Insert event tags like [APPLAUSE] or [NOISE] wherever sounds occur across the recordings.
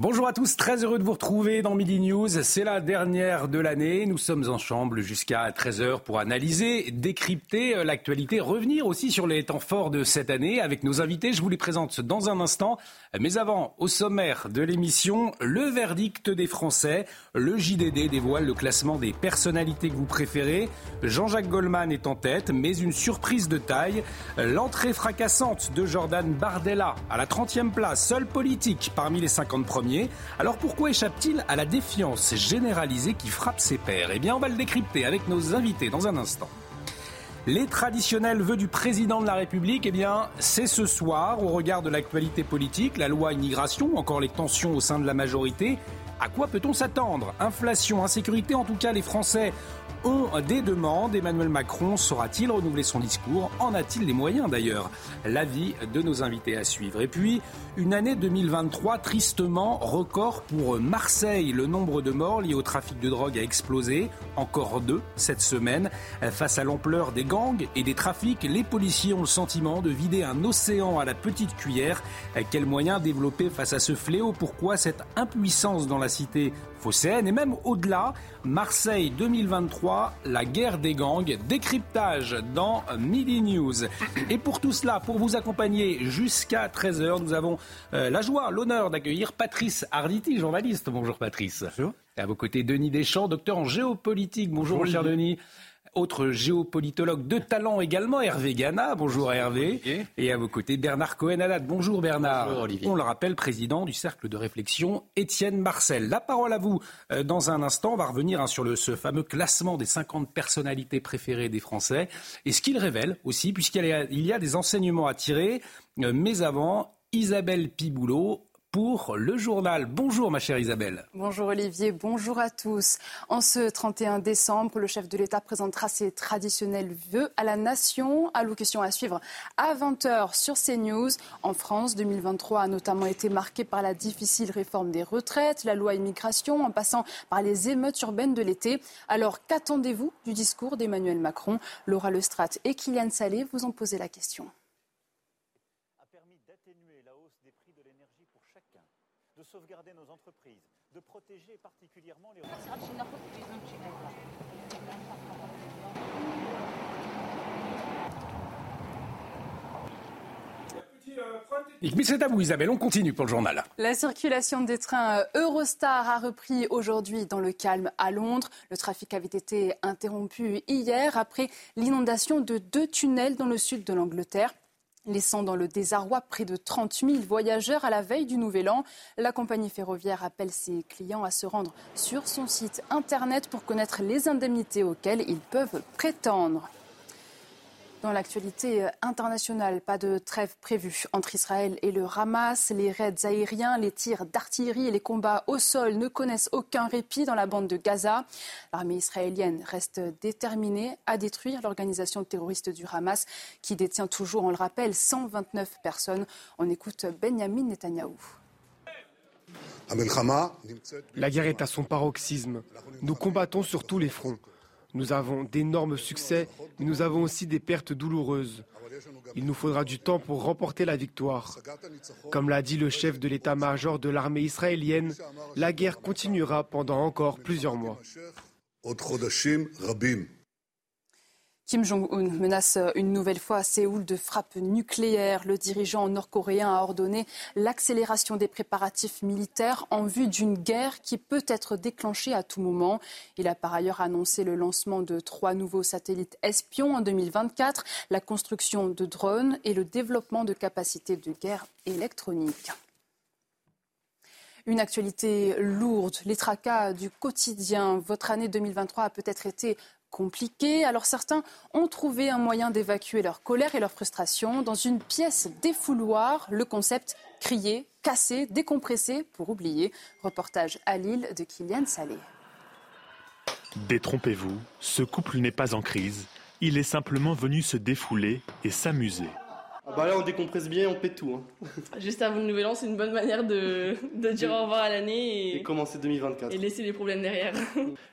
Bonjour à tous, très heureux de vous retrouver dans Midi News. C'est la dernière de l'année. Nous sommes ensemble jusqu'à 13h pour analyser, décrypter euh, l'actualité, revenir aussi sur les temps forts de cette année avec nos invités. Je vous les présente dans un instant. Mais avant, au sommaire de l'émission, le verdict des Français. Le JDD dévoile le classement des personnalités que vous préférez. Jean-Jacques Goldman est en tête, mais une surprise de taille. L'entrée fracassante de Jordan Bardella à la 30e place, seul politique parmi les 50 premiers. Alors pourquoi échappe-t-il à la défiance généralisée qui frappe ses pairs? Eh bien, on va le décrypter avec nos invités dans un instant. Les traditionnels vœux du président de la République, eh bien, c'est ce soir, au regard de l'actualité politique, la loi immigration, encore les tensions au sein de la majorité. À quoi peut-on s'attendre? Inflation, insécurité, en tout cas, les Français ont des demandes. Emmanuel Macron saura-t-il renouveler son discours? En a-t-il les moyens d'ailleurs? L'avis de nos invités à suivre. Et puis, une année 2023 tristement record pour Marseille. Le nombre de morts liés au trafic de drogue a explosé. Encore deux cette semaine. Face à l'ampleur des gangs et des trafics, les policiers ont le sentiment de vider un océan à la petite cuillère. Quels moyens développer face à ce fléau? Pourquoi cette impuissance dans la cité phocéenne Et même au-delà, Marseille 2023, la guerre des gangs, décryptage dans Midi News. Et pour tout cela, pour vous accompagner jusqu'à 13h, nous avons euh, la joie, l'honneur d'accueillir Patrice Arditi, journaliste. Bonjour Patrice. Bonjour. Et à vos côtés, Denis Deschamps, docteur en géopolitique. Bonjour, cher Denis. Autre géopolitologue de talent également, Hervé Gana. Bonjour Hervé. Et à vos côtés, Bernard Cohen-Haddad. Bonjour Bernard. Bonjour Olivier. On le rappelle, président du cercle de réflexion Étienne Marcel. La parole à vous euh, dans un instant. On va revenir hein, sur le, ce fameux classement des 50 personnalités préférées des Français et ce qu'il révèle aussi, puisqu'il y, a des enseignements à tirer. Euh, mais avant, Isabelle Piboulot pour le journal. Bonjour ma chère Isabelle. Bonjour Olivier, bonjour à tous. En ce 31 décembre, le chef de l'État présentera ses traditionnels vœux à la nation. Allocution à suivre à 20h sur CNews. En France, 2023 a notamment été marqué par la difficile réforme des retraites, la loi immigration, en passant par les émeutes urbaines de l'été. Alors qu'attendez-vous du discours d'Emmanuel Macron? Laura Lestrade et Kylian Salé vous ont posé la question. sauvegarder nos entreprises, de protéger particulièrement les Isabelle, on continue pour le journal. La circulation des trains euh, Eurostar a repris aujourd'hui dans le calme à Londres. Le trafic avait été interrompu hier après l'inondation de deux tunnels dans le sud de l'Angleterre laissant dans le désarroi près de 30 000 voyageurs à la veille du Nouvel An. La compagnie ferroviaire appelle ses clients à se rendre sur son site Internet pour connaître les indemnités auxquelles ils peuvent prétendre. Dans l'actualité internationale, pas de trêve prévue entre Israël et le Hamas. Les raids aériens, les tirs d'artillerie et les combats au sol ne connaissent aucun répit dans la bande de Gaza. L'armée israélienne reste déterminée à détruire l'organisation terroriste du Hamas qui détient toujours, on le rappelle, 129 personnes. On écoute Benjamin Netanyahou. La guerre est à son paroxysme. Nous combattons sur tous les fronts. Nous avons d'énormes succès, mais nous avons aussi des pertes douloureuses. Il nous faudra du temps pour remporter la victoire. Comme l'a dit le chef de l'état-major de l'armée israélienne, la guerre continuera pendant encore plusieurs mois. Kim Jong-un menace une nouvelle fois à Séoul de frappe nucléaire. Le dirigeant nord-coréen a ordonné l'accélération des préparatifs militaires en vue d'une guerre qui peut être déclenchée à tout moment. Il a par ailleurs annoncé le lancement de trois nouveaux satellites espions en 2024, la construction de drones et le développement de capacités de guerre électronique. Une actualité lourde, les tracas du quotidien. Votre année 2023 a peut-être été compliqué. Alors certains ont trouvé un moyen d'évacuer leur colère et leur frustration dans une pièce défouloir. Le concept crier, casser, décompresser pour oublier. Reportage à Lille de Kylian Salé. Détrompez-vous, ce couple n'est pas en crise. Il est simplement venu se défouler et s'amuser. Ah bah là, on décompresse bien, on pète tout. Hein. [LAUGHS] Juste avant le nouvel an, c'est une bonne manière de, dire au revoir à l'année et, et commencer 2024. Et laisser les problèmes derrière.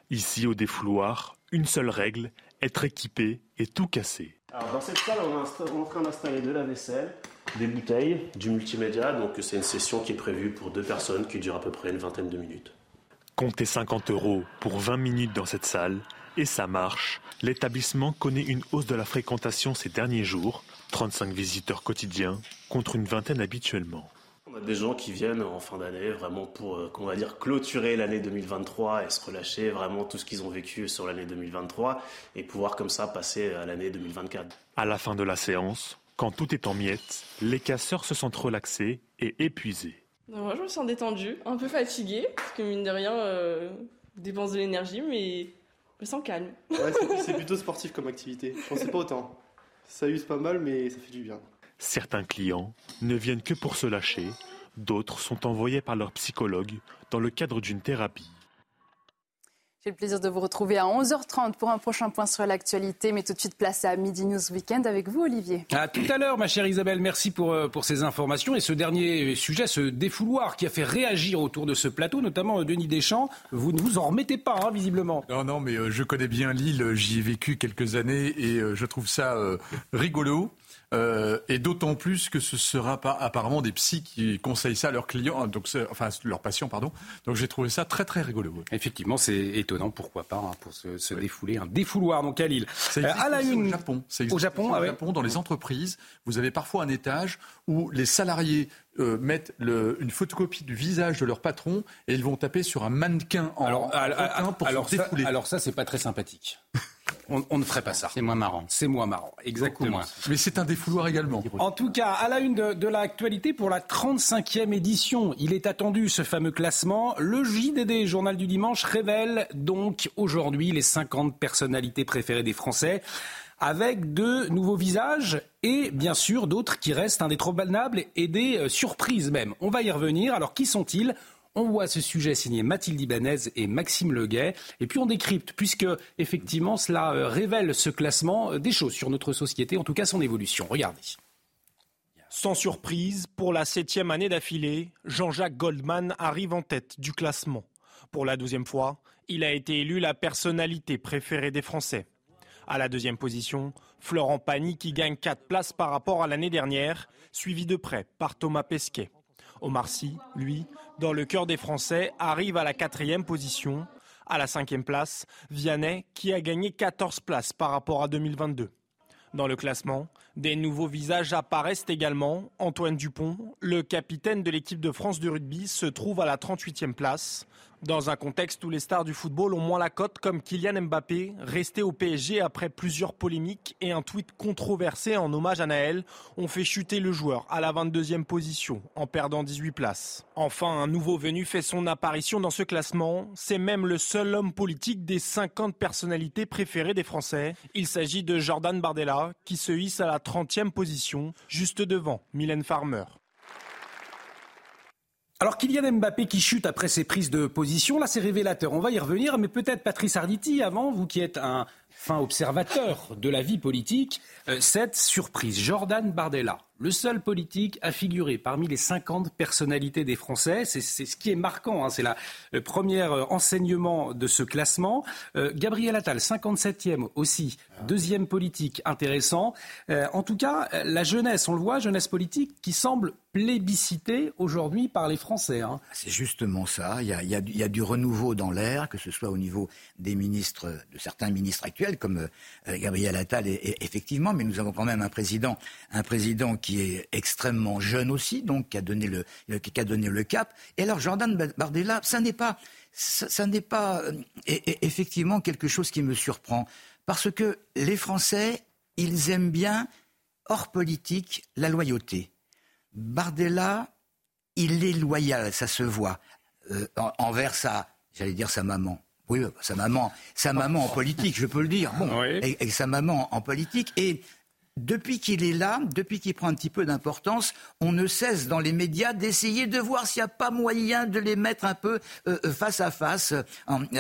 Ici, au défouloir, une seule règle, être équipé et tout casser. Alors dans cette salle, on est en train d'installer de la vaisselle, des bouteilles, du multimédia. Donc c'est une session qui est prévue pour deux personnes qui dure à peu près une vingtaine de minutes. Comptez 50 euros pour 20 minutes dans cette salle et ça marche. L'établissement connaît une hausse de la fréquentation ces derniers jours, 35 visiteurs quotidiens contre une vingtaine habituellement. On a des gens qui viennent en fin d'année vraiment pour, euh, qu'on va dire, clôturer l'année 2023 et se relâcher vraiment tout ce qu'ils ont vécu sur l'année 2023 et pouvoir comme ça passer à l'année 2024. À la fin de la séance, quand tout est en miettes, les casseurs se sentent relaxés et épuisés. moi, je me sens détendue, un peu fatiguée, parce que mine de rien, euh, dépense de l'énergie, mais je me sens calme. Ouais, c'est plutôt sportif comme activité. Je pensais pas autant. Ça use pas mal, mais ça fait du bien. Certains clients ne viennent que pour se lâcher, d'autres sont envoyés par leur psychologue dans le cadre d'une thérapie. J'ai le plaisir de vous retrouver à 11h30 pour un prochain point sur l'actualité. Mais tout de suite, place à Midi News Weekend avec vous, Olivier. À tout à l'heure, ma chère Isabelle. Merci pour, euh, pour ces informations. Et ce dernier sujet, ce défouloir qui a fait réagir autour de ce plateau, notamment euh, Denis Deschamps, vous ne vous en remettez pas, hein, visiblement. Non, non, mais euh, je connais bien Lille. J'y ai vécu quelques années et je trouve ça rigolo. Euh, et d'autant plus que ce sera pas apparemment des psys qui conseillent ça à leurs clients, hein, donc enfin leurs patients, pardon. Donc j'ai trouvé ça très très rigolo. Effectivement, c'est étonnant, pourquoi pas, hein, pour se, défouler, un défouloir donc à Lille. Euh, à la une, au Japon. Au Japon, au Japon, dans les entreprises, vous avez parfois un étage où les salariés euh, mettent le, une photocopie du visage de leur patron et ils vont taper sur un mannequin en alors, alors, pour alors se défouler. Ça, alors ça, c'est pas très sympathique. [LAUGHS] On, ne ferait pas ça. C'est moins marrant. C'est moins marrant, exactement. Mais c'est un défouloir également. En tout cas, à la une de, de l'actualité pour la 35e édition, il est attendu ce fameux classement. Le JDD, Journal du Dimanche, révèle donc aujourd'hui les 50 personnalités préférées des Français avec de nouveaux visages et bien sûr d'autres qui restent indétrônables et des euh, surprises même. On va y revenir. Alors qui sont-ils? On voit ce sujet signé Mathilde Ibanez et Maxime Leguet. Et puis on décrypte, puisque effectivement cela euh, révèle ce classement euh, des choses sur notre société, en tout cas son évolution. Regardez. Sans surprise, pour la septième année d'affilée, Jean-Jacques Goldman arrive en tête du classement. Pour la douzième fois, il a été élu la personnalité préférée des Français. À la deuxième position, Florent Pagny qui gagne quatre places par rapport à l'année dernière, suivi de près par Thomas Pesquet. Omar Sy, lui, dans le cœur des Français, arrive à la quatrième position. À la cinquième place, Vianney, qui a gagné 14 places par rapport à 2022. Dans le classement, des nouveaux visages apparaissent également. Antoine Dupont, le capitaine de l'équipe de France de rugby, se trouve à la 38e place. Dans un contexte où les stars du football ont moins la cote, comme Kylian Mbappé, resté au PSG après plusieurs polémiques et un tweet controversé en hommage à Naël, ont fait chuter le joueur à la 22e position, en perdant 18 places. Enfin, un nouveau venu fait son apparition dans ce classement. C'est même le seul homme politique des 50 personnalités préférées des Français. Il s'agit de Jordan Bardella, qui se hisse à la 30e position, juste devant Mylène Farmer. Alors Kylian Mbappé qui chute après ses prises de position, là c'est révélateur. On va y revenir, mais peut-être Patrice Arditi avant, vous qui êtes un fin observateur de la vie politique, euh, cette surprise. Jordan Bardella, le seul politique à figurer parmi les 50 personnalités des Français. C'est ce qui est marquant. Hein. C'est le premier euh, enseignement de ce classement. Euh, Gabriel Attal, 57e aussi. Deuxième politique intéressant. en tout cas, la jeunesse, on le voit, jeunesse politique qui semble plébiscitée aujourd'hui par les Français. Hein. C'est justement ça. Il y, a, du renouveau dans l'air, que ce soit au niveau des ministres, de certains ministres actuels comme euh, Gabriel Attal, effectivement, mais nous avons quand même un président, un président qui est extrêmement jeune aussi, donc qui a donné le, qui a donné le cap. Et alors Jordan Bardella, ça n'est pas, ça, n'est pas euh, effectivement quelque chose qui me surprend, parce que les Français, ils aiment bien hors politique la loyauté. Bardella, il est loyal, ça se voit, euh, envers sa, j'allais dire sa maman. Oui, sa maman, sa maman en politique, je peux le dire. Bon, et, sa maman en politique. Et depuis qu'il est là, depuis qu'il prend un petit peu d'importance, on ne cesse dans les médias d'essayer de voir s'il n'y a pas moyen de les mettre un peu euh, euh, face à face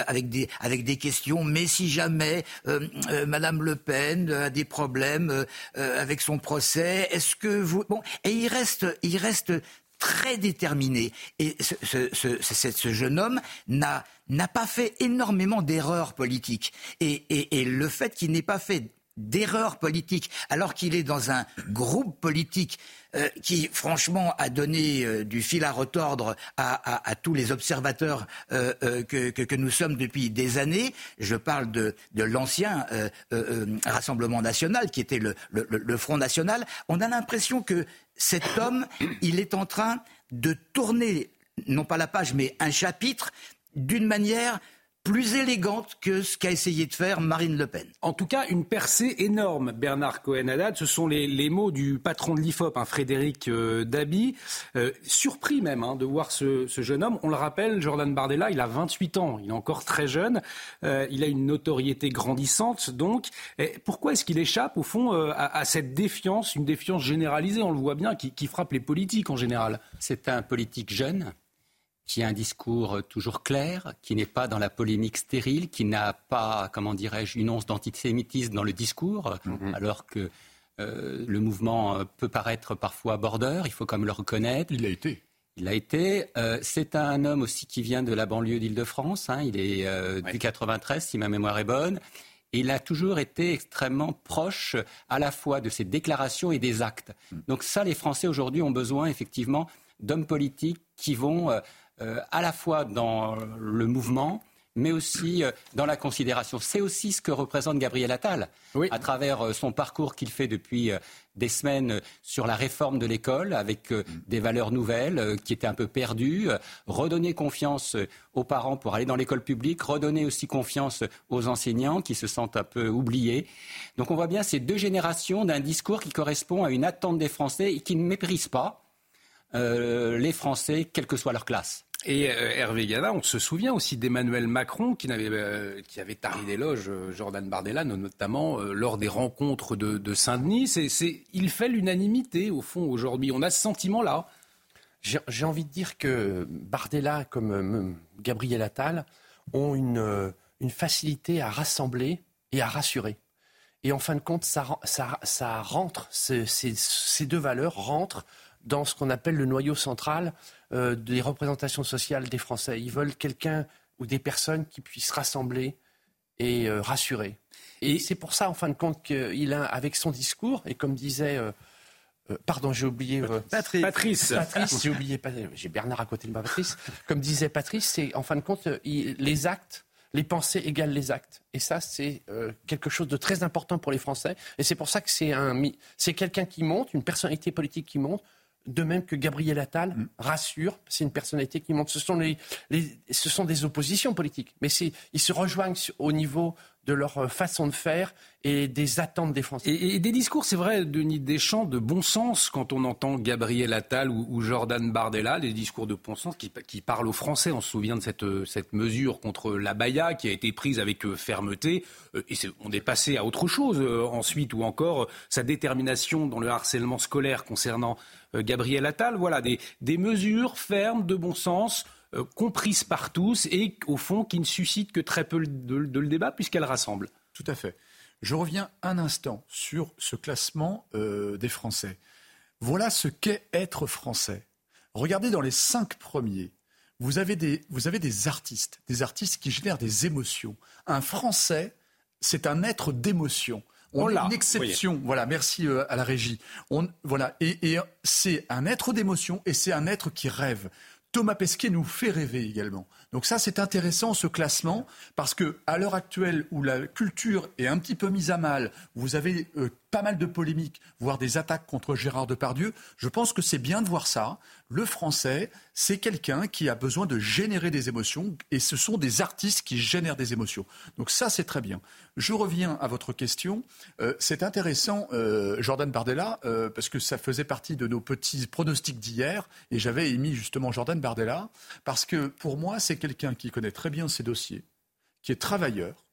avec des avec des questions. Mais si jamais euh, Madame Le Pen a des problèmes avec son procès, est-ce que vous bon Et il reste il reste très déterminé. Et ce, jeune homme n'a n'a pas fait énormément d'erreurs politiques. Et, et le fait qu'il n'ait pas fait d'erreur politique, alors qu'il est dans un groupe politique euh, qui, franchement, a donné euh, du fil à retordre à, tous les observateurs euh, que, nous sommes depuis des années. Je parle de, l'ancien Rassemblement national, qui était le Front national. On a l'impression que cet homme, il est en train de tourner, non pas la page, mais un chapitre, d'une manière plus élégante que ce qu'a essayé de faire Marine Le Pen. En tout cas, une percée énorme, Bernard Cohen-Haddad. Ce sont les, mots du patron de l'IFOP, hein, Frédéric euh, Dabi. Euh, surpris même hein, de voir ce, jeune homme. On le rappelle, Jordan Bardella, il a 28 ans. Il est encore très jeune. Euh, il a une notoriété grandissante. Donc, pourquoi est-ce qu'il échappe, au fond, à, cette défiance, une défiance généralisée, on le voit bien, qui frappe les politiques en général? C'est un politique jeune qui a un discours toujours clair, qui n'est pas dans la polémique stérile, qui n'a pas, comment dirais-je, une once d'antisémitisme dans le discours, mhm. alors que euh, le mouvement peut paraître parfois border, il faut quand même le reconnaître. Il l'a été. Il l'a été. Euh, c'est un homme aussi qui vient de la banlieue d'Île-de-France. Hein. il est euh, du 93, si ma mémoire est bonne. Et il a toujours été extrêmement proche à la fois de ses déclarations et des actes. Mm. Donc ça, les Français aujourd'hui ont besoin effectivement d'hommes politiques qui vont euh, à la fois dans le mouvement, mais aussi euh, dans la considération. C'est aussi ce que représente Gabriel Attal, à travers euh, son parcours qu'il fait depuis des semaines sur la réforme de l'école, avec des valeurs nouvelles qui étaient un peu perdues, redonner confiance aux parents pour aller dans l'école publique, redonner aussi confiance aux enseignants qui se sentent un peu oubliés. Donc on voit bien ces deux générations d'un discours qui correspond à une attente des Français et qui ne méprise pas les Français, quelle que soit leur classe. Et euh, Hervé Gana, on se souvient aussi d'Emmanuel Macron qui, avait, euh, qui avait euh, Jordan Bardella, notamment lors des rencontres de, Saint-Denis. Il fait l'unanimité, au fond, aujourd'hui. On a ce sentiment-là. J'ai, envie de dire que Bardella, comme Gabriel Attal, ont une, facilité à rassembler et à rassurer. Et en fin de compte, ça, rentre, ces deux valeurs rentrent dans ce qu'on appelle le noyau central euh, des représentations sociales des Français. Ils veulent quelqu'un ou des personnes qui puissent rassembler et euh, rassurer. Et c'est pour ça, en fin de compte, qu'il a, avec son discours, et comme disait... Euh, pardon, j'ai oublié... Patrice. Patrice, Patrice j'ai oublié... J'ai Bernard à côté de moi, Patrice. Comme disait Patrice, c'est, en fin de compte, les actes les pensées égalent les actes. Et ça, c'est quelque chose de très important pour les Français. Et c'est pour ça que c'est un, c'est quelqu'un qui monte, une personnalité politique qui monte, de même que Gabriel Attal mm. rassure, c'est une personnalité qui montre. Ce sont, les, ce sont des oppositions politiques, mais ils se rejoignent au niveau de leur euh, façon de faire et des attentes des Français. Et, des discours, c'est vrai, Denis Deschamps, de bon sens quand on entend Gabriel Attal ou, Jordan Bardella, des discours de bon sens qui, parlent aux Français. On se souvient de cette, euh, cette mesure contre l'abaya qui a été prise avec euh, fermeté. Et on est passé à autre chose ensuite, ou encore sa détermination dans le harcèlement scolaire concernant Gabriel Attal. Voilà, des, des mesures fermes, de bon sens euh, comprise par tous et au fond qui ne suscite que très peu de, le débat puisqu'elle rassemble. Tout à fait. Je reviens un instant sur ce classement euh, des Français. Voilà ce qu'est être français. Regardez dans les cinq premiers. Vous avez, des, vous avez des artistes, des artistes qui génèrent des émotions. Un Français, c'est un être d'émotion. On, a une exception. Voilà, merci euh, à la régie. On, voilà, et c'est un être d'émotion et c'est un être qui rêve. Thomas Pesquet nous fait rêver également. Donc ça, c'est intéressant ce classement parce que à l'heure actuelle où la culture est un petit peu mise à mal, vous avez euh, pas mal de polémiques, voire des attaques contre Gérard Depardieu. Je pense que c'est bien de voir ça. Le français, c'est quelqu'un qui a besoin de générer des émotions et ce sont des artistes qui génèrent des émotions. Donc ça, c'est très bien. Je reviens à votre question. Euh, c'est intéressant, euh, Jordan Bardella, parce que ça faisait partie de nos petits pronostics d'hier et j'avais émis justement Jordan Bardella parce que pour moi, c'est quelqu'un qui connaît très bien ses dossiers, qui est travailleur,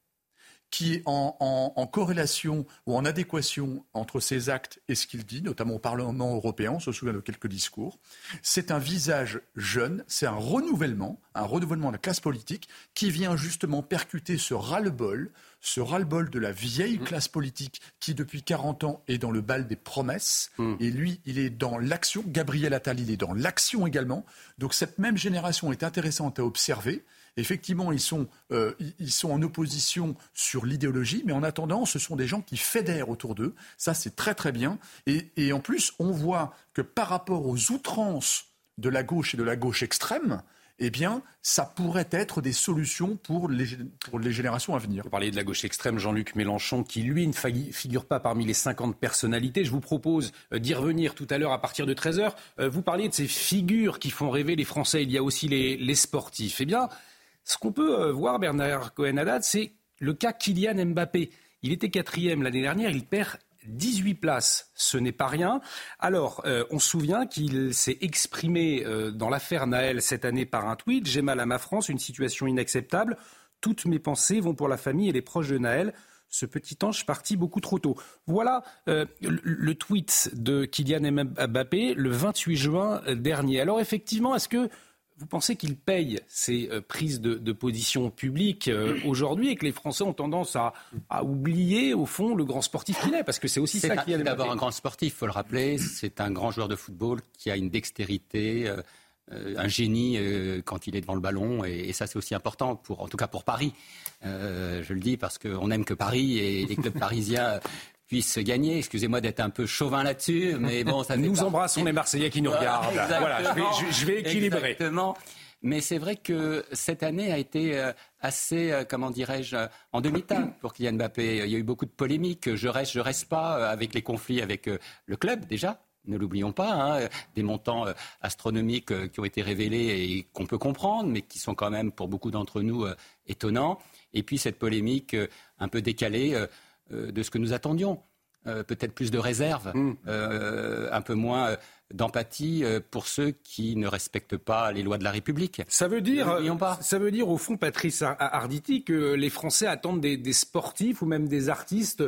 qui est en, corrélation ou en adéquation entre ses actes et ce qu'il dit, notamment au Parlement européen, on se souvient de quelques discours. C'est un visage jeune, c'est un renouvellement, un renouvellement de la classe politique qui vient justement percuter ce ras-le-bol, ce ras-le-bol de la vieille mmh. classe politique qui, depuis 40 ans, est dans le bal des promesses. Mmh. Et lui, il est dans l'action. Gabriel Attal, il est dans l'action également. Donc cette même génération est intéressante à observer. Effectivement, ils sont, euh, ils sont en opposition sur l'idéologie, mais en attendant, ce sont des gens qui fédèrent autour d'eux. Ça, c'est très très bien. Et, et en plus, on voit que par rapport aux outrances de la gauche et de la gauche extrême, eh bien, ça pourrait être des solutions pour les, pour les générations à venir. Vous parliez de la gauche extrême, Jean-Luc Mélenchon, qui, lui, ne figure pas parmi les 50 personnalités. Je vous propose euh, d'y revenir tout à l'heure à partir de 13h. Euh, vous parliez de ces figures qui font rêver les Français. Il y a aussi les, les sportifs. Eh bien, ce qu'on peut euh, voir, Bernard Cohen-Haddad, c'est le cas Kylian Mbappé. Il était quatrième l'année dernière, il perd 18 places, ce n'est pas rien. Alors, euh, on se souvient qu'il s'est exprimé euh, dans l'affaire Naël cette année par un tweet. J'ai mal à ma France, une situation inacceptable. Toutes mes pensées vont pour la famille et les proches de Naël. Ce petit ange parti beaucoup trop tôt. Voilà le tweet de Kylian Mbappé le 28 juin dernier. Alors effectivement, est-ce que vous pensez qu'il paye ces euh, prises de, position publiques euh, aujourd'hui et que les Français ont tendance à, oublier, au fond, le grand sportif qu'il est? Parce que c'est aussi ça qui est d'abord un grand sportif, il faut le rappeler. C'est un grand joueur de football qui a une dextérité. Euh, un génie quand il est devant le ballon et, ça c'est aussi important pour en tout cas pour Paris je le dis parce qu'on aime que Paris et les clubs parisiens puisse gagner. Excusez-moi d'être un peu chauvin là-dessus, mais bon, ça [LAUGHS] Nous embrassons les Marseillais qui nous regardent. voilà, je vais, équilibrer. Exactement. Mais c'est vrai que cette année a été euh, assez, euh, comment dirais-je, en demi-teinte pour Kylian Mbappé. Il y a eu beaucoup de polémiques. Je reste, je reste pas euh, avec les conflits avec le club déjà. Ne l'oublions pas, hein, des montants astronomiques qui ont été révélés et qu'on peut comprendre, mais qui sont quand même pour beaucoup d'entre nous étonnants. Et puis cette polémique un peu décalée euh, de ce que nous attendions. Euh, peut-être plus de réserve, mm. euh, un peu moins d'empathie pour ceux qui ne respectent pas les lois de la République. Ça veut dire, ça veut dire au fond, Patrice Arditi, que les Français attendent des, sportifs ou même des artistes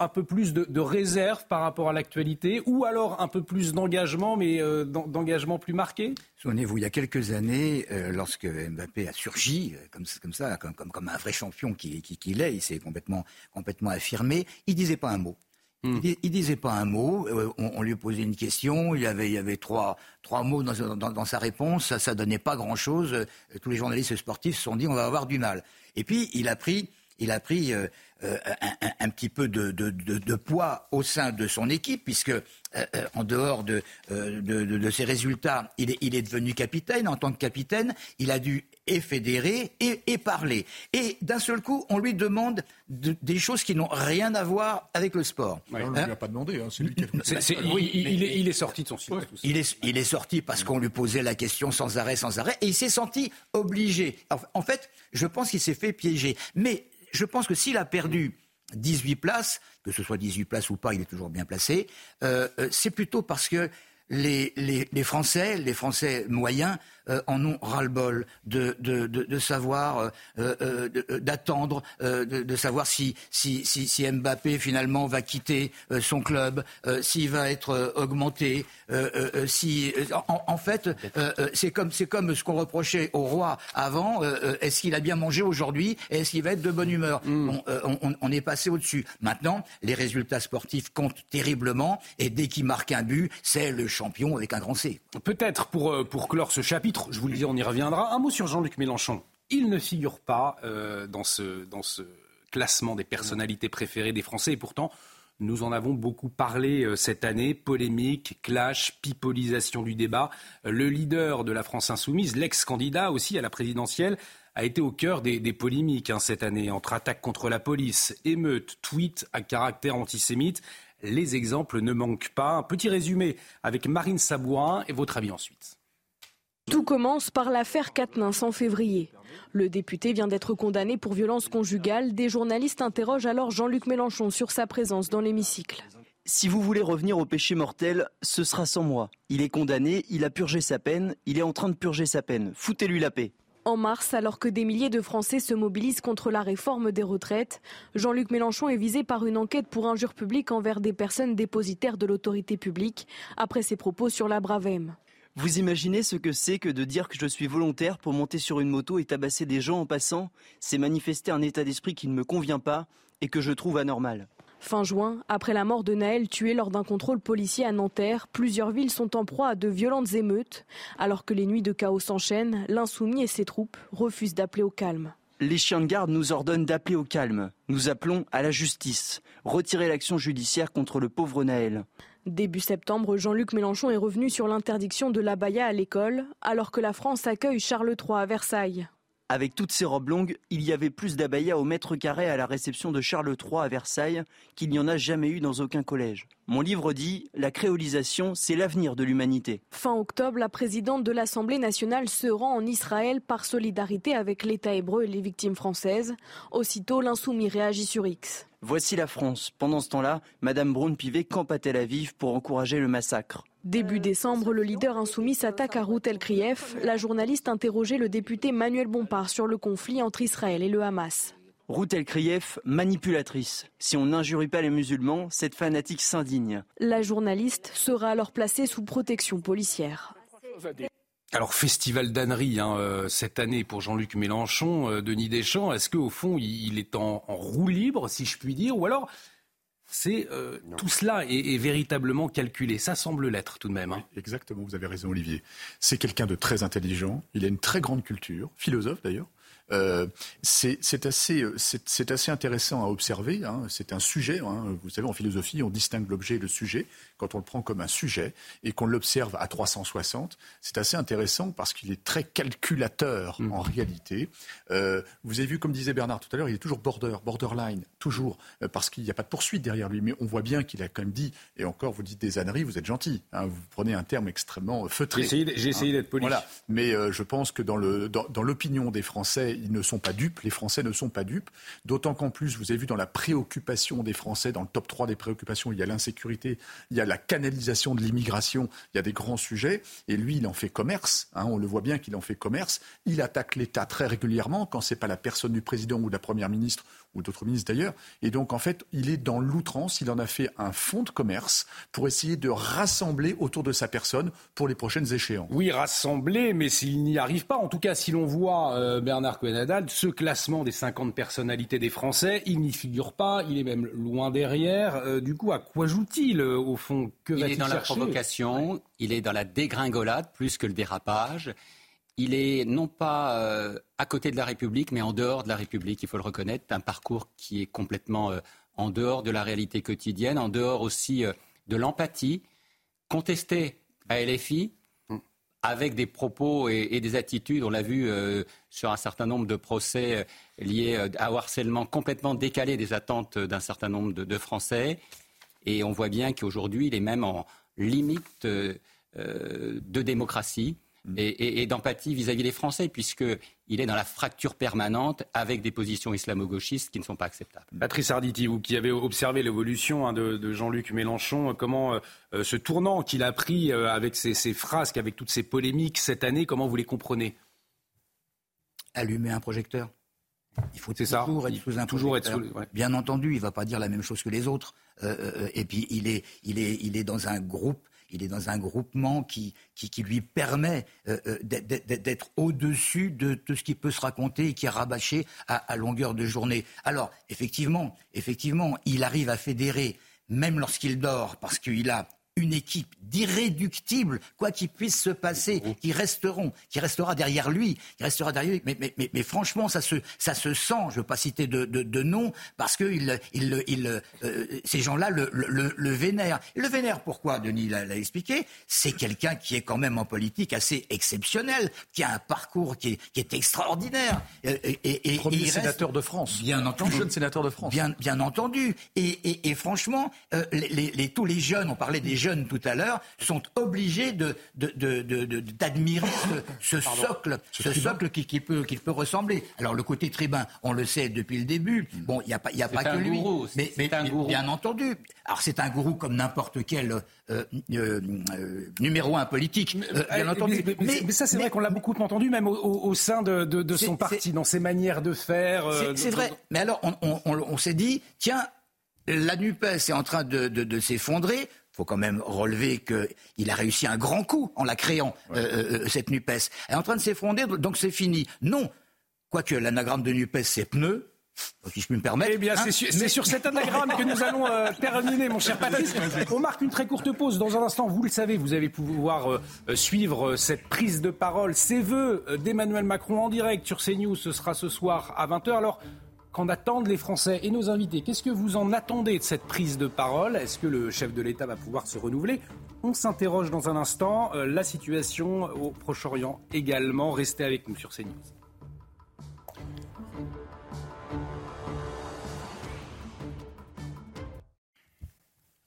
un peu plus de, réserve par rapport à l'actualité ou alors un peu plus d'engagement, mais euh, d'engagement plus marqué? Souvenez-vous, il y a quelques années, euh, lorsque Mbappé a surgi euh, comme, comme ça, comme, comme, un vrai champion qu'il qui, qui est, il s'est complètement, complètement affirmé, il disait pas un mot. Hmm. Il, disait pas un mot. On, lui posait une question. Il y avait, il y avait trois, trois mots dans, dans, sa réponse. Ça, ça donnait pas grand-chose. Tous les journalistes sportifs se sont dit on va avoir du mal. Et puis il a pris, il a pris euh, un, petit peu de, poids au sein de son équipe, puisque euh, euh, en dehors de, de, ses résultats, il est, il est devenu capitaine. En tant que capitaine, il a dû et fédérer et, parler. Et d'un seul coup, on lui demande des choses qui n'ont rien à voir avec le sport. on ne lui a pas demandé, hein, c'est lui qui il, est, il, est, sorti de son site. Il, est, il est sorti parce qu'on lui posait la question sans arrêt, sans arrêt, et il s'est senti obligé. En fait, je pense qu'il s'est fait piéger. Mais je pense que s'il a perdu 18 places, que ce soit 18 places ou pas, il est toujours bien placé, euh, euh, c'est plutôt parce que les, les, Français, les Français moyens, euh, en ont ras-le-bol de, de, de, savoir, euh, euh, d'attendre, de, savoir si, si, si, si, Mbappé finalement va quitter son club, s'il va être augmenté, si en, fait c'est comme c'est comme ce qu'on reprochait au roi avant. est-ce qu'il a bien mangé aujourd'hui Est-ce qu'il va être de bonne humeur? Mm. on, on, est passé au-dessus. Maintenant, les résultats sportifs comptent terriblement et dès qu'il marque un but, c'est le champion avec un grand C. Peut-être pour pour clore ce chapitre je vous le dis, on y reviendra. Un mot sur Jean-Luc Mélenchon. Il ne figure pas euh, dans, ce, classement des personnalités préférées des Français et pourtant, nous en avons beaucoup parlé euh, cette année. Polémique, clash, pipolisation du débat. Le leader de la France insoumise, l'ex-candidat aussi à la présidentielle, a été au cœur des, polémiques hein, cette année entre attaques contre la police, émeutes, tweets à caractère antisémite. Les exemples ne manquent pas. Un petit résumé avec Marine Sabourin et votre avis ensuite. Tout commence par l'affaire Quatennens en février. Le député vient d'être condamné pour violence conjugale. Des journalistes interrogent alors Jean-Luc Mélenchon sur sa présence dans l'hémicycle. Si vous voulez revenir au péché mortel, ce sera sans moi. Il est condamné, il a purgé sa peine, il est en train de purger sa peine. Foutez-lui la paix. En mars, alors que des milliers de Français se mobilisent contre la réforme des retraites, Jean-Luc Mélenchon est visé par une enquête pour injure publique envers des personnes dépositaires de l'autorité publique après ses propos sur la Bravem. Vous imaginez ce que c'est que de dire que je suis volontaire pour monter sur une moto et tabasser des gens en passant? C'est manifester un état d'esprit qui ne me convient pas et que je trouve anormal. Fin juin, après la mort de Naël tué lors d'un contrôle policier à Nanterre, plusieurs villes sont en proie à de violentes émeutes. Alors que les nuits de chaos s'enchaînent, l'insoumis et ses troupes refusent d'appeler au calme. Les chiens de garde nous ordonnent d'appeler au calme. Nous appelons à la justice. Retirer l'action judiciaire contre le pauvre Naël. Début septembre, Jean-Luc Mélenchon est revenu sur l'interdiction de l'abaya à l'école, alors que la France accueille Charles III à Versailles. Avec toutes ces robes longues, il y avait plus d'abaya au mètre carré à la réception de Charles III à Versailles qu'il n'y en a jamais eu dans aucun collège. Mon livre dit La créolisation, c'est l'avenir de l'humanité. Fin octobre, la présidente de l'Assemblée nationale se rend en Israël par solidarité avec l'État hébreu et les victimes françaises. Aussitôt, l'insoumis réagit sur X. Voici la France. Pendant ce temps-là, Madame Braun-Pivet campe à Tel Aviv pour encourager le massacre. Début décembre, le leader insoumis s'attaque à Ruth El Krief. La journaliste interrogeait le député Manuel Bompard sur le conflit entre Israël et le Hamas. Ruth El Krief, manipulatrice. Si on n'injurie pas les musulmans, cette fanatique s'indigne. La journaliste sera alors placée sous protection policière. Alors, festival d'ânerie hein, euh, cette année pour Jean-Luc Mélenchon, euh, Denis Deschamps. Est-ce qu'au fond, il, est en, roue libre, si je puis dire, ou alors c'est euh, tout cela est, véritablement calculé. Ça semble l'être tout de même. Hein. Exactement, vous avez raison, Olivier. C'est quelqu'un de très intelligent. Il a une très grande culture, philosophe d'ailleurs. Euh, c'est assez, assez, intéressant à observer. Hein. C'est un sujet. Hein. Vous savez, en philosophie, on distingue l'objet et le sujet. Quand on le prend comme un sujet et qu'on l'observe à 360, c'est assez intéressant parce qu'il est très calculateur mmh. en réalité. Euh, vous avez vu, comme disait Bernard tout à l'heure, il est toujours border, borderline, toujours, euh, parce qu'il n'y a pas de poursuite derrière lui. Mais on voit bien qu'il a quand même dit, et encore, vous dites des âneries, vous êtes gentil. Hein. vous prenez un terme extrêmement feutré. J'ai essayé, d'être poli. Voilà. Mais je pense que dans l'opinion dans, des Français, ils ne sont pas dupes, les Français ne sont pas dupes, d'autant qu'en plus, vous avez vu dans la préoccupation des Français, dans le top 3 des préoccupations, il y a l'insécurité, il y a la canalisation de l'immigration, il y a des grands sujets, et lui, il en fait commerce, hein, on le voit bien qu'il en fait commerce, il attaque l'État très régulièrement, quand ce n'est pas la personne du président ou de la première ministre ou d'autres ministres d'ailleurs. Et donc, en fait, il est dans l'outrance. Il en a fait un fonds de commerce pour essayer de rassembler autour de sa personne pour les prochaines échéances. Oui, rassembler, mais s'il n'y arrive pas, en tout cas, si l'on voit euh, Bernard cohen ce classement des 50 personnalités des Français, il n'y figure pas. Il est même loin derrière. Euh, du coup, à quoi joue-t-il euh, au fond? Que Il est dans la provocation. Il est dans la dégringolade plus que le dérapage il est non pas euh, à côté de la République, mais en dehors de la République, il faut le reconnaître, un parcours qui est complètement euh, en dehors de la réalité quotidienne, en dehors aussi euh, de l'empathie, contesté à LFI, avec des propos et, des attitudes, on l'a vu sur un certain nombre de procès liés à harcèlement complètement décalé des attentes d'un certain nombre de, Français. Et on voit bien qu'aujourd'hui, il est même en limite de démocratie. Mm. et, d'empathie vis-à-vis des Français, puisqu'il est dans la fracture permanente avec des positions islamo-gauchistes qui ne sont pas acceptables. Patrice Arditi, vous qui avez observé l'évolution hein, de, Jean-Luc Mélenchon, comment euh, euh, ce tournant qu'il a pris euh, avec ses, frasques, avec toutes ces polémiques cette année, comment vous les comprenez? Allumer un projecteur. Il faut toujours être sous un toujours Bien entendu, il ne va pas dire la même chose que les autres. et puis, il est, il, est, il est dans un groupe il est dans un groupement qui, qui, lui permet euh, euh, d'être au-dessus de tout ce qui peut se raconter et qui est rabâché à, longueur de journée. Alors, effectivement, effectivement, il arrive à fédérer même lorsqu'il dort, parce qu'il a une équipe d'irréductibles, quoi qu'il puisse se passer, qui resteront, qui restera derrière lui, qui restera derrière lui. Mais, mais, mais, mais franchement, ça se, ça se sent. Je ne veux pas citer de, de, de nom parce que il, il, il, euh, ces gens-là le, le, le, vénèrent. Le vénèrent pourquoi Denis l'a expliqué? C'est quelqu'un qui est quand même en politique assez exceptionnel, qui a un parcours qui est, qui est extraordinaire. Et, et, et Premier sénateur de France. Bien entendu. jeune sénateur de France. Bien, bien entendu. Et, et, franchement, euh, les, les, tous les jeunes, on parlait des jeunes tout à l'heure, sont obligés d'admirer ce, socle, ce socle qui, peut, qui peut ressembler. Alors le côté tribun, on le sait depuis le début. Bon, il n'y a pas, y a pas que lui. mais, mais, un gourou. bien entendu. Alors c'est un gourou comme n'importe quel euh, euh, euh, numéro un politique, bien entendu. Mais, ça, c'est vrai qu'on l'a beaucoup entendu, même au, sein de, son parti, dans ses manières de faire. C'est vrai. Mais alors, on, on s'est dit, tiens, la NUPES est en train de, s'effondrer. Faut quand même relever qu'il a réussi un grand coup en la créant, cette NUPES. Elle est en train de s'effondrer, donc c'est fini. Non, quoique l'anagramme de NUPES, c'est pneu, si je puis me permettre. Eh bien, c'est hein. sur, cet anagramme que nous allons euh, terminer, mon cher Patrice. On marque une très courte pause. Dans un instant, vous le savez, vous allez pouvoir euh, suivre cette prise de parole, ces vœux d'Emmanuel Macron en direct sur CNews. Ce sera ce soir à 20h. Alors, qu'en attendent les Français et nos invités Qu'est-ce que vous en attendez de cette prise de parole? Est-ce que le chef de l'État va pouvoir se renouveler? On s'interroge dans un instant. Euh, la situation au Proche-Orient également. Restez avec nous sur CNews.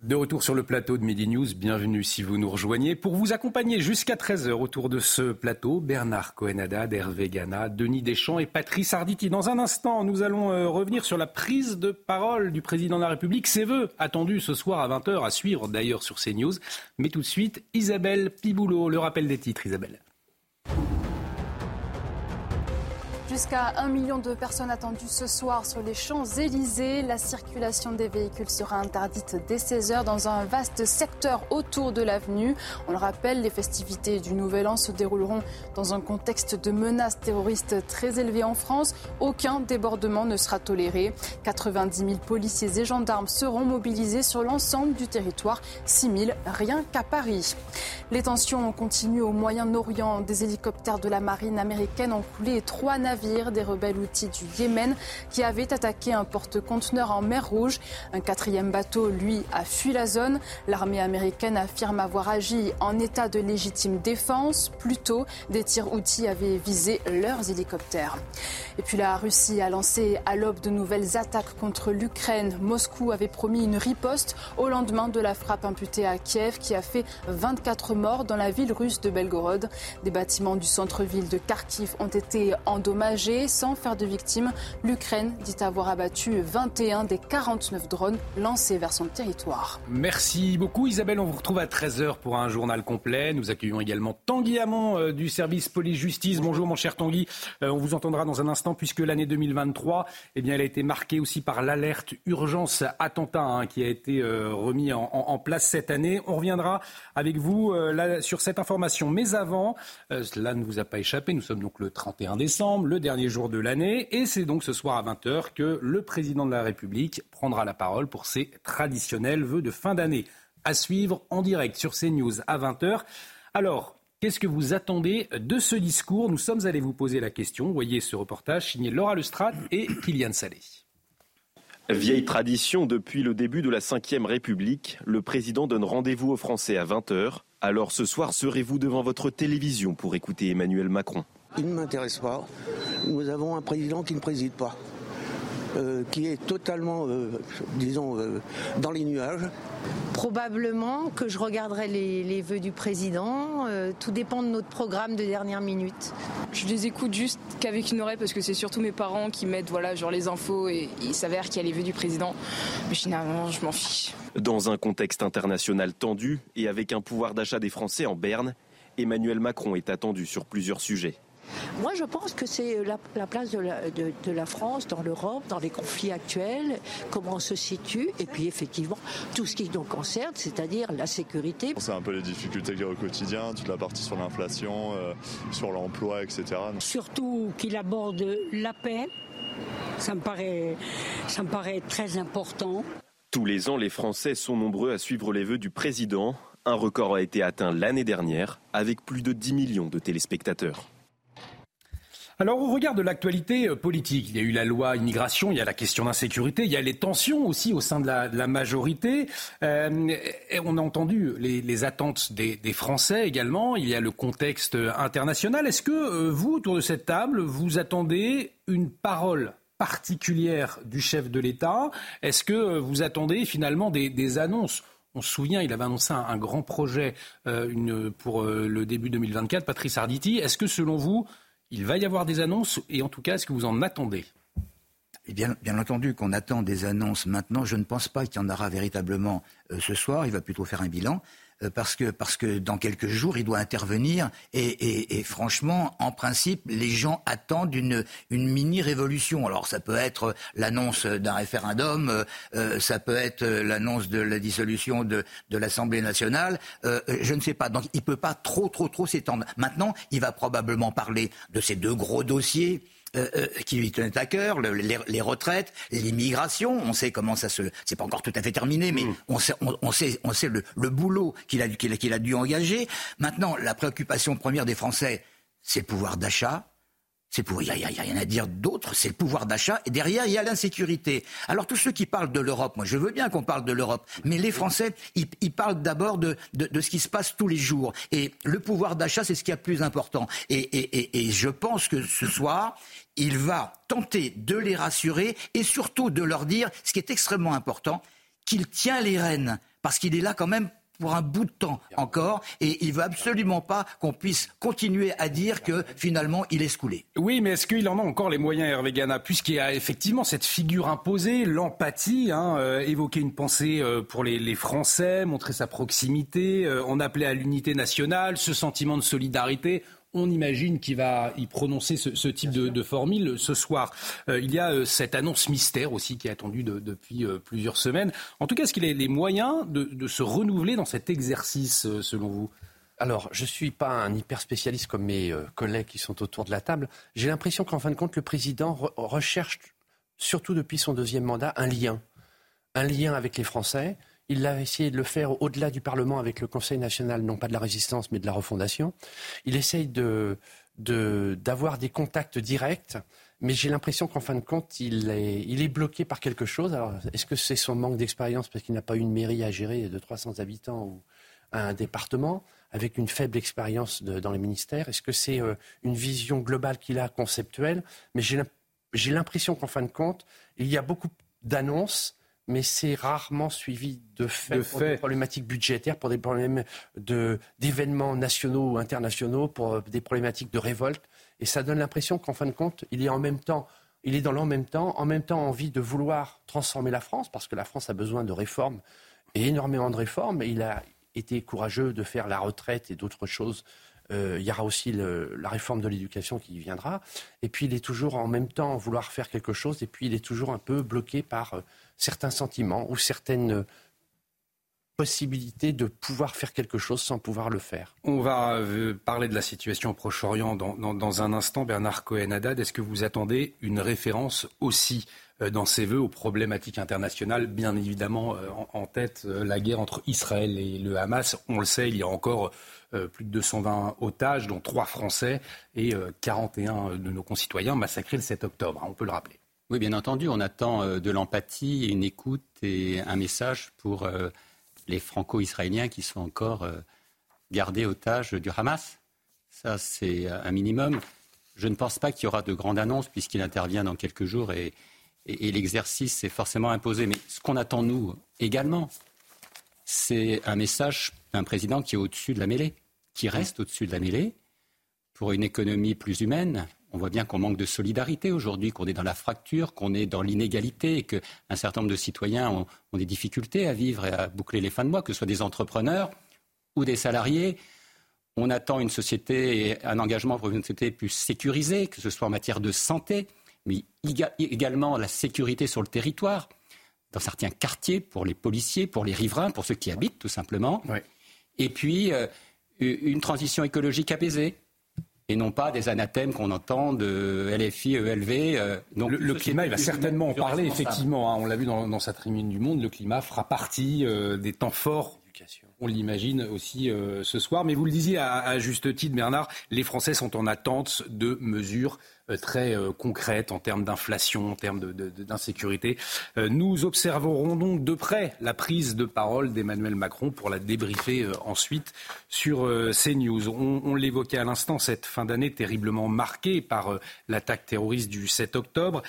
De retour sur le plateau de Midi News, bienvenue si vous nous rejoignez. Pour vous accompagner jusqu'à 13h autour de ce plateau, Bernard Cohenada, Hervé Gana, Denis Deschamps et Patrice Arditi. Dans un instant, nous allons euh, revenir sur la prise de parole du président de la République, ses vœux attendus ce soir à 20h, à suivre d'ailleurs sur CNews. Mais tout de suite, Isabelle Piboulot, le rappel des titres, Isabelle. Jusqu'à un million de personnes attendues ce soir sur les Champs-Élysées. La circulation des véhicules sera interdite dès 16h dans un vaste secteur autour de l'avenue. On le rappelle, les festivités du Nouvel An se dérouleront dans un contexte de menaces terroristes très élevé en France. Aucun débordement ne sera toléré. 90 000 policiers et gendarmes seront mobilisés sur l'ensemble du territoire. 6 000 rien qu'à Paris. Les tensions continuent au Moyen-Orient. Des hélicoptères de la marine américaine ont coulé trois navires des rebelles outils du Yémen qui avaient attaqué un porte-conteneur en mer Rouge. Un quatrième bateau, lui, a fui la zone. L'armée américaine affirme avoir agi en état de légitime défense. Plus tôt, des tirs outils avaient visé leurs hélicoptères. Et puis la Russie a lancé à l'aube de nouvelles attaques contre l'Ukraine. Moscou avait promis une riposte au lendemain de la frappe imputée à Kiev qui a fait 24 morts dans la ville russe de Belgorod. Des bâtiments du centre-ville de Kharkiv ont été endommagés sans faire de victimes. L'Ukraine dit avoir abattu 21 des 49 drones lancés vers son territoire. Merci beaucoup Isabelle, on vous retrouve à 13h pour un journal complet. Nous accueillons également Tanguy Hamon euh, du service police-justice. Bonjour mon cher Tanguy, euh, on vous entendra dans un instant puisque l'année 2023, eh bien, elle a été marquée aussi par l'alerte urgence attentat hein, qui a été euh, remis en, place cette année. On reviendra avec vous là, sur cette information. Mais avant, cela ne vous a pas échappé, nous sommes donc le 31 décembre, le dernier jour de l'année. Et c'est donc ce soir à 20h que le président de la République prendra la parole pour ses traditionnels vœux de fin d'année. À suivre en direct sur CNews à 20h. Alors, Qu'est-ce que vous attendez de ce discours? Nous sommes allés vous poser la question. Voyez ce reportage signé Laura Lestrade et Kylian Salé. Vieille tradition depuis le début de la Ve République, le président donne rendez-vous aux Français à 20h. Alors ce soir, serez-vous devant votre télévision pour écouter Emmanuel Macron? Il ne m'intéresse pas. Nous avons un président qui ne préside pas. Euh, qui est totalement, euh, disons, euh, dans les nuages. Probablement que je regarderai les, vœux du président. tout dépend de notre programme de dernière minute. Je les écoute juste qu'avec une oreille parce que c'est surtout mes parents qui mettent voilà, genre les infos et il s'avère qu'il y a les vœux du président. Mais finalement, je m'en fiche. Dans un contexte international tendu et avec un pouvoir d'achat des Français en berne, Emmanuel Macron est attendu sur plusieurs sujets. Moi, je pense que c'est la, place de la, France dans l'Europe, dans les conflits actuels, comment on se situe, et puis effectivement, tout ce qui nous concerne, c'est-à-dire la sécurité. C'est un peu les difficultés qu'il y a au quotidien, toute la partie sur l'inflation, euh, sur l'emploi, etc. Surtout qu'il aborde la paix, ça me paraît, ça me paraît très important. Tous les ans, les Français sont nombreux à suivre les vœux du président. Un record a été atteint l'année dernière, avec plus de 10 millions de téléspectateurs. Alors au regard de l'actualité euh, politique, il y a eu la loi immigration, il y a la question d'insécurité, il y a les tensions aussi au sein de la, majorité. Euh, on a entendu les, attentes des, Français également, il y a le contexte international. Est-ce que euh, vous, autour de cette table, vous attendez une parole particulière du chef de l'État? Est-ce que vous attendez finalement des, annonces? On se souvient, il avait annoncé un, grand projet pour le début 2024, Patrice Arditi. Est-ce que selon vous, il va y avoir des annonces et en tout cas, est-ce que vous en attendez? Eh bien, entendu qu'on attend des annonces maintenant. Je ne pense pas qu'il y en aura véritablement euh, ce soir. Il va plutôt faire un bilan. Euh, parce que, parce que dans quelques jours, il doit intervenir. Et, et, franchement, en principe, les gens attendent une, une mini-révolution. Alors, ça peut être l'annonce d'un référendum, euh, euh, ça peut être l'annonce de la dissolution de, de l'Assemblée nationale. Euh, je ne sais pas. Donc, il ne peut pas trop, trop, trop s'étendre. Maintenant, il va probablement parler de ces deux gros dossiers euh, euh, qui lui tenait à cœur, les, retraites, l'immigration. On sait comment ça se. C'est pas encore tout à fait terminé, mais mm. on sait, on, sait, on sait le, le boulot qu'il a, qu'il a, qu'il a dû engager. Maintenant, la préoccupation première des Français, c'est le pouvoir d'achat c'est pour, il n'y a, rien à dire d'autre, c'est le pouvoir d'achat, et derrière, il y a l'insécurité. Alors tous ceux qui parlent de l'Europe, moi je veux bien qu'on parle de l'Europe, mais les Français, ils, parlent d'abord de, de, ce qui se passe tous les jours. Et le pouvoir d'achat, c'est ce qui est le plus important. Et, et, et je pense que ce soir, il va tenter de les rassurer et surtout de leur dire, ce qui est extrêmement important, qu'il tient les rênes, parce qu'il est là quand même pour un bout de temps encore, et il veut absolument pas qu'on puisse continuer à dire que finalement il est scoulé. Oui, mais est-ce qu'il en a encore les moyens, Hervé Gana, puisqu'il y a effectivement cette figure imposée, l'empathie, hein, euh, évoquer une pensée euh, pour les, les, Français, montrer sa proximité, euh, on appelait à l'unité nationale, ce sentiment de solidarité on imagine qu'il va y prononcer ce, type de, formule ce soir. Euh, il y a euh, cette annonce mystère aussi qui est attendue depuis euh, plusieurs semaines. En tout cas, est-ce qu'il a les moyens de, se renouveler dans cet exercice, selon vous? Alors, je ne suis pas un hyper spécialiste comme mes collègues qui sont autour de la table. J'ai l'impression qu'en fin de compte, le président recherche, surtout depuis son deuxième mandat, un lien. Un lien avec les Français. Il a essayé de le faire au-delà du Parlement avec le Conseil national, non pas de la résistance, mais de la refondation. Il essaye d'avoir des contacts directs, mais j'ai l'impression qu'en fin de compte, il est, il est bloqué par quelque chose. Alors, est-ce que c'est son manque d'expérience parce qu'il n'a pas une mairie à gérer de 300 habitants ou un département avec une faible expérience dans les ministères? Est-ce que c'est euh, une vision globale qu'il a, conceptuelle? Mais j'ai l'impression qu'en fin de compte, il y a beaucoup d'annonces mais c'est rarement suivi de faits pour des problématiques budgétaires, pour des problèmes d'événements nationaux ou internationaux, pour des problématiques de révolte. Et ça donne l'impression qu'en fin de compte, il est en même temps, il est dans l'en même temps, en même temps envie de vouloir transformer la France, parce que la France a besoin de réformes, et énormément de réformes. il a été courageux de faire la retraite et d'autres choses euh, il y aura aussi la réforme de l'éducation qui viendra. Et puis il est toujours en même temps vouloir faire quelque chose, et puis il est toujours un peu bloqué par euh, certains sentiments ou certaines possibilités de pouvoir faire quelque chose sans pouvoir le faire. On va euh, parler de la situation au Proche-Orient dans, un instant. Bernard Cohen-Haddad, est-ce que vous attendez une référence aussi dans ses voeux aux problématiques internationales, bien évidemment en, tête la guerre entre Israël et le Hamas. On le sait, il y a encore euh, plus de 220 otages, dont 3 Français et 41 euh, de nos concitoyens massacrés le 7 octobre, hein, on peut le rappeler. Oui, bien entendu, on attend euh, de l'empathie, une écoute et un message pour les franco-israéliens qui sont encore gardés otages du Hamas. Ça, c'est un minimum. Je ne pense pas qu'il y aura de grandes annonces puisqu'il intervient dans quelques jours et, et l'exercice est forcément imposé. Mais ce qu'on attend, nous, également, c'est un message d'un président qui est au-dessus de la mêlée qui reste au-dessus de la mêlée. Pour une économie plus humaine, on voit bien qu'on manque de solidarité aujourd'hui, qu'on est dans la fracture, qu'on est dans l'inégalité et qu'un certain nombre de citoyens ont, des difficultés à vivre et à boucler les fins de mois, que ce soit des entrepreneurs ou des salariés. On attend une société et un engagement pour une société plus sécurisée, que ce soit en matière de santé, mais également la sécurité sur le territoire, dans certains quartiers, pour les policiers, pour les riverains, pour ceux qui habitent tout simplement. Et puis, euh, une transition écologique apaisée et non pas des anathèmes qu'on entend de LFI, ELV. Euh, donc le, climat, il va certainement en parler, effectivement. Hein. on l'a vu dans, sa tribune du Monde, le climat fera partie euh, des temps forts on l'imagine aussi euh, ce soir. Mais vous le disiez à, juste titre, Bernard, les Français sont en attente de mesures euh, très euh, concrètes en termes d'inflation, en termes d'insécurité. nous observerons donc de près la prise de parole d'Emmanuel Macron pour la débriefer ensuite sur CNews. On, on l'évoquait à l'instant, cette fin d'année terriblement marquée par l'attaque terroriste du 7 octobre.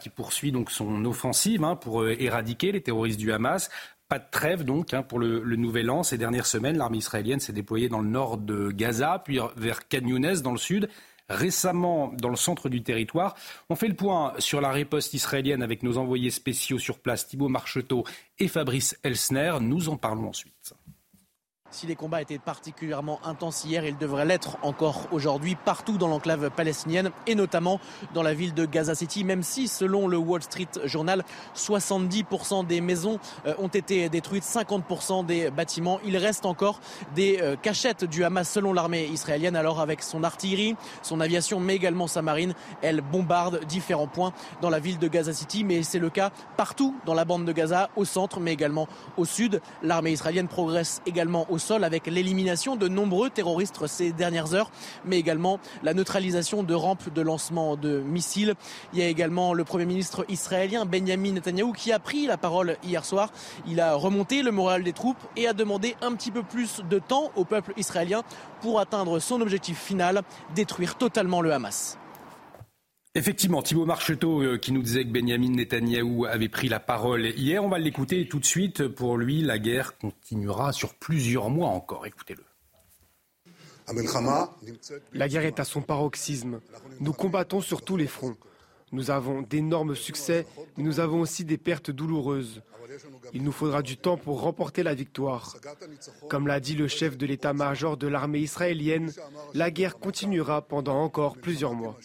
Qui poursuit donc son offensive hein, pour éradiquer les terroristes du Hamas. Pas de trêve donc hein, pour le, nouvel an. Ces dernières semaines, l'armée israélienne s'est déployée dans le nord de Gaza, puis vers Khan dans le sud, récemment dans le centre du territoire. On fait le point sur la riposte israélienne avec nos envoyés spéciaux sur place, Thibault Marcheteau et Fabrice Elsner. Nous en parlons ensuite. Si les combats étaient particulièrement intenses hier, ils devraient l'être encore aujourd'hui partout dans l'enclave palestinienne et notamment dans la ville de Gaza City, même si selon le Wall Street Journal, 70% des maisons euh, ont été détruites, 50% des bâtiments. Il reste encore des euh, cachettes du Hamas selon l'armée israélienne. Alors avec son artillerie, son aviation, mais également sa marine, elle bombarde différents points dans la ville de Gaza City. Mais c'est le cas partout dans la bande de Gaza, au centre, mais également au sud. L'armée israélienne progresse également au sol avec l'élimination de nombreux terroristes ces dernières heures, mais également la neutralisation de rampes de lancement de missiles. Il y a également le Premier ministre israélien Benjamin Netanyahu qui a pris la parole hier soir. Il a remonté le moral des troupes et a demandé un petit peu plus de temps au peuple israélien pour atteindre son objectif final, détruire totalement le Hamas. Effectivement, Thibault Marcheteau euh, qui nous disait que Benjamin Netanyahou avait pris la parole hier. On va l'écouter tout de suite. Pour lui, la guerre continuera sur plusieurs mois encore. Écoutez-le. La guerre est à son paroxysme. Nous combattons sur tous les fronts. Nous avons d'énormes succès, mais nous avons aussi des pertes douloureuses. Il nous faudra du temps pour remporter la victoire. Comme l'a dit le chef de l'état-major de l'armée israélienne, la guerre continuera pendant encore plusieurs mois.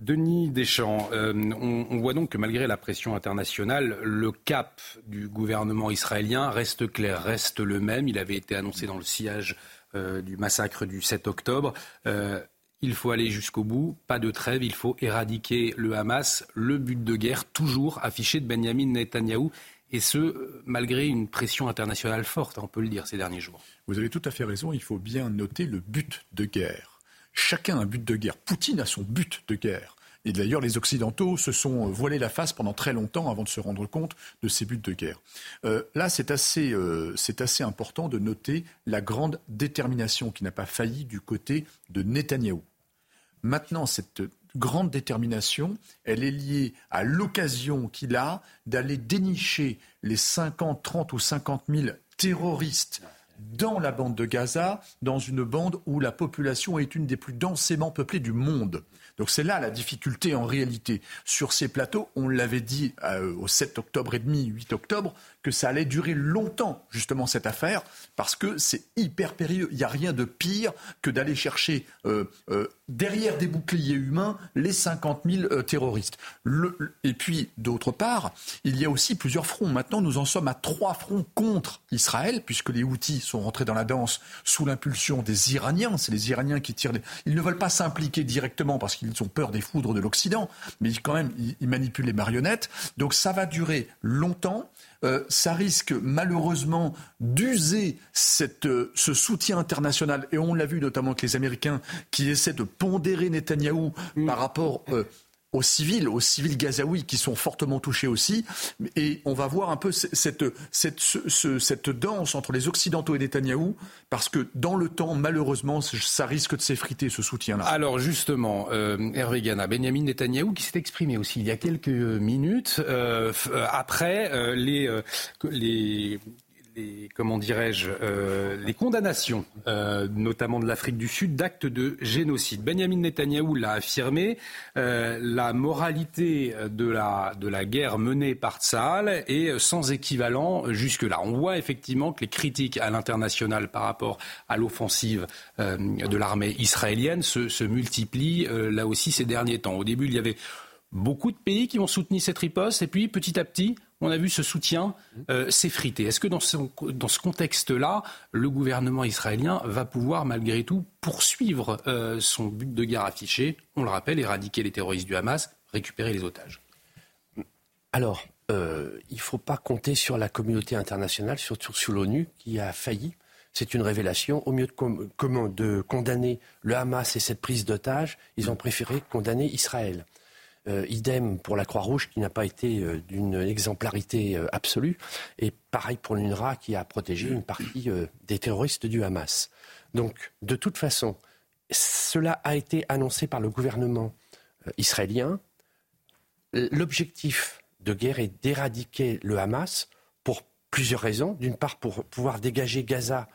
Denis Deschamps, euh, on, voit donc que malgré la pression internationale, le cap du gouvernement israélien reste clair, reste le même. Il avait été annoncé dans le sillage euh, du massacre du 7 octobre. Euh, il faut aller jusqu'au bout, pas de trêve, il faut éradiquer le Hamas, le but de guerre toujours affiché de Benjamin Netanyahou, et ce, malgré une pression internationale forte, on peut le dire, ces derniers jours. Vous avez tout à fait raison, il faut bien noter le but de guerre. Chacun a un but de guerre. Poutine a son but de guerre. Et d'ailleurs, les Occidentaux se sont voilés la face pendant très longtemps avant de se rendre compte de ces buts de guerre. Euh, là, c'est assez, euh, assez important de noter la grande détermination qui n'a pas failli du côté de Netanyahou. Maintenant, cette grande détermination, elle est liée à l'occasion qu'il a d'aller dénicher les 50, 30 ou 50 000 terroristes dans la bande de Gaza, dans une bande où la population est une des plus densément peuplées du monde. Donc c'est là la difficulté en réalité. Sur ces plateaux, on l'avait dit euh, au 7 octobre et demi, 8 octobre, que ça allait durer longtemps, justement, cette affaire, parce que c'est hyper périlleux. Il n'y a rien de pire que d'aller chercher euh, euh, derrière des boucliers humains les 50 000 terroristes. et puis, d'autre part, il y a aussi plusieurs fronts. Maintenant, nous en sommes à trois fronts contre Israël, puisque les Houthis sont rentrés dans la danse sous l'impulsion des Iraniens. C'est les Iraniens qui tirent. Ils ne veulent pas s'impliquer directement parce qu'ils ont peur des foudres de l'Occident, mais quand même, ils manipulent les marionnettes. Donc ça va durer longtemps. Euh, ça risque malheureusement d'user euh, ce soutien international. Et on l'a vu notamment avec les Américains qui essaient de pondérer Netanyahou par rapport euh, aux civils, aux civils gazaouis qui sont fortement touchés aussi. Et on va voir un peu cette, cette, cette danse entre les Occidentaux et Netanyahou, parce que dans le temps, malheureusement, ça risque de s'effriter, ce soutien-là. Alors justement, euh, Hervé Gana, Benjamin Netanyahou qui s'est exprimé aussi il y a quelques minutes, euh, après euh, les, les les, comment dirais-je, euh, les condamnations, euh, notamment de l'Afrique du Sud, d'actes de génocide. Benjamin Netanyahou l'a affirmé, euh, la moralité de la, guerre menée par Tsahal est sans équivalent jusque-là. On voit effectivement que les critiques à l'international par rapport à l'offensive de l'armée israélienne se multiplient là aussi ces derniers temps. Au début, il y avait beaucoup de pays qui ont soutenu cette riposte et puis petit à petit, on a vu ce soutien euh, s'effriter. Est-ce que dans ce, contexte-là, le gouvernement israélien va pouvoir malgré tout poursuivre euh, son but de guerre affiché, on le rappelle, éradiquer les terroristes du Hamas, récupérer les otages? Alors, euh, il ne faut pas compter sur la communauté internationale, surtout sur l'ONU, qui a failli. C'est une révélation. Au mieux de condamner le Hamas et cette prise d'otages, ils ont préféré condamner Israël. Euh, idem pour la Croix-Rouge qui n'a pas été euh, d'une exemplarité euh, absolue. Et pareil pour l'UNRWA qui a protégé une partie des terroristes du Hamas. Donc, de toute façon, cela a été annoncé par le gouvernement israélien. L'objectif de guerre est d'éradiquer le Hamas pour plusieurs raisons. D'une part, pour pouvoir dégager Gaza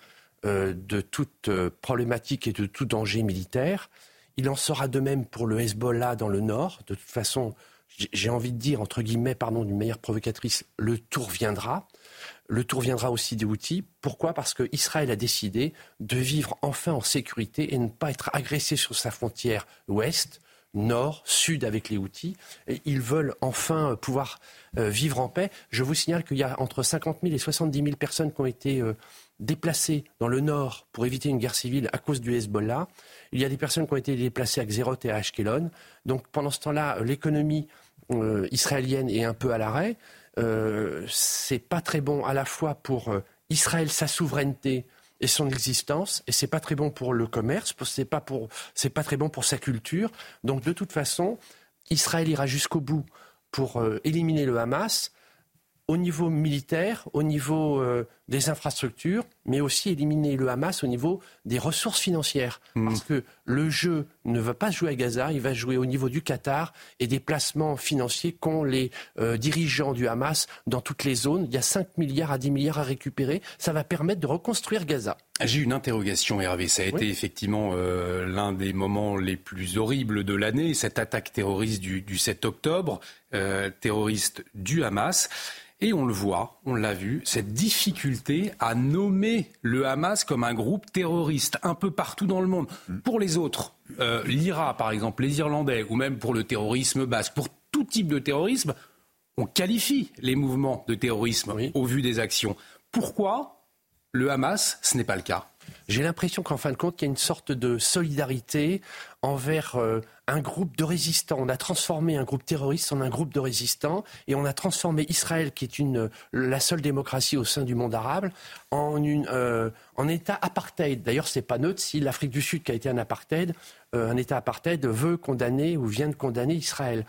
de toute problématique et de tout danger militaire. Il en sera de même pour le Hezbollah dans le nord. De toute façon, j'ai envie de dire, entre guillemets, pardon, d'une manière provocatrice, le tour viendra. le tour viendra aussi des outils. Pourquoi? Parce qu'Israël a décidé de vivre enfin en sécurité et ne pas être agressé sur sa frontière ouest, nord, sud avec les outils. ils veulent enfin pouvoir euh, vivre en paix. Je vous signale qu'il y a entre 50 000 et 70 000 personnes qui ont été euh, déplacées dans le nord pour éviter une guerre civile à cause du Hezbollah. Il y a des personnes qui ont été déplacées à Xerot et à Ashkelon. Donc pendant ce temps-là, l'économie euh, israélienne est un peu à l'arrêt. Euh, c'est pas très bon à la fois pour euh, Israël, sa souveraineté et son existence, et c'est pas très bon pour le commerce, c'est pas pour, c'est pas très bon pour sa culture. Donc de toute façon, Israël ira jusqu'au bout pour euh, éliminer le Hamas au niveau militaire, au niveau euh, des infrastructures, mais aussi éliminer le Hamas au niveau des ressources financières. Hmm. Parce que le jeu ne va pas jouer à Gaza, il va jouer au niveau du Qatar et des placements financiers qu'ont les euh, dirigeants du Hamas dans toutes les zones. Il y a 5 milliards à 10 milliards à récupérer. Ça va permettre de reconstruire Gaza. J'ai une interrogation, Hervé. Ça a été effectivement euh, l'un des moments les plus horribles de l'année, cette attaque terroriste du, du 7 octobre, terroriste du Hamas. Et on le voit, on l'a vu, cette difficulté à nommer le Hamas comme un groupe terroriste un peu partout dans le monde. Pour les autres, euh, l'IRA par exemple, les Irlandais, ou même pour le terrorisme basque, pour tout type de terrorisme, on qualifie les mouvements de terrorisme au vu des actions. Pourquoi le Hamas, ce n'est pas le cas? J'ai l'impression qu'en fin de compte, il y a une sorte de solidarité envers euh, un groupe de résistants. On a transformé un groupe terroriste en un groupe de résistants et on a transformé Israël, qui est une, la seule démocratie au sein du monde arabe, en, une, euh, État apartheid. D'ailleurs, c'est pas neutre si l'Afrique du Sud, qui a été un apartheid, euh, un État apartheid, veut condamner ou vient de condamner Israël.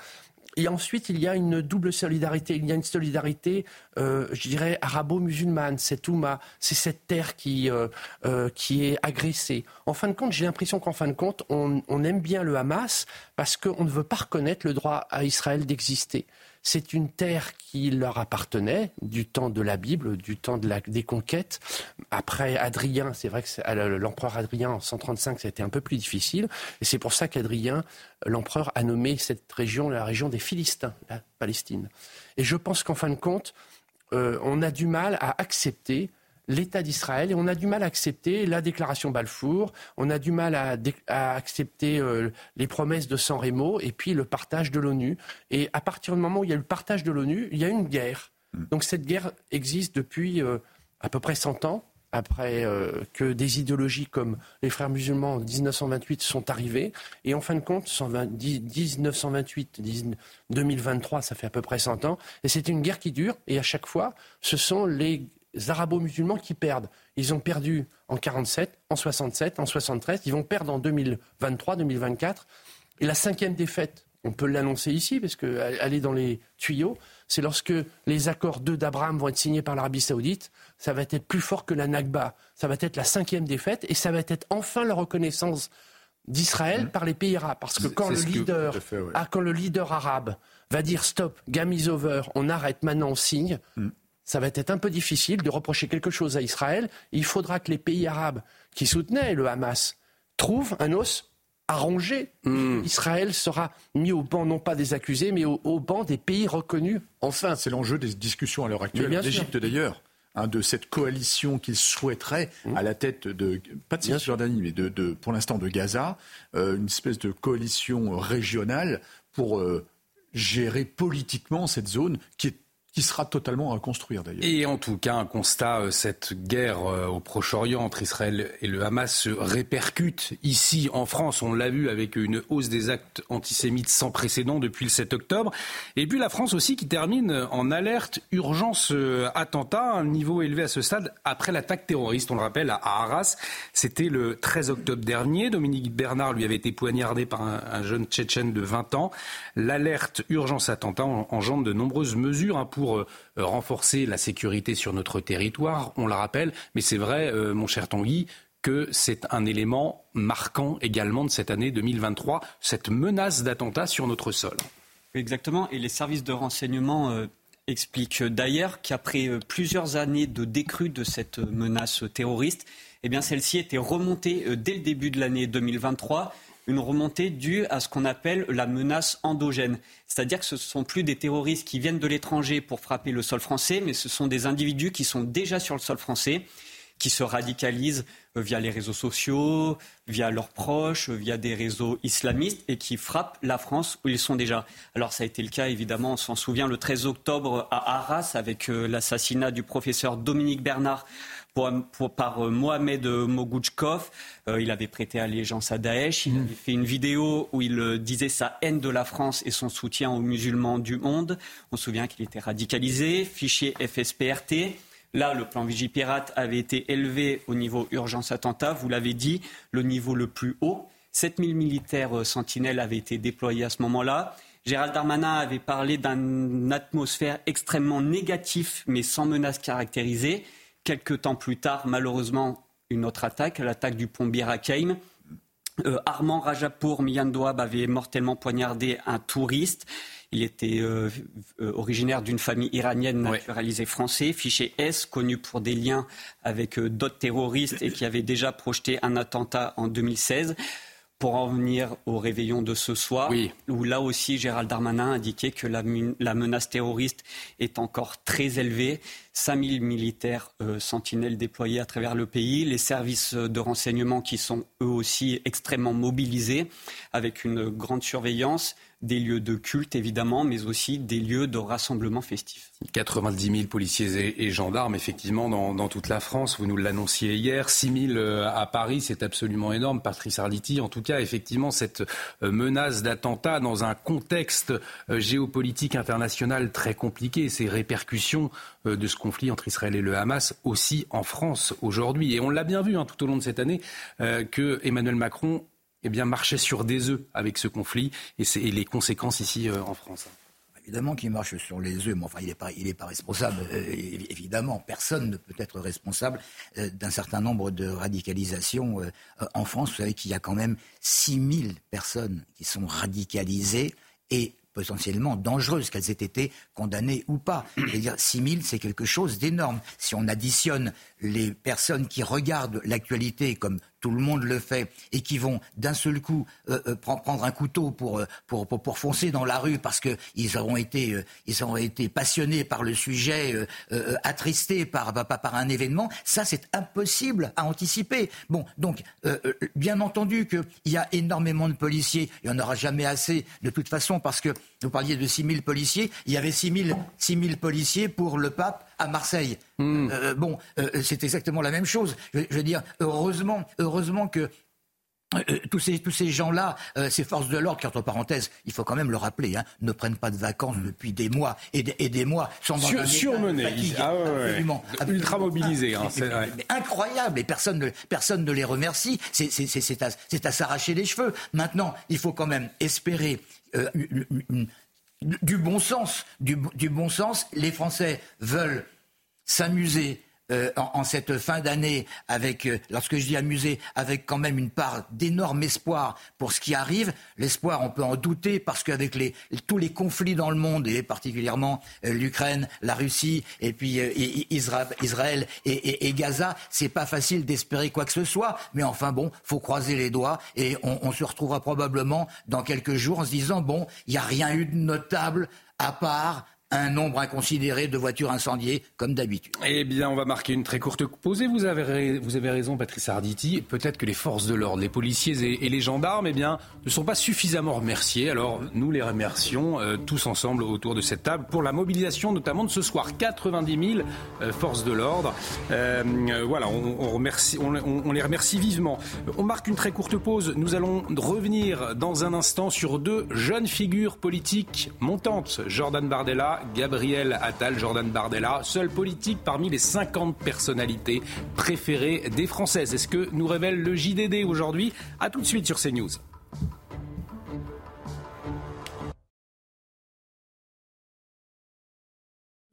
Et ensuite, il y a une double solidarité. Il y a une solidarité, euh, je dirais, arabo-musulmane. C'est Ouma, c'est cette terre qui, euh, euh, qui est agressée. En fin de compte, j'ai l'impression qu'en fin de compte, on, aime bien le Hamas parce qu'on ne veut pas reconnaître le droit à Israël d'exister. C'est une terre qui leur appartenait du temps de la Bible, du temps de la, des conquêtes. Après Adrien, c'est vrai que l'empereur Adrien en 135, ça a été un peu plus difficile. Et c'est pour ça qu'Adrien, l'empereur, a nommé cette région la région des Philistins, la Palestine. Et je pense qu'en fin de compte, euh, on a du mal à accepter l'État d'Israël et on a du mal à accepter la déclaration Balfour, on a du mal à, accepter euh, les promesses de San Remo et puis le partage de l'ONU. Et à partir du moment où il y a eu le partage de l'ONU, il y a une guerre. Mm. Donc cette guerre existe depuis euh, à peu près 100 ans, après euh, que des idéologies comme les frères musulmans en 1928 sont arrivées. Et en fin de compte, 1928, 2023, ça fait à peu près 100 ans. Et c'est une guerre qui dure. Et à chaque fois, ce sont les arabo-musulmans qui perdent. Ils ont perdu en 47, en 67, en 73. Ils vont perdre en 2023, 2024. Et la cinquième défaite, on peut l'annoncer ici, parce qu'elle est dans les tuyaux, c'est lorsque les accords 2 d'Abraham vont être signés par l'Arabie saoudite. Ça va être plus fort que la Nakba. Ça va être la cinquième défaite et ça va être enfin la reconnaissance d'Israël mmh. par les pays arabes. Parce que quand le, leader, ah, quand le leader arabe va dire stop, game is over, on arrête maintenant, on signe, mmh ça va être un peu difficile de reprocher quelque chose à Israël. Il faudra que les pays arabes qui soutenaient le Hamas trouvent un os à ronger. Hmm. Israël sera mis au banc non pas des accusés, mais au, banc des pays reconnus. Enfin, c'est l'enjeu des discussions à l'heure actuelle. L'Égypte d'ailleurs. Hein, de cette coalition qu'il souhaiterait hmm. à la tête de, pas de Cisjordanie, mais de, pour l'instant de Gaza, euh, une espèce de coalition régionale pour euh, gérer politiquement cette zone qui est qui sera totalement à reconstruire d'ailleurs. Et en tout cas, un constat, euh, cette guerre euh, au Proche-Orient entre Israël et le Hamas se répercute ici en France. On l'a vu avec une hausse des actes antisémites sans précédent depuis le 7 octobre. Et puis la France aussi qui termine en alerte urgence euh, attentat, un niveau élevé à ce stade après l'attaque terroriste. On le rappelle à Arras, c'était le 13 octobre dernier. Dominique Bernard lui avait été poignardé par un, jeune Tchétchène de 20 ans. L'alerte urgence attentat engendre de nombreuses mesures hein, pour pour euh, renforcer la sécurité sur notre territoire, on le rappelle, mais c'est vrai, euh, mon cher Tanguy, que c'est un élément marquant également de cette année 2023, cette menace d'attentat sur notre sol. Exactement, et les services de renseignement euh, expliquent d'ailleurs qu'après plusieurs années de décrue de cette menace terroriste, eh bien celle-ci était remontée dès le début de l'année 2023 une remontée due à ce qu'on appelle la menace endogène. C'est-à-dire que ce ne sont plus des terroristes qui viennent de l'étranger pour frapper le sol français, mais ce sont des individus qui sont déjà sur le sol français, qui se radicalisent euh, via les réseaux sociaux, via leurs proches, euh, via des réseaux islamistes et qui frappent la France où ils sont déjà. Alors ça a été le cas évidemment, on s'en souvient, le 13 octobre à Arras avec euh, l'assassinat du professeur Dominique Bernard par Mohamed Mogouchkov. il avait prêté allégeance à Daesh. Il avait fait une vidéo où il disait sa haine de la France et son soutien aux musulmans du monde. On se souvient qu'il était radicalisé, fichier FSPRT. Là, le plan Vigipirate avait été élevé au niveau urgence attentat. Vous l'avez dit, le niveau le plus haut. 7000 militaires euh, sentinelles avaient été déployés à ce moment-là. Gérald Darmanin avait parlé d'une atmosphère extrêmement négative, mais sans menace caractérisée. Quelques temps plus tard, malheureusement, une autre attaque, l'attaque du pont Bir euh, Armand Rajapour Miandouab avait mortellement poignardé un touriste. Il était euh, euh, originaire d'une famille iranienne naturalisée français, fiché S, connu pour des liens avec d'autres terroristes et qui avait déjà projeté un attentat en 2016 pour en venir au réveillon de ce soir, où là aussi Gérald Darmanin indiquait que la, menace terroriste est encore très élevée. 5000 militaires sentinelles déployés à travers le pays, les services de renseignement qui sont eux aussi extrêmement mobilisés, avec une grande surveillance, des lieux de culte évidemment, mais aussi des lieux de rassemblement festif. 90 000 policiers et, gendarmes, effectivement, dans, toute la France. Vous nous l'annonciez hier. 6 000 euh, à Paris, c'est absolument énorme. Patrice Arditi, en tout cas, effectivement, cette euh, menace d'attentat dans un contexte euh, géopolitique international très compliqué, ces répercussions de ce conflit entre Israël et le Hamas aussi en France aujourd'hui. Et on l'a bien vu hein, tout au long de cette année que Emmanuel Macron eh bien, marchait sur des œufs avec ce conflit et, les conséquences ici euh, en France évidemment qu'il marche sur les œufs, mais enfin, il n'est pas, pas responsable. Euh, évidemment, personne ne peut être responsable euh, d'un certain nombre de radicalisations en France. Vous savez qu'il y a quand même 6000 personnes qui sont radicalisées et potentiellement dangereuses, qu'elles aient été condamnées ou pas. Je veux dire, 6 000, c'est quelque chose d'énorme. Si on additionne les personnes qui regardent l'actualité comme tout le monde le fait, et qui vont d'un seul coup euh, euh, prendre un couteau pour, euh, pour, foncer dans la rue parce qu'ils auront été, été passionnés par le sujet, attristés par, par, par un événement, ça c'est impossible à anticiper. Bon, donc, bien entendu qu'il y a énormément de policiers, il n'y en aura jamais assez de toute façon parce que vous parliez de 6 000 policiers, il y avait 6 000, policiers pour le pape à Marseille. Hmm. Euh, bon, euh, c'est exactement la même chose. Je, veux dire, heureusement, heureusement que euh, tous ces, tous ces gens-là, ces forces de l'ordre, qui entre parenthèses, il faut quand même le rappeler, hein, ne prennent pas de vacances depuis des mois et des, et des mois, sont dans Sur, surmenés, ah ouais, ultra mobilisés, hein, incroyable, et personne ne, personne ne les remercie. C'est à, à s'arracher les cheveux. Maintenant, il faut quand même espérer euh, du bon sens. Du, du bon sens. Les Français veulent s'amuser euh, en, cette fin d'année, avec, euh, lorsque je dis amusé, avec quand même une part d'énorme espoir pour ce qui arrive. L'espoir, on peut en douter, parce qu'avec tous les conflits dans le monde, et particulièrement euh, l'Ukraine, la Russie, et puis Israël, et, et, Gaza, c'est pas facile d'espérer quoi que ce soit. Mais enfin bon, faut croiser les doigts, et on, on se retrouvera probablement dans quelques jours en se disant, bon, il n'y a rien eu de notable à part un nombre inconsidéré de voitures incendiées, comme d'habitude. Eh bien, on va marquer une très courte pause. Vous avez, vous avez raison, Patrice Arditi. Peut-être que les forces de l'ordre, les policiers et, les gendarmes, eh bien, ne sont pas suffisamment remerciés. Alors, nous les remercions euh, tous ensemble autour de cette table pour la mobilisation, notamment de ce soir. 90 000 euh, forces de l'ordre. Euh, voilà, on, les remercie vivement. On marque une très courte pause. Nous allons revenir dans un instant sur deux jeunes figures politiques montantes. Jordan Bardella Gabriel Attal, Jordan Bardella, seul politique parmi les 50 personnalités préférées des Françaises. Est-ce que nous révèle le JDD aujourd'hui? A tout de suite sur CNews.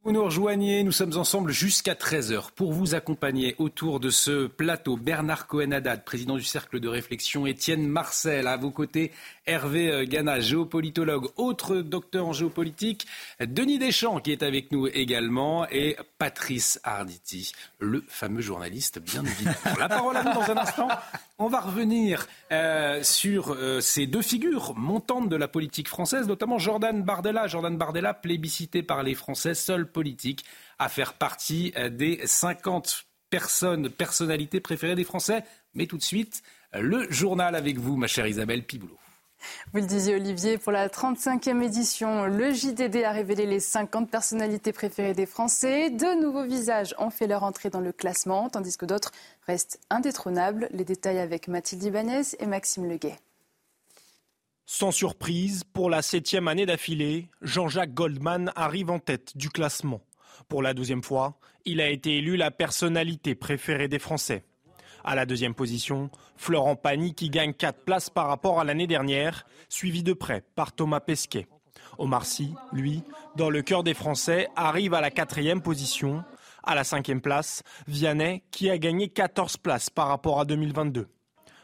Vous nous rejoignez, nous sommes ensemble jusqu'à 13h pour vous accompagner autour de ce plateau. Bernard Cohen-Haddad, président du Cercle de réflexion, Étienne Marcel, à vos côtés, Hervé euh, Gana, géopolitologue, autre docteur en géopolitique, Denis Deschamps qui est avec nous également, et Patrice Arditi, le fameux journaliste, bien évidemment. La parole à vous dans un instant On va revenir euh, sur euh, ces deux figures montantes de la politique française, notamment Jordan Bardella. Jordan Bardella, plébiscité par les Français, seul politique à faire partie des 50 personnes, personnalités préférées des Français. Mais tout de suite, le journal avec vous, ma chère Isabelle Piboulot. Vous le disiez Olivier, pour la 35e édition, le JDD a révélé les 50 personnalités préférées des Français. De nouveaux visages ont fait leur entrée dans le classement, tandis que d'autres restent indétrônables. Les détails avec Mathilde Ibanez et Maxime Leguet. Sans surprise, pour la septième année d'affilée, Jean-Jacques Goldman arrive en tête du classement. Pour la douzième fois, il a été élu la personnalité préférée des Français. À la deuxième position, Florent Pagny qui gagne 4 places par rapport à l'année dernière, suivi de près par Thomas Pesquet. Omar Sy, lui, dans le cœur des Français, arrive à la quatrième position. À la cinquième place, Vianney qui a gagné 14 places par rapport à 2022.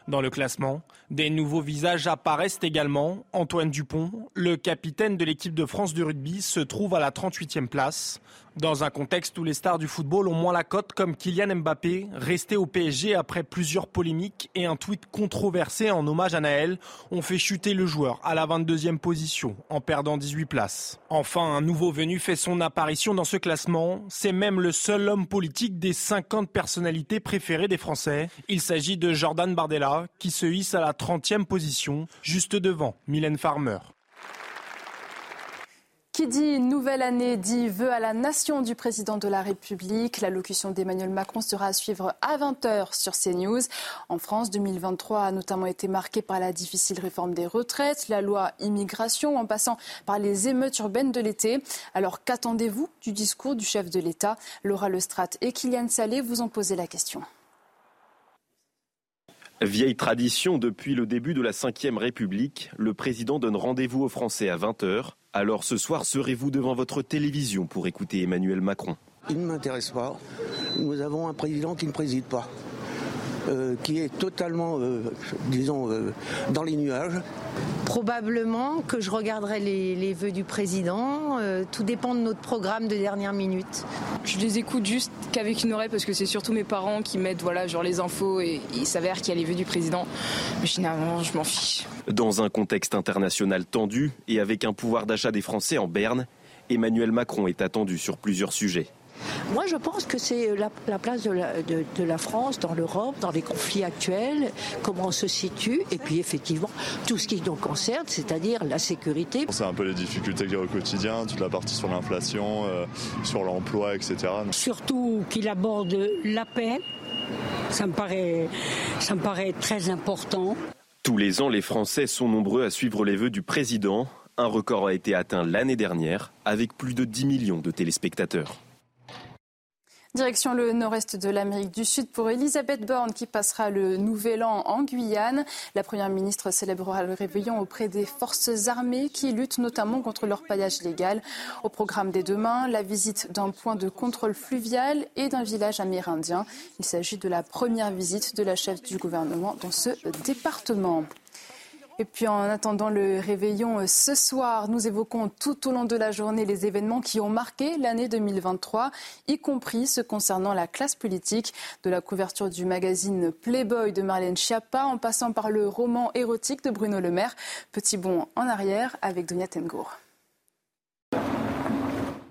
Dans le classement, des nouveaux visages apparaissent également. Antoine Dupont, le capitaine de l'équipe de France de rugby, se trouve à la 38e place. Dans un contexte où les stars du football ont moins la cote, comme Kylian Mbappé, resté au PSG après plusieurs polémiques et un tweet controversé en hommage à Naël, ont fait chuter le joueur à la 22e position, en perdant 18 places. Enfin, un nouveau venu fait son apparition dans ce classement. C'est même le seul homme politique des 50 personnalités préférées des Français. Il s'agit de Jordan Bardella, qui se hisse à la 30e position, juste devant Mylène Farmer. Qui dit nouvelle année dit vœu à la nation du président de la République. L'allocution d'Emmanuel Macron sera à suivre à 20h sur CNews. En France, 2023 a notamment été marqué par la difficile réforme des retraites, la loi immigration, en passant par les émeutes urbaines de l'été. Alors qu'attendez-vous du discours du chef de l'État? Laura Lestrade et Kylian Salé vous ont posé la question. Vieille tradition depuis le début de la Ve République, le président donne rendez-vous aux Français à 20h. Alors ce soir, serez-vous devant votre télévision pour écouter Emmanuel Macron? Il ne m'intéresse pas. Nous avons un président qui ne préside pas. Euh, qui est totalement, euh, disons, euh, dans les nuages. Probablement que je regarderai les, les vœux du président. tout dépend de notre programme de dernière minute. Je les écoute juste qu'avec une oreille parce que c'est surtout mes parents qui mettent voilà, genre les infos et il s'avère qu'il y a les vœux du président. Mais finalement, je m'en fiche. Dans un contexte international tendu et avec un pouvoir d'achat des Français en berne, Emmanuel Macron est attendu sur plusieurs sujets. Moi, je pense que c'est la, place de la, France dans l'Europe, dans les conflits actuels, comment on se situe, et puis effectivement, tout ce qui nous concerne, c'est-à-dire la sécurité. C'est un peu les difficultés qu'il y a au quotidien, toute la partie sur l'inflation, euh, sur l'emploi, etc. Surtout qu'il aborde la paix, ça me paraît, ça me paraît très important. Tous les ans, les Français sont nombreux à suivre les vœux du président. Un record a été atteint l'année dernière, avec plus de 10 millions de téléspectateurs. Direction le nord-est de l'Amérique du Sud pour Elisabeth Borne qui passera le nouvel an en Guyane. La Première ministre célébrera le réveillon auprès des forces armées qui luttent notamment contre leur paillage légal. Au programme des demain, la visite d'un point de contrôle fluvial et d'un village amérindien. Il s'agit de la première visite de la chef du gouvernement dans ce département. Et puis en attendant le réveillon euh, ce soir, nous évoquons tout au long de la journée les événements qui ont marqué l'année 2023, y compris ceux concernant la classe politique, de la couverture du magazine Playboy de Marlène Schiappa en passant par le roman érotique de Bruno Le Maire. Petit bond en arrière avec Donia Tengour.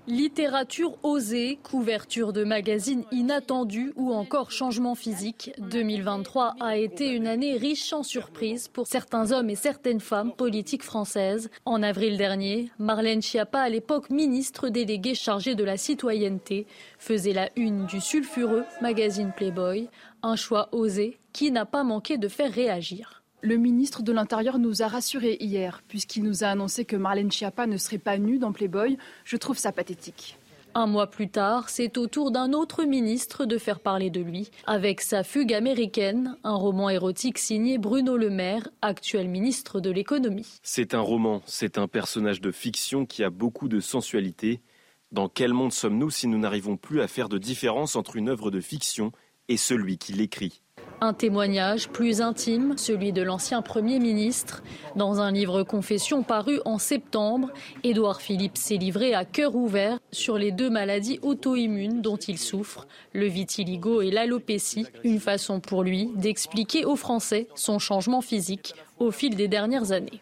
Littérature osée, couverture de magazines inattendus ou encore changement physique, 2023 a été une année riche en surprises pour certains hommes et certaines femmes politiques françaises. En avril dernier, Marlène Schiappa, à l'époque ministre déléguée chargée de la citoyenneté, faisait la une du sulfureux magazine Playboy, un choix osé qui n'a pas manqué de faire réagir. Le ministre de l'Intérieur nous a rassurés hier, puisqu'il nous a annoncé que Marlène Schiappa ne serait pas nue dans Playboy. Je trouve ça pathétique. Un mois plus tard, c'est au tour d'un autre ministre de faire parler de lui, avec sa fugue américaine, un roman érotique signé Bruno Le Maire, actuel ministre de l'économie. C'est un roman, c'est un personnage de fiction qui a beaucoup de sensualité. Dans quel monde sommes-nous si nous n'arrivons plus à faire de différence entre une œuvre de fiction et celui qui l'écrit? Un témoignage plus intime, celui de l'ancien Premier ministre. Dans un livre confession paru en septembre, Édouard Philippe s'est livré à cœur ouvert sur les deux maladies auto-immunes dont il souffre, le vitiligo et l'alopécie, une façon pour lui d'expliquer aux Français son changement physique au fil des dernières années.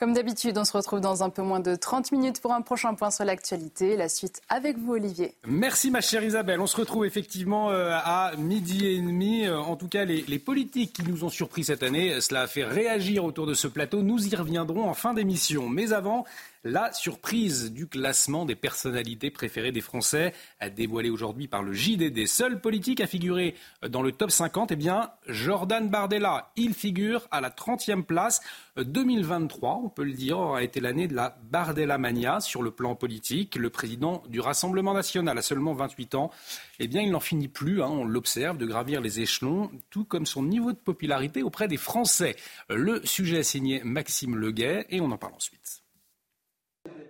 Comme d'habitude, on se retrouve dans un peu moins de 30 minutes pour un prochain point sur l'actualité. La suite avec vous, Olivier. Merci, ma chère Isabelle. On se retrouve effectivement euh, à midi et demi. Euh, en tout cas, les, les politiques qui nous ont surpris cette année, cela a fait réagir autour de ce plateau. Nous y reviendrons en fin d'émission. Mais avant, la surprise du classement des personnalités préférées des Français, dévoilée aujourd'hui par le JDD. Seul politique à figurer dans le top 50, eh bien, Jordan Bardella. Il figure à la 30e place. 2023, on peut le dire, aura été l'année de la Bardella Mania sur le plan politique. Le président du Rassemblement national a seulement 28 ans. Eh bien, il n'en finit plus, hein, on l'observe, de gravir les échelons, tout comme son niveau de popularité auprès des Français. Le sujet est signé Maxime Leguet et on en parle ensuite.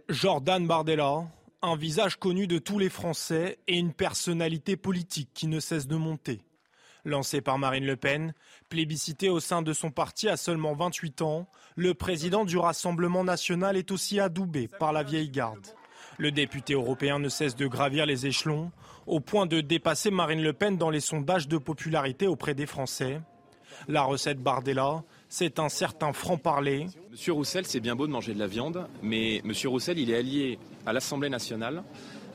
Jordan Bardella, un visage connu de tous les Français et une personnalité politique qui ne cesse de monter. Lancé par Marine Le Pen, plébiscité au sein de son parti à seulement 28 ans, le président du Rassemblement national est aussi adoubé par la vieille garde. Le député européen ne cesse de gravir les échelons, au point de dépasser Marine Le Pen dans les sondages de popularité auprès des Français. La recette Bardella, c'est un certain franc-parler. Monsieur Roussel, c'est bien beau de manger de la viande, mais Monsieur Roussel, il est allié à l'Assemblée nationale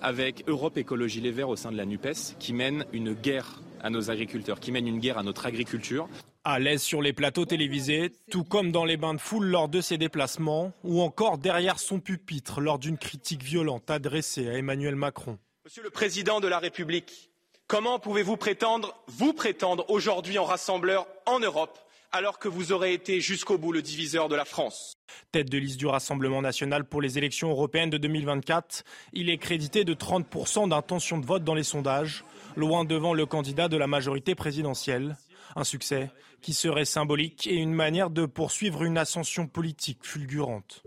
avec Europe Écologie Les Verts au sein de la NUPES, qui mène une guerre à nos agriculteurs, qui mène une guerre à notre agriculture. À l'aise sur les plateaux télévisés, tout comme dans les bains de foule lors de ses déplacements, ou encore derrière son pupitre lors d'une critique violente adressée à Emmanuel Macron. Monsieur le Président de la République, comment pouvez-vous prétendre, vous prétendre aujourd'hui en rassembleur en Europe alors que vous aurez été jusqu'au bout le diviseur de la France. Tête de liste du Rassemblement national pour les élections européennes de 2024, il est crédité de 30% d'intention de vote dans les sondages, loin devant le candidat de la majorité présidentielle. Un succès qui serait symbolique et une manière de poursuivre une ascension politique fulgurante.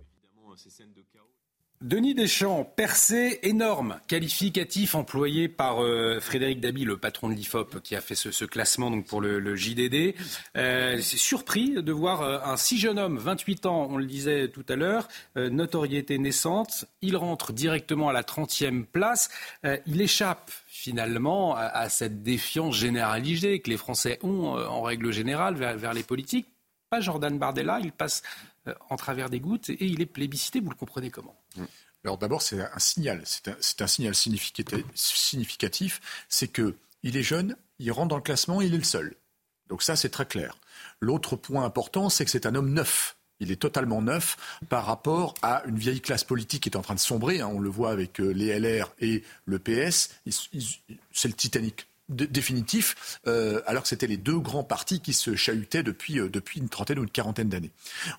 Denis Deschamps, percé énorme, qualificatif employé par euh, Frédéric Dabi, le patron de l'IFOP, qui a fait ce, classement donc pour le, JDD. Euh, c'est surpris de voir euh, un si jeune homme, 28 ans, on le disait tout à l'heure, notoriété naissante. Il rentre directement à la 30e place. il échappe finalement à, cette défiance généralisée que les Français ont en règle générale vers, vers les politiques. Pas Jordan Bardella, il passe en travers des gouttes et il est plébiscité. Vous le comprenez comment alors d'abord, c'est un signal, c'est un, signal significatif, c'est que il est jeune, il rentre dans le classement, il est le seul. Donc ça, c'est très clair. L'autre point important, c'est que c'est un homme neuf. Il est totalement neuf par rapport à une vieille classe politique qui est en train de sombrer. Hein. on le voit avec euh, les LR et le PS. C'est le Titanic définitif, euh, alors que c'était les deux grands partis qui se chahutaient depuis, euh, depuis une trentaine ou une quarantaine d'années.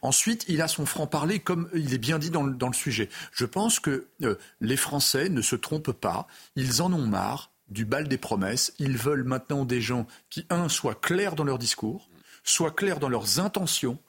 Ensuite, il a son franc-parler, comme il est bien dit dans le, dans le sujet. Je pense que euh, les Français ne se trompent pas, ils en ont marre du bal des promesses, ils veulent maintenant des gens qui, un, soient clairs dans leur discours, soient clairs dans leurs intentions,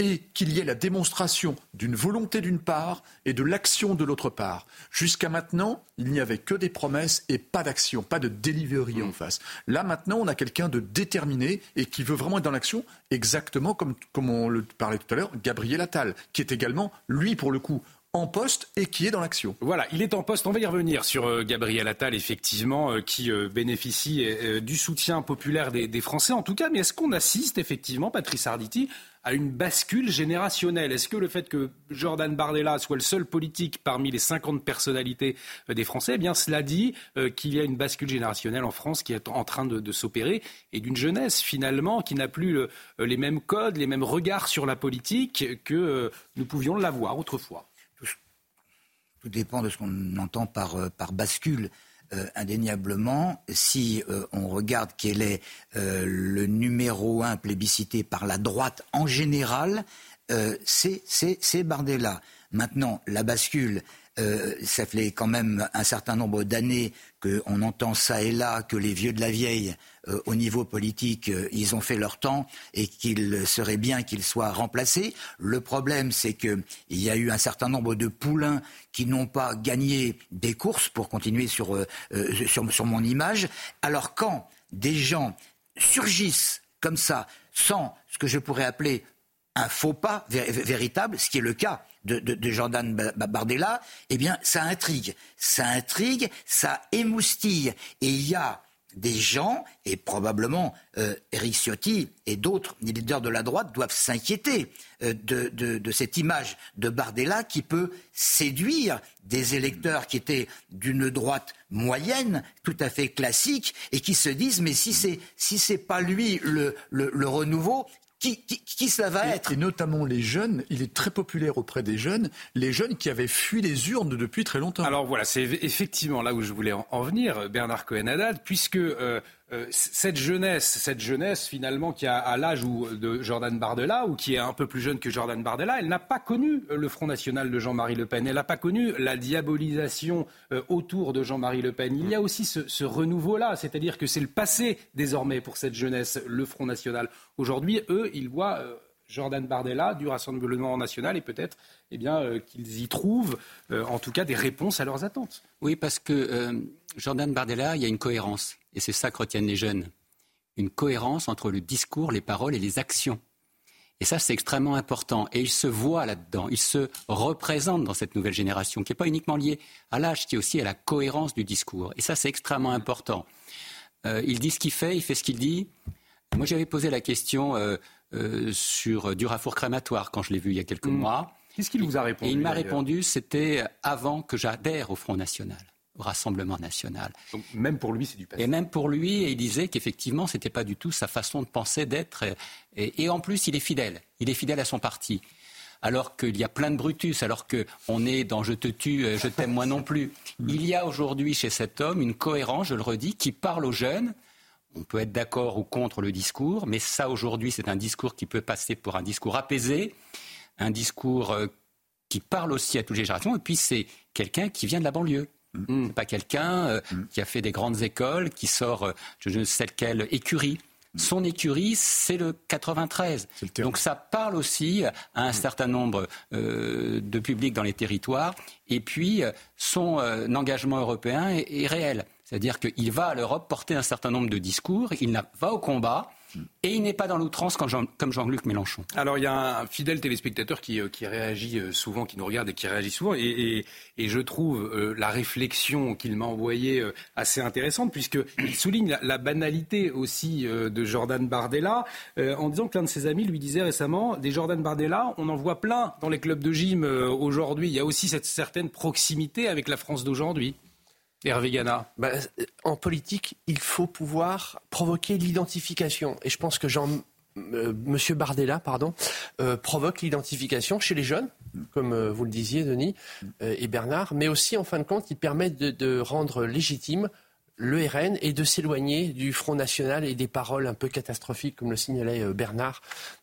et qu'il y ait la démonstration d'une volonté d'une part et de l'action de l'autre part. Jusqu'à maintenant, il n'y avait que des promesses et pas d'action, pas de delivery en mm. face. Là, maintenant, on a quelqu'un de déterminé et qui veut vraiment être dans l'action, exactement comme, comme on le parlait tout à l'heure, Gabriel Attal, qui est également, lui, pour le coup, en poste et qui est dans l'action. Voilà, il est en poste. On va y revenir sur euh, Gabriel Attal, effectivement, euh, qui euh, bénéficie du soutien populaire des, Français, en tout cas. Mais est-ce qu'on assiste, effectivement, Patrice Arditi, à une bascule générationnelle? Est-ce que le fait que Jordan Bardella soit le seul politique parmi les 50 personnalités des Français, eh bien cela dit qu'il y a une bascule générationnelle en France qui est en train de, s'opérer et d'une jeunesse finalement qui n'a plus les mêmes codes, les mêmes regards sur la politique que nous pouvions l'avoir autrefois? Tout dépend de ce qu'on entend par, par bascule. Euh, indéniablement, si euh, on regarde quel est euh, le numéro un plébiscité par la droite en général, c'est Bardella. Maintenant, la bascule, euh, ça fait quand même un certain nombre d'années qu'on entend ça et là que les vieux de la vieille, euh, au niveau politique, euh, ils ont fait leur temps et qu'il serait bien qu'ils soient remplacés. Le problème, c'est qu'il y a eu un certain nombre de poulains qui n'ont pas gagné des courses, pour continuer sur, sur, sur mon image. Alors quand des gens surgissent comme ça, sans ce que je pourrais appeler un faux pas véritable, ce qui est le cas de, Jordan Bardella, eh bien, ça intrigue. Ça intrigue, ça émoustille. Et il y a des gens, et probablement euh, Eric Ciotti et d'autres leaders de la droite doivent s'inquiéter euh, de, cette image de Bardella qui peut séduire des électeurs qui étaient d'une droite moyenne, tout à fait classique, et qui se disent mais si c'est si pas lui le renouveau, qui, qui, cela va être Et notamment les jeunes, il est très populaire auprès des jeunes, les jeunes qui avaient fui les urnes depuis très longtemps. Alors voilà, c'est effectivement là où je voulais en venir, Bernard Cohen-Haddad, puisque euh, cette jeunesse, cette jeunesse finalement qui a à l'âge de Jordan Bardella ou qui est un peu plus jeune que Jordan Bardella, elle n'a pas connu le Front National de Jean-Marie Le Pen. Elle n'a pas connu la diabolisation euh, autour de Jean-Marie Le Pen. Il y a aussi ce, renouveau-là, c'est-à-dire que c'est le passé désormais pour cette jeunesse, le Front National. Aujourd'hui, eux, ils voient euh, Jordan Bardella du Rassemblement national et peut-être eh qu'ils y trouvent en tout cas des réponses à leurs attentes. Oui, parce que Jordan Bardella, il y a une cohérence et c'est ça que retiennent les jeunes, une cohérence entre le discours, les paroles et les actions. Et ça, c'est extrêmement important. Et ils se voient là-dedans, ils se représentent dans cette nouvelle génération, qui n'est pas uniquement liée à l'âge, qui est aussi à la cohérence du discours. Et ça, c'est extrêmement important. Euh, il dit ce qu'il fait, il fait ce qu'il dit. Moi, j'avais posé la question euh, euh, sur Durafour crématoire quand je l'ai vu il y a quelques hmm. mois. Qu'est-ce qu'il vous a répondu Et il m'a répondu, c'était avant que j'adhère au Front National. Rassemblement national. Donc même pour lui, c'est du passé. Et même pour lui, il disait qu'effectivement, ce n'était pas du tout sa façon de penser, d'être. Et, en plus, il est fidèle. Il est fidèle à son parti. Alors qu'il y a plein de Brutus, alors qu'on est dans je te tue, euh, je t'aime moi non plus. Il y a aujourd'hui chez cet homme une cohérence, je le redis, qui parle aux jeunes. On peut être d'accord ou contre le discours, mais ça aujourd'hui, c'est un discours qui peut passer pour un discours apaisé, un discours euh, qui parle aussi à toutes les générations. Et puis c'est quelqu'un qui vient de la banlieue. Mm. C'est pas quelqu'un euh, mm. qui a fait des grandes écoles, qui sort euh, je ne sais quelle écurie. Mm. Son écurie, c'est le 93. Donc ça parle aussi à un certain nombre euh, de publics dans les territoires. Et puis, son engagement européen est réel. C'est-à-dire qu'il va à l'Europe porter un certain nombre de discours, il va au combat, et il n'est pas dans l'outrance comme Jean-Luc Mélenchon. Alors il y a un fidèle téléspectateur qui, euh, réagit euh, souvent, qui nous regarde et qui réagit souvent. Et, je trouve euh, la réflexion qu'il m'a envoyée assez intéressante, puisqu'il souligne la, banalité aussi de Jordan Bardella, en disant que l'un de ses amis lui disait récemment, des Jordan Bardella, on en voit plein dans les clubs de gym aujourd'hui. Il y a aussi cette certaine proximité avec la France d'aujourd'hui. Hervé Gana. Bah, en politique, il faut pouvoir provoquer l'identification. Et je pense que Jean, euh, Monsieur Bardella, pardon, euh, provoque l'identification chez les jeunes, comme euh, vous le disiez, Denis et Bernard, mais aussi, en fin de compte, il permet de, rendre légitime le RN et de s'éloigner du Front National et des paroles un peu catastrophiques, comme le signalait Bernard,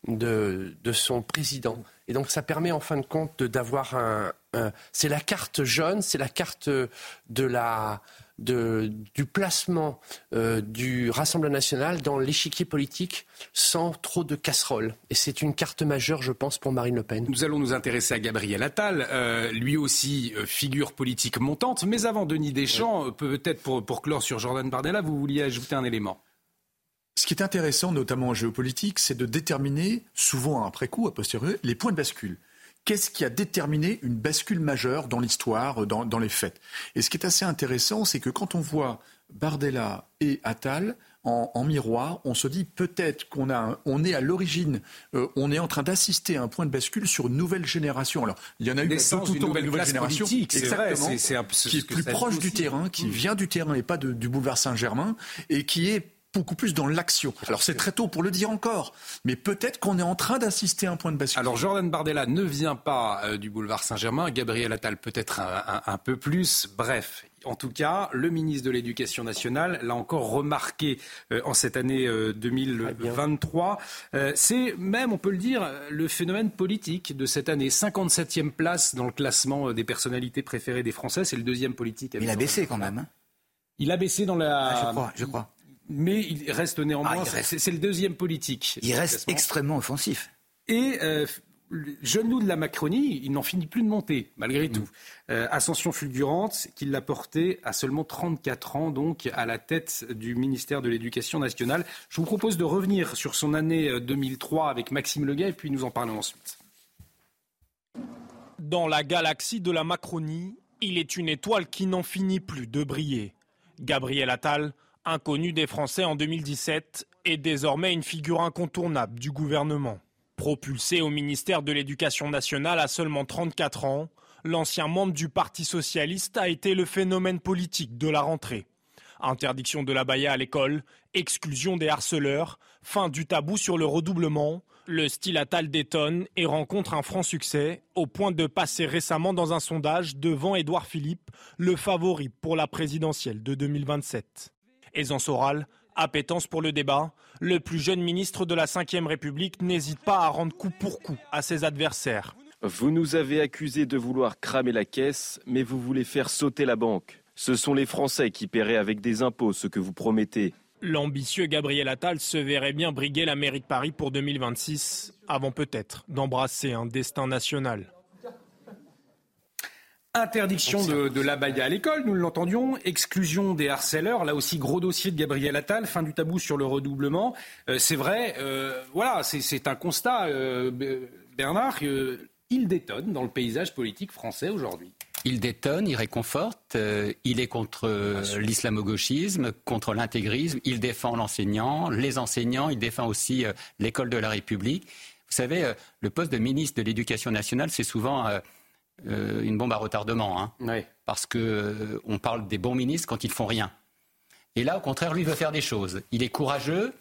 de, de son président. Et donc ça permet en fin de compte d'avoir un, c'est la carte jaune, c'est la carte de la de, du placement euh, du Rassemblement national dans l'échiquier politique sans trop de casseroles. Et c'est une carte majeure, je pense, pour Marine Le Pen. Nous allons nous intéresser à Gabriel Attal, euh, lui aussi euh, figure politique montante. Mais avant Denis Deschamps, peut-être pour, pour clore sur Jordan Bardella, vous vouliez ajouter un élément ce qui est intéressant, notamment en géopolitique, c'est de déterminer, souvent après coup, a posteriori, les points de bascule. Qu'est-ce qui a déterminé une bascule majeure dans l'histoire, dans, les faits? Et ce qui est assez intéressant, c'est que quand on voit Bardella et Attal, en, miroir, on se dit peut-être qu'on a, on est à l'origine, euh, on est en train d'assister à un point de bascule sur une nouvelle génération. Alors, il y en a eu tout, une nouvelle, génération, exactement, qui est plus proche du terrain, qui vient du terrain et pas du boulevard Saint-Germain, et qui est beaucoup plus dans l'action. Alors c'est très tôt pour le dire encore, mais peut-être qu'on est en train d'assister à un point de bascule. Alors Jordan Bardella ne vient pas euh, du boulevard Saint-Germain, Gabriel Attal peut-être un, peu plus. Bref, en tout cas, le ministre de l'Éducation nationale l'a encore remarqué euh, en cette année 2023. Euh, c'est même, on peut le dire, le phénomène politique de cette année. 57e place dans le classement des personnalités préférées des Français. C'est le deuxième politique. Il a baissé quand même. Hein. Il a baissé dans la. Ah, je crois, je crois mais il reste néanmoins. Ah, c'est le deuxième politique. Il reste extrêmement offensif. Et euh, le jeune loup de la Macronie, il n'en finit plus de monter, malgré tout. Euh, ascension fulgurante qu'il l'a porté à seulement 34 ans, donc à la tête du ministère de l'Éducation nationale. Je vous propose de revenir sur son année 2003 avec Maxime Leguet, et puis nous en parlons ensuite. Dans la galaxie de la Macronie, il est une étoile qui n'en finit plus de briller. Gabriel Attal, inconnu des Français en 2017, est désormais une figure incontournable du gouvernement. Propulsé au ministère de l'Éducation nationale à seulement 34 ans, l'ancien membre du Parti socialiste a été le phénomène politique de la rentrée. Interdiction de la baya à l'école, exclusion des harceleurs, fin du tabou sur le redoublement, le style Attal détonne et rencontre un franc succès, au point de passer récemment dans un sondage devant Édouard Philippe, le favori pour la présidentielle de 2027. Aisance orale, appétence pour le débat, le plus jeune ministre de la Ve République n'hésite pas à rendre coup pour coup à ses adversaires. Vous nous avez accusés de vouloir cramer la caisse, mais vous voulez faire sauter la banque. Ce sont les Français qui paieraient avec des impôts ce que vous promettez. L'ambitieux Gabriel Attal se verrait bien briguer la mairie de Paris pour 2026, avant peut-être d'embrasser un destin national. Interdiction de, de l'abaya à l'école, nous l'entendions. Exclusion des harceleurs, là aussi gros dossier de Gabriel Attal. Fin du tabou sur le redoublement. Euh, c'est vrai, euh, voilà, c'est un constat, euh, Bernard. il détonne dans le paysage politique français aujourd'hui. Il détonne, il réconforte, il est contre l'islamo-gauchisme, contre l'intégrisme, il défend l'enseignant, les enseignants, il défend aussi l'école de la République. Vous savez, le poste de ministre de l'Éducation nationale, c'est souvent euh, une bombe à retardement. Hein, Parce qu'on euh, on parle des bons ministres quand ils font rien. Et là, au contraire, lui veut faire des choses. Il est courageux.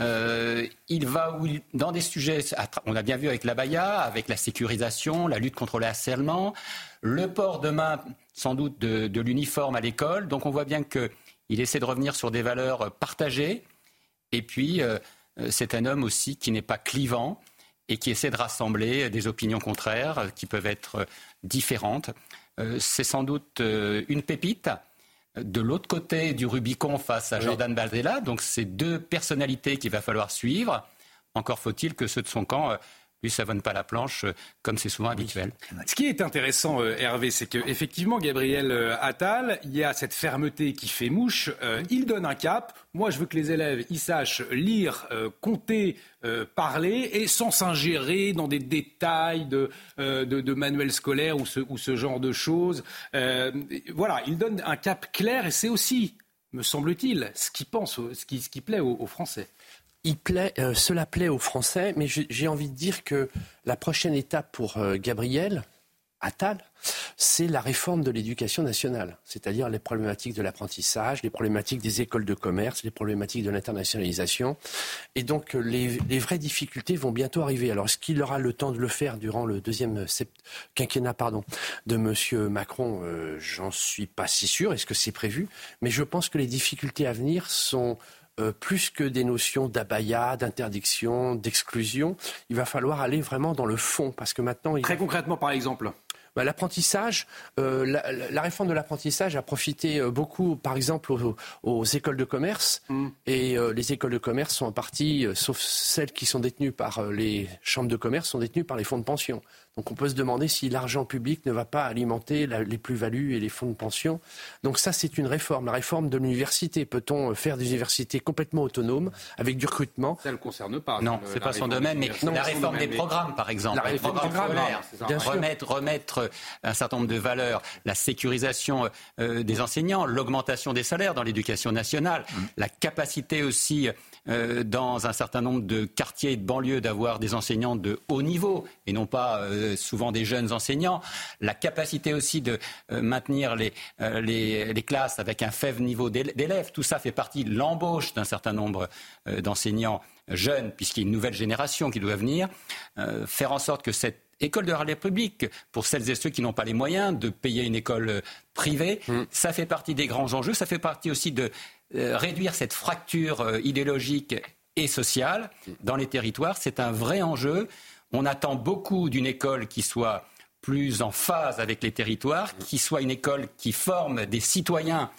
Euh, il va dans des sujets, on a bien vu avec la Baïa, avec la sécurisation, la lutte contre le harcèlement, le port demain, sans doute, de, l'uniforme à l'école. Donc on voit bien qu'il essaie de revenir sur des valeurs partagées. Et puis, c'est un homme aussi qui n'est pas clivant et qui essaie de rassembler des opinions contraires qui peuvent être différentes. Euh, c'est sans doute euh, une pépite. De l'autre côté du Rubicon face à Jordan Bardella, donc c'est deux personnalités qu'il va falloir suivre. Encore faut-il que ceux de son camp euh, lui savonnent pas la planche comme c'est souvent habituel. Ce qui est intéressant, Hervé, c'est qu'effectivement, Gabriel Attal, il y a cette fermeté qui fait mouche. il donne un cap. Moi, je veux que les élèves ils sachent lire, compter, euh, parler et sans s'ingérer dans des détails de, euh, de, manuels scolaires ou ce, ou ce, genre de choses. Euh, voilà, il donne un cap clair et c'est aussi, me semble-t-il, ce qui pense, ce qui, ce qui plaît aux, Français. Plaît, cela plaît aux Français, mais j'ai envie de dire que la prochaine étape pour Gabriel, Attal, c'est la réforme de l'éducation nationale, c'est-à-dire les problématiques de l'apprentissage, les problématiques des écoles de commerce, les problématiques de l'internationalisation. Et donc les, vraies difficultés vont bientôt arriver. Alors est-ce qu'il aura le temps de le faire durant le deuxième quinquennat pardon, de M. Macron euh, J'en suis pas si sûr. Est-ce que c'est prévu? Mais je pense que les difficultés à venir sont euh, plus que des notions d'abaya, d'interdiction, d'exclusion, il va falloir aller vraiment dans le fond. Parce que maintenant. Très concrètement, par exemple bah, l'apprentissage, euh, la, réforme de l'apprentissage a profité euh, beaucoup, par exemple, aux, écoles de commerce. Mm. Et euh, les écoles de commerce sont en partie, sauf celles qui sont détenues par les chambres de commerce, sont détenues par les fonds de pension. Donc on peut se demander si l'argent public ne va pas alimenter les plus-values et les fonds de pension. Donc ça, c'est une réforme. La réforme de l'université. Peut-on faire des universités complètement autonomes avec du recrutement? Ça ne le concerne pas. Non, c'est pas son domaine, mais la réforme des programmes, par exemple. La réforme des programmes remettre, remettre un certain nombre de valeurs, la sécurisation euh, des enseignants, l'augmentation des salaires dans l'éducation nationale, mmh. la capacité aussi euh, dans un certain nombre de quartiers et de banlieues d'avoir des enseignants de haut niveau et non pas euh, souvent des jeunes enseignants, la capacité aussi de euh, maintenir les, les, classes avec un faible niveau d'élèves, tout ça fait partie de l'embauche d'un certain nombre d'enseignants jeunes, puisqu'il y a une nouvelle génération qui doit venir, faire en sorte que cette école de la République, pour celles et ceux qui n'ont pas les moyens de payer une école privée, mmh. ça fait partie des grands enjeux, ça fait partie aussi de réduire cette fracture euh, idéologique et sociale dans les territoires, c'est un vrai enjeu. On attend beaucoup d'une école qui soit plus en phase avec les territoires, qui soit une école qui forme des citoyens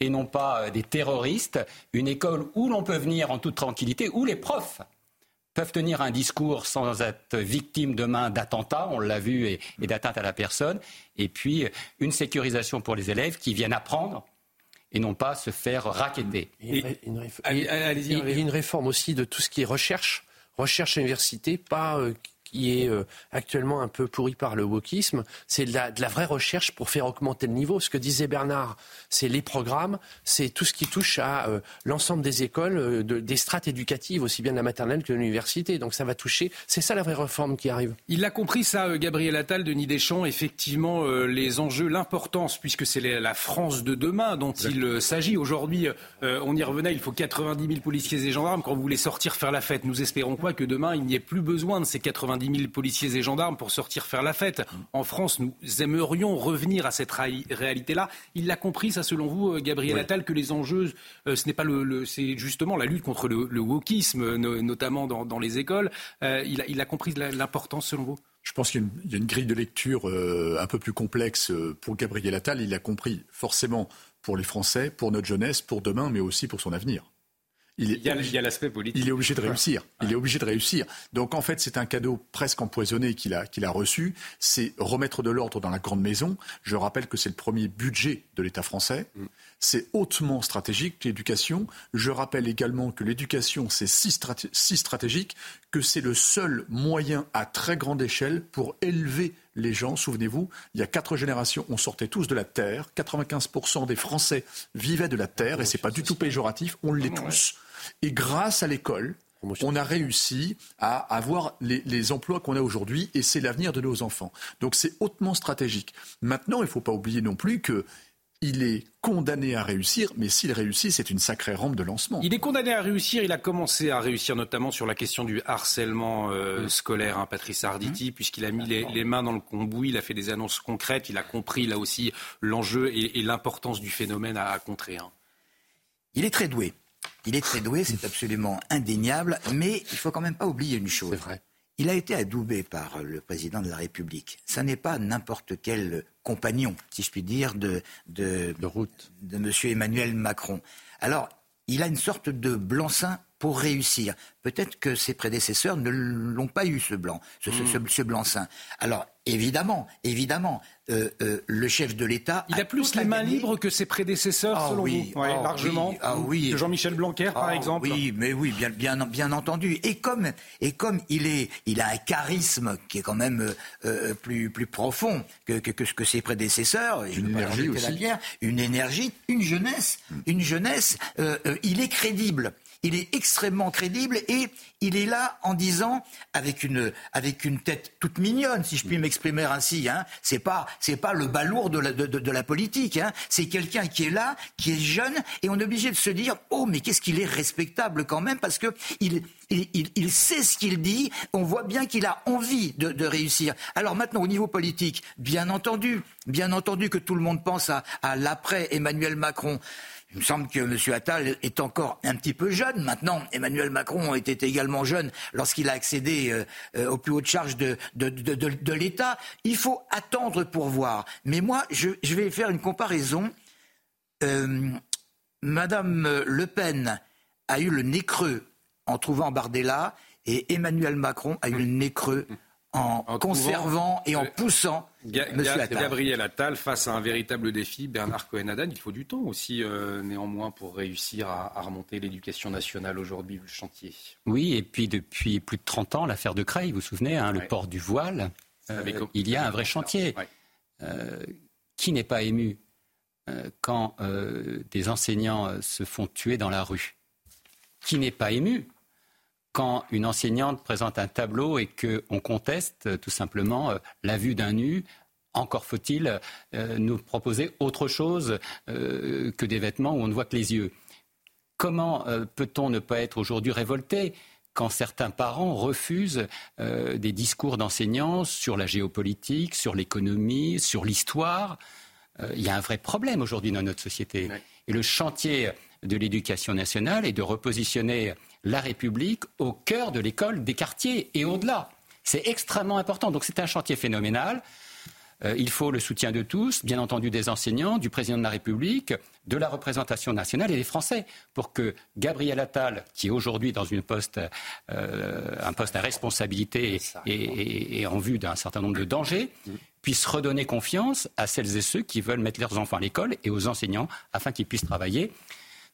et non pas euh, des terroristes, une école où l'on peut venir en toute tranquillité, où les profs peuvent tenir un discours sans être victimes demain d'attentats, on l'a vu, et, d'atteinte à la personne. Et puis, une sécurisation pour les élèves qui viennent apprendre et non pas se faire raqueter. Il y a une réforme aussi de tout ce qui est recherche, recherche à l'université, pas euh, qui est euh, actuellement un peu pourri par le wokisme, c'est de la, vraie recherche pour faire augmenter le niveau. Ce que disait Bernard, c'est les programmes, c'est tout ce qui touche à euh, l'ensemble des écoles, euh, des strates éducatives, aussi bien de la maternelle que de l'université. Donc ça va toucher, c'est ça la vraie réforme qui arrive. Il a compris ça, Gabriel Attal, Denis Deschamps, effectivement, les enjeux, l'importance, puisque c'est la France de demain dont il s'agit. Aujourd'hui, on y revenait, il faut 90 000 policiers et gendarmes. Quand vous voulez sortir faire la fête, nous espérons quoi? Que demain, il n'y ait plus besoin de ces 90 10 000 policiers et gendarmes pour sortir faire la fête. En France, nous aimerions revenir à cette réalité-là. Il l'a compris, ça, selon vous, euh, Gabriel Attal, que les enjeux, euh, ce n'est pas le, c'est justement la lutte contre le, wokisme, notamment dans, les écoles. Euh, il, a, compris l'importance, selon vous? Je pense qu'il y, a une grille de lecture un peu plus complexe pour Gabriel Attal. Il a compris forcément pour les Français, pour notre jeunesse, pour demain, mais aussi pour son avenir. Il, y a, l'aspect politique. Il est obligé de réussir. Il est obligé de réussir. Donc en fait, c'est un cadeau presque empoisonné qu'il a, qu'il a reçu. C'est remettre de l'ordre dans la grande maison. Je rappelle que c'est le premier budget de l'État français. Mm. C'est hautement stratégique, l'éducation. Je rappelle également que l'éducation, c'est si, si stratégique que c'est le seul moyen à très grande échelle pour élever les gens. Souvenez-vous, il y a quatre générations, on sortait tous de la terre. 95% des Français vivaient de la terre, et c'est pas du tout péjoratif, on l'est tous. Et grâce à l'école, on a réussi à avoir les, emplois qu'on a aujourd'hui et c'est l'avenir de nos enfants. Donc c'est hautement stratégique. Maintenant, il ne faut pas oublier non plus que il est condamné à réussir, mais s'il réussit, c'est une sacrée rampe de lancement. Il est condamné à réussir, il a commencé à réussir notamment sur la question du harcèlement euh, mmh. scolaire, hein, Patrice Arditi, mmh. puisqu'il a mis les, mains dans le cambouis, il a fait des annonces concrètes, il a compris là aussi l'enjeu et, l'importance du phénomène à, contrer. Hein. Il est très doué. Il est très doué, c'est absolument indéniable, mais il faut quand même pas oublier une chose. Vrai. Il a été adoubé par le président de la République. Ça n'est pas n'importe quel compagnon, si je puis dire, de, de, de route de M. Emmanuel Macron. Alors, il a une sorte de blanc-seing pour réussir. Peut-être que ses prédécesseurs ne l'ont pas eu, ce blanc, ce, ce, hmm. blanc-seing. Alors, évidemment, évidemment, euh, euh, le chef de l'État. Il a, plus les mains libres que ses prédécesseurs, ah selon oui, vous, ah largement. Ah oui, Jean-Michel Blanquer, par exemple. Oui, mais oui, bien, bien, bien entendu. Et comme, et comme il est, il a un charisme qui est quand même euh, plus, plus profond que, que, que, que ses prédécesseurs. Une énergie aussi. une énergie, une jeunesse, une jeunesse. il est crédible il est extrêmement crédible et il est là en disant avec une avec une tête toute mignonne, si je puis m'exprimer ainsi. Hein, c'est pas c'est pas le balourd de la de, de, la politique. Hein, c'est quelqu'un qui est là, qui est jeune et on est obligé de se dire oh mais qu'est-ce qu'il est respectable quand même parce que il il, il, sait ce qu'il dit, on voit bien qu'il a envie de, de, réussir. Alors maintenant, au niveau politique, bien entendu, bien entendu que tout le monde pense à, à l'après Emmanuel Macron. Il me semble que M. Attal est encore un petit peu jeune. Maintenant, Emmanuel Macron était également jeune lorsqu'il a accédé euh, euh, aux plus hautes charges de, l'État. Il faut attendre pour voir. Mais moi, je, vais faire une comparaison. Euh, Madame Le Pen a eu le nez creux en trouvant Bardella et Emmanuel Macron a eu le nez creux en, conservant et en poussant Gabriel Attal face à un véritable défi. Bernard Cohen-Haddad, il faut du temps aussi, euh, néanmoins, pour réussir à, remonter l'éducation nationale aujourd'hui, le chantier. Oui, et puis depuis plus de 30 ans, l'affaire de Creil, vous vous souvenez, hein, le port du voile, euh, il y a un vrai chantier. Euh, qui n'est pas ému quand des enseignants se font tuer dans la rue? Qui n'est pas ému quand une enseignante présente un tableau et qu'on conteste euh, tout simplement euh, la vue d'un nu, encore faut-il euh, nous proposer autre chose que des vêtements où on ne voit que les yeux. Comment peut-on ne pas être aujourd'hui révolté quand certains parents refusent des discours d'enseignants sur la géopolitique, sur l'économie, sur l'histoire? Il y a un vrai problème aujourd'hui dans notre société. Et le chantier de l'éducation nationale est de repositionner la République au cœur de l'école des quartiers et au-delà. C'est extrêmement important. Donc c'est un chantier phénoménal. Euh, il faut le soutien de tous, bien entendu des enseignants, du président de la République, de la représentation nationale et des Français, pour que Gabriel Attal, qui est aujourd'hui dans une poste, euh, un poste à responsabilité et, et en vue d'un certain nombre de dangers, puisse redonner confiance à celles et ceux qui veulent mettre leurs enfants à l'école et aux enseignants afin qu'ils puissent travailler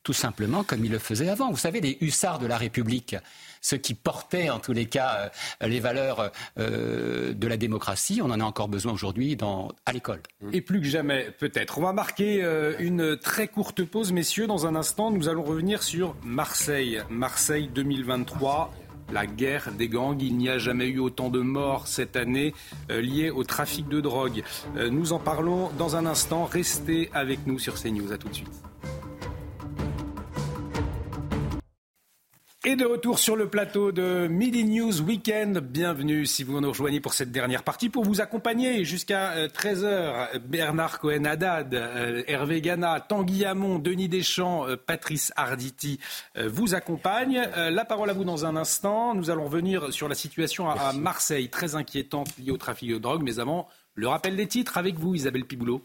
tout simplement comme ils le faisaient avant. Vous savez, les hussards de la République, ceux qui portaient en tous les cas euh, les valeurs euh, de la démocratie, on en a encore besoin aujourd'hui à l'école. Et plus que jamais, peut-être. On va marquer euh, une très courte pause, messieurs. Dans un instant, nous allons revenir sur Marseille. Marseille 2023 la guerre des gangs. Il n'y a jamais eu autant de morts cette année liées au trafic de drogue. nous en parlons dans un instant. Restez avec nous sur CNews. À tout de suite. Et de retour sur le plateau de Midi News Weekend. Bienvenue si vous nous rejoignez pour cette dernière partie. Pour vous accompagner jusqu'à 13h, euh, Bernard Cohen-Haddad, euh, Hervé Gana, Tanguy Hamon, Denis Deschamps, euh, Patrice Arditi vous accompagnent. La parole à vous dans un instant. Nous allons revenir sur la situation à Marseille, très inquiétante liée au trafic de drogue. Mais avant, le rappel des titres avec vous, Isabelle Piboulot.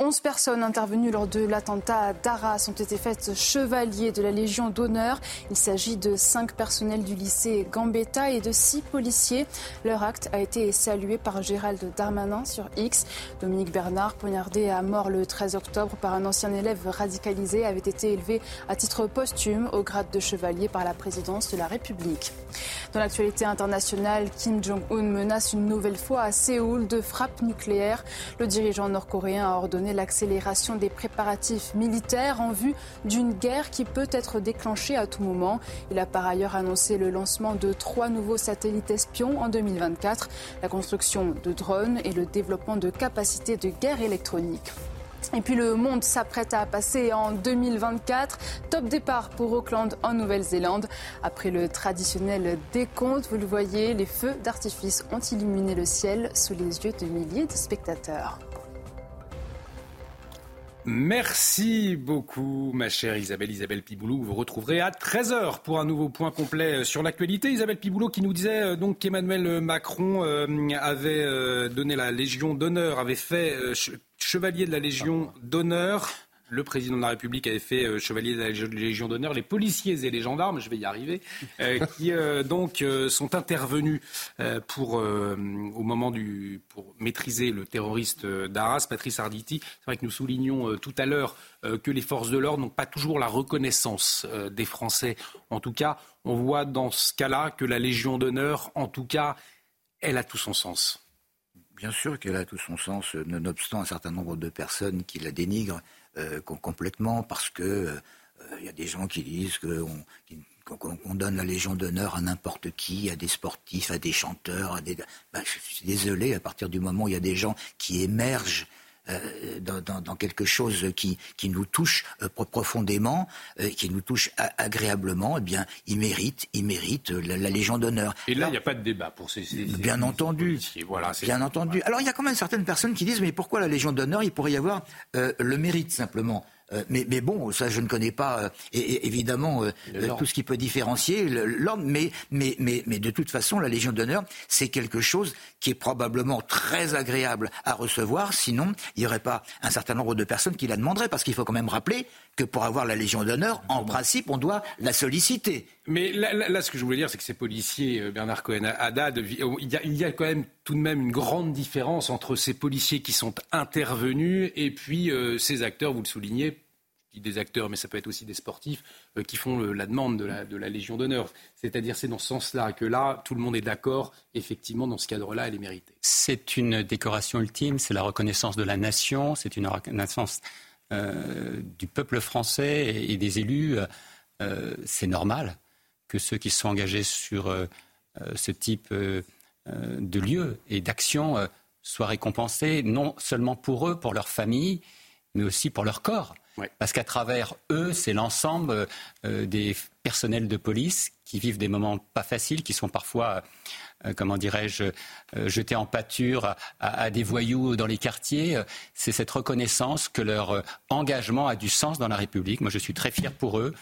11 personnes intervenues lors de l'attentat d'Arras ont été faites chevaliers de la Légion d'honneur. Il s'agit de 5 personnels du lycée Gambetta et de 6 policiers. Leur acte a été salué par Gérald Darmanin sur X. Dominique Bernard, poignardé à mort le 13 octobre par un ancien élève radicalisé, avait été élevé à titre posthume au grade de chevalier par la présidence de la République. Dans l'actualité internationale, Kim Jong-un menace une nouvelle fois à Séoul de frappe nucléaire. L'accélération des préparatifs militaires en vue d'une guerre qui peut être déclenchée à tout moment. Il a par ailleurs annoncé le lancement de trois nouveaux satellites espions en 2024, la construction de drones et le développement de capacités de guerre électronique. Et puis le monde s'apprête à passer en 2024. Top départ pour Auckland en Nouvelle-Zélande. Après le traditionnel décompte, vous le voyez, les feux d'artifice ont illuminé le ciel sous les yeux de milliers de spectateurs. Merci beaucoup, ma chère Isabelle, Isabelle Piboulou. Vous retrouverez à 13h pour un nouveau point complet euh, sur l'actualité. Isabelle Piboulou qui nous disait euh, donc qu'Emmanuel Macron euh, avait donné la Légion d'honneur, avait fait chevalier de la Légion d'honneur le président de la République avait fait euh, chevalier de la Légion d'honneur, les policiers et les gendarmes, je vais y arriver, euh, qui euh, donc sont intervenus pour, au moment du, pour maîtriser le terroriste d'Arras, Patrice Arditi. C'est vrai que nous soulignons tout à l'heure que les forces de l'ordre n'ont pas toujours la reconnaissance des Français. En tout cas, on voit dans ce cas-là que la Légion d'honneur, en tout cas, elle a tout son sens. Bien sûr qu'elle a tout son sens, nonobstant un certain nombre de personnes qui la dénigrent. Euh, complètement parce que euh, il y a des gens qui disent qu'on donne la Légion d'honneur à n'importe qui, à des sportifs, à des chanteurs, à des... Ben, je suis désolé, à partir du moment où il y a des gens qui émergent euh, dans, quelque chose qui, qui nous touche profondément, qui nous touche agréablement, eh bien, il mérite, il mérite la, Légion d'honneur. Et là, il n'y a pas de débat pour ces. bien entendu. Voilà, bien entendu. Alors, il y a quand même certaines personnes qui disent, mais pourquoi la Légion d'honneur Il pourrait y avoir le mérite simplement? Euh, mais, bon, ça, je ne connais pas euh, et, évidemment euh, tout ce qui peut différencier l'ordre, mais, mais, mais, mais de toute façon, la Légion d'honneur, c'est quelque chose qui est probablement très agréable à recevoir. Sinon, il n'y aurait pas un certain nombre de personnes qui la demanderaient, parce qu'il faut quand même rappeler que pour avoir la Légion d'honneur, en principe, on doit la solliciter. Mais là, ce que je voulais dire, c'est que ces policiers, Bernard Cohen-Haddad, il, il y, a, quand même tout de même une grande différence entre ces policiers qui sont intervenus et puis ces acteurs, vous le soulignez, des acteurs, mais ça peut être aussi des sportifs, euh, qui font la demande de la, Légion d'honneur. C'est-à-dire c'est dans ce sens-là que là, tout le monde est d'accord, effectivement, dans ce cadre-là, elle est méritée. C'est une décoration ultime, c'est la reconnaissance de la nation, c'est une reconnaissance euh, du peuple français et, des élus. Euh, c'est normal que ceux qui sont engagés sur ce type de lieu et d'action soient récompensés, non seulement pour eux, pour leur famille, mais aussi pour leur corps. Parce qu'à travers eux, c'est l'ensemble euh, des personnels de police qui vivent des moments pas faciles, qui sont parfois, euh, comment dirais-je, euh, jetés en pâture à, des voyous dans les quartiers. C'est cette reconnaissance que leur engagement a du sens dans la République. Moi, je suis très fier pour eux.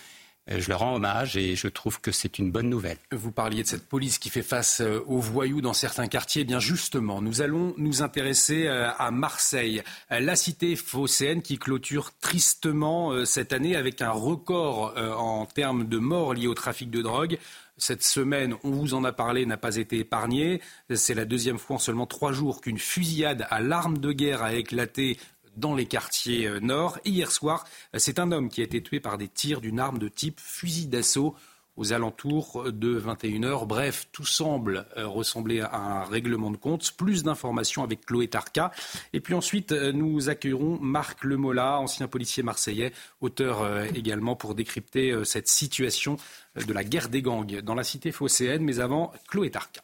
Je leur rends hommage et je trouve que c'est une bonne nouvelle. Vous parliez de cette police qui fait face aux voyous dans certains quartiers. Eh bien justement, nous allons nous intéresser à Marseille, la cité phocéenne qui clôture tristement cette année avec un record en termes de morts liés au trafic de drogue. Cette semaine, on vous en a parlé, n'a pas été épargnée. C'est la deuxième fois en seulement trois jours qu'une fusillade à l'arme de guerre a éclaté dans les quartiers euh, nord. hier soir, c'est un homme qui a été tué par des tirs d'une arme de type fusil d'assaut aux alentours de 21h. Bref, tout semble euh, ressembler à un règlement de compte. Plus d'informations avec Chloé Tarka. Et puis ensuite, euh, nous accueillerons Marc Lemola, ancien policier marseillais, auteur également pour décrypter cette situation de la guerre des gangs dans la cité phocéenne. Mais avant, Chloé Tarka.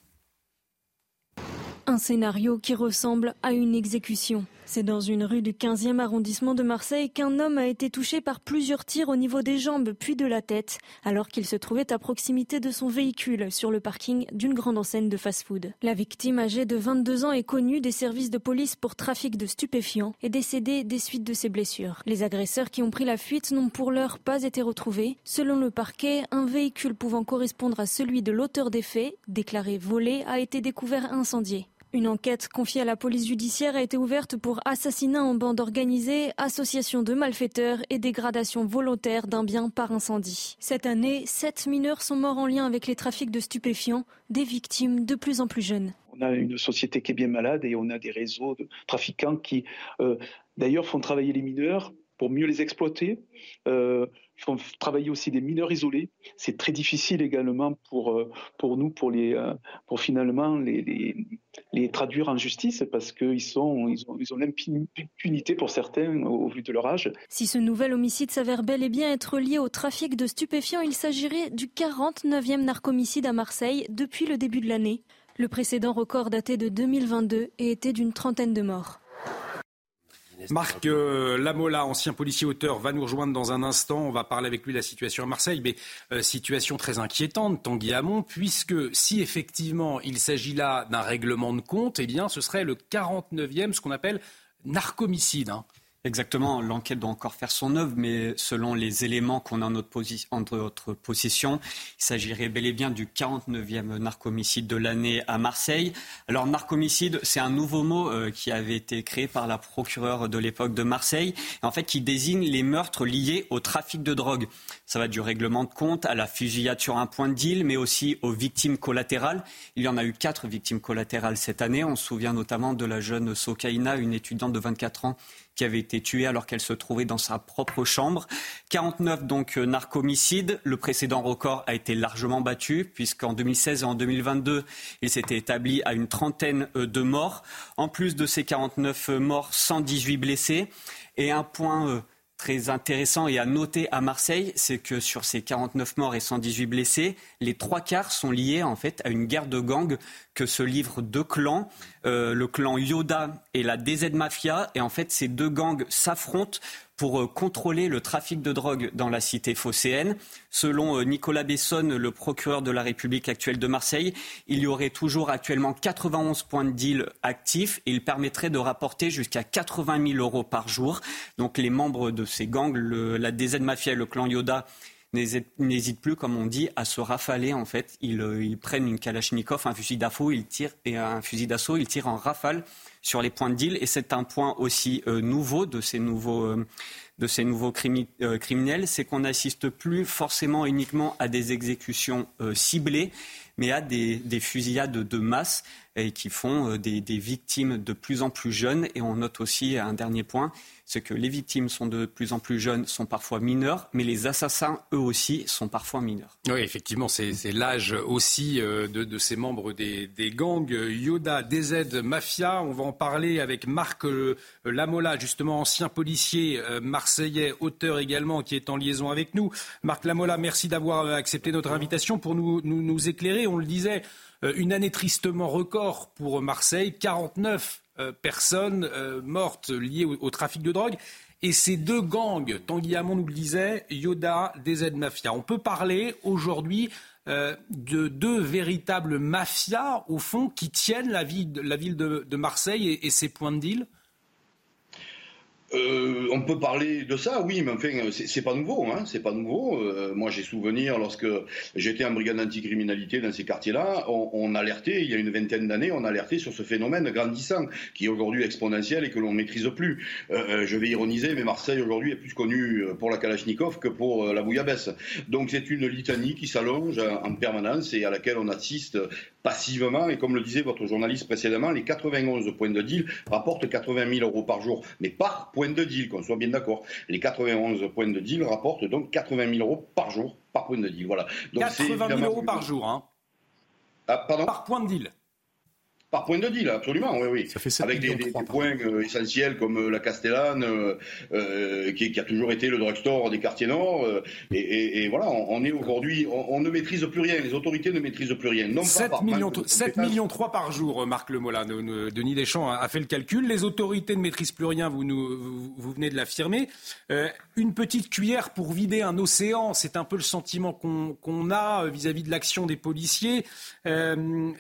Un scénario qui ressemble à une exécution. C'est dans une rue du 15e arrondissement de Marseille qu'un homme a été touché par plusieurs tirs au niveau des jambes puis de la tête, alors qu'il se trouvait à proximité de son véhicule sur le parking d'une grande enseigne de fast-food. La victime âgée de 22 ans est connue des services de police pour trafic de stupéfiants et décédée des suites de ses blessures. Les agresseurs qui ont pris la fuite n'ont pour l'heure pas été retrouvés. Selon le parquet, un véhicule pouvant correspondre à celui de l'auteur des faits, déclaré volé, a été découvert incendié. Une enquête confiée à la police judiciaire a été ouverte pour assassinat en bande organisée, association de malfaiteurs et dégradation volontaire d'un bien par incendie. Cette année, sept mineurs sont morts en lien avec les trafics de stupéfiants, des victimes de plus en plus jeunes. On a une société qui est bien malade et on a des réseaux de trafiquants qui, euh, d'ailleurs, font travailler les mineurs pour mieux les exploiter. Euh, font travailler aussi des mineurs isolés. C'est très difficile également pour, euh, pour nous, pour, les, euh, pour finalement les, les, traduire en justice parce qu'ils ils ont, ils ont l'impunité pour certains au vu de leur âge. Si ce nouvel homicide s'avère bel et bien être lié au trafic de stupéfiants, il s'agirait du 49e narcomicide à Marseille depuis le début de l'année. Le précédent record daté de 2022 et était d'une trentaine de morts. Marc euh, Lamola, ancien policier auteur, va nous rejoindre dans un instant. On va parler avec lui de la situation à Marseille, mais euh, situation très inquiétante, Tanguy Hamon, puisque si effectivement il s'agit là d'un règlement de compte, eh bien ce serait le 49e, ce qu'on appelle narcomicide. Hein. Exactement, l'enquête doit encore faire son œuvre, mais selon les éléments qu'on a en notre, notre, possession, il s'agirait bel et bien du 49e narcomicide de l'année à Marseille. Alors narcomicide, c'est un nouveau mot euh, qui avait été créé par la procureure de l'époque de Marseille, en fait qui désigne les meurtres liés au trafic de drogue. Ça va du règlement de compte à la fusillade sur un point de deal, mais aussi aux victimes collatérales. Il y en a eu quatre victimes collatérales cette année. On se souvient notamment de la jeune Sokaina, une étudiante de 24 ans qui avait été tuée alors qu'elle se trouvait dans sa propre chambre. 49 donc euh, narcomicides. Le précédent record a été largement battu puisqu'en 2016 et en 2022, il s'était établi à une trentaine euh, de morts. En plus de ces 49 euh, morts, 118 blessés. Et un point très intéressant et à noter à Marseille, c'est que sur ces 49 morts et 118 blessés, les trois quarts sont liés en fait à une guerre de gangs que se livrent deux clans, euh, le clan Yoda et la DZ Mafia. Et en fait, ces deux gangs s'affrontent pour euh, contrôler le trafic de drogue dans la cité phocéenne. Selon euh, Nicolas Besson, le procureur de la République actuelle de Marseille, il y aurait toujours actuellement 91 points de deal actifs et il permettrait de rapporter jusqu'à 80 000 euros par jour. Donc les membres de ces gangs, la DZ Mafia et le clan Yoda, n'hésitent plus, comme on dit, à se rafaler. En fait, ils, ils prennent une Kalachnikov, un fusil d'assaut, ils tirent et un fusil d'assaut, ils tirent en rafale sur les points de deal. Et c'est un point aussi euh, nouveau de ces nouveaux, euh, de ces nouveaux euh, criminels, c'est qu'on n'assiste plus forcément uniquement à des exécutions ciblées, mais à des, des, fusillades de masse et qui font des victimes de plus en plus jeunes. Et on note aussi un dernier point, c'est que les victimes sont de plus en plus jeunes, sont parfois mineurs, mais les assassins, eux aussi, sont parfois mineurs. Oui, effectivement, c'est l'âge aussi euh, de, ces membres des, gangs Yoda, DZ, Mafia. On va en parler avec Marc euh, Lamola, justement ancien policier euh, marseillais, auteur également, qui est en liaison avec nous. Marc Lamola, merci d'avoir accepté notre invitation pour nous, éclairer. On le disait, une année tristement record pour Marseille, 49 euh, personnes euh, mortes liées au, trafic de drogue. Et ces deux gangs, Tanguy Hamon nous le disait, Yoda, DZ Mafia. On peut parler aujourd'hui euh, de deux véritables mafias, au fond, qui tiennent la ville, la ville de, Marseille et, ses points de deal? Euh, on peut parler de ça, oui, mais enfin, c'est pas nouveau, hein, c'est pas nouveau. Euh, moi, j'ai souvenir lorsque j'étais en brigade anticriminalité dans ces quartiers-là, on, alertait, il y a une vingtaine d'années, on alertait sur ce phénomène grandissant, qui est aujourd'hui exponentiel et que l'on ne maîtrise plus. Euh, je vais ironiser, mais Marseille aujourd'hui est plus connu pour la Kalachnikov que pour la bouillabaisse. Donc c'est une litanie qui s'allonge en permanence et à laquelle on assiste passivement. Et comme le disait votre journaliste précédemment, les 91 points de deal rapportent 80 000 euros par jour, mais par point de deal, qu'on soit bien d'accord. Les 91 points de deal rapportent donc 80 000 euros par jour par point de deal. Voilà. Donc 80 000 euros par jour, hein. Ah, pardon? Par point de deal par point de deal, absolument, oui, oui. Ça fait Avec des, des, points euh, essentiels comme euh, la Castellane, euh, qui, qui, a toujours été le drugstore des quartiers nord. Et, et, et, voilà, on, on est aujourd'hui, on, on, ne maîtrise plus rien. Les autorités ne maîtrisent plus rien. Non 7 pas millions, 7 millions 3 par jour, Marc Lemola. Denis Deschamps a fait le calcul. Les autorités ne maîtrisent plus rien. Vous, nous, vous, vous venez de l'affirmer. Euh, une petite cuillère pour vider un océan, c'est un peu le sentiment qu'on qu a vis-à-vis -vis de l'action des policiers. Euh,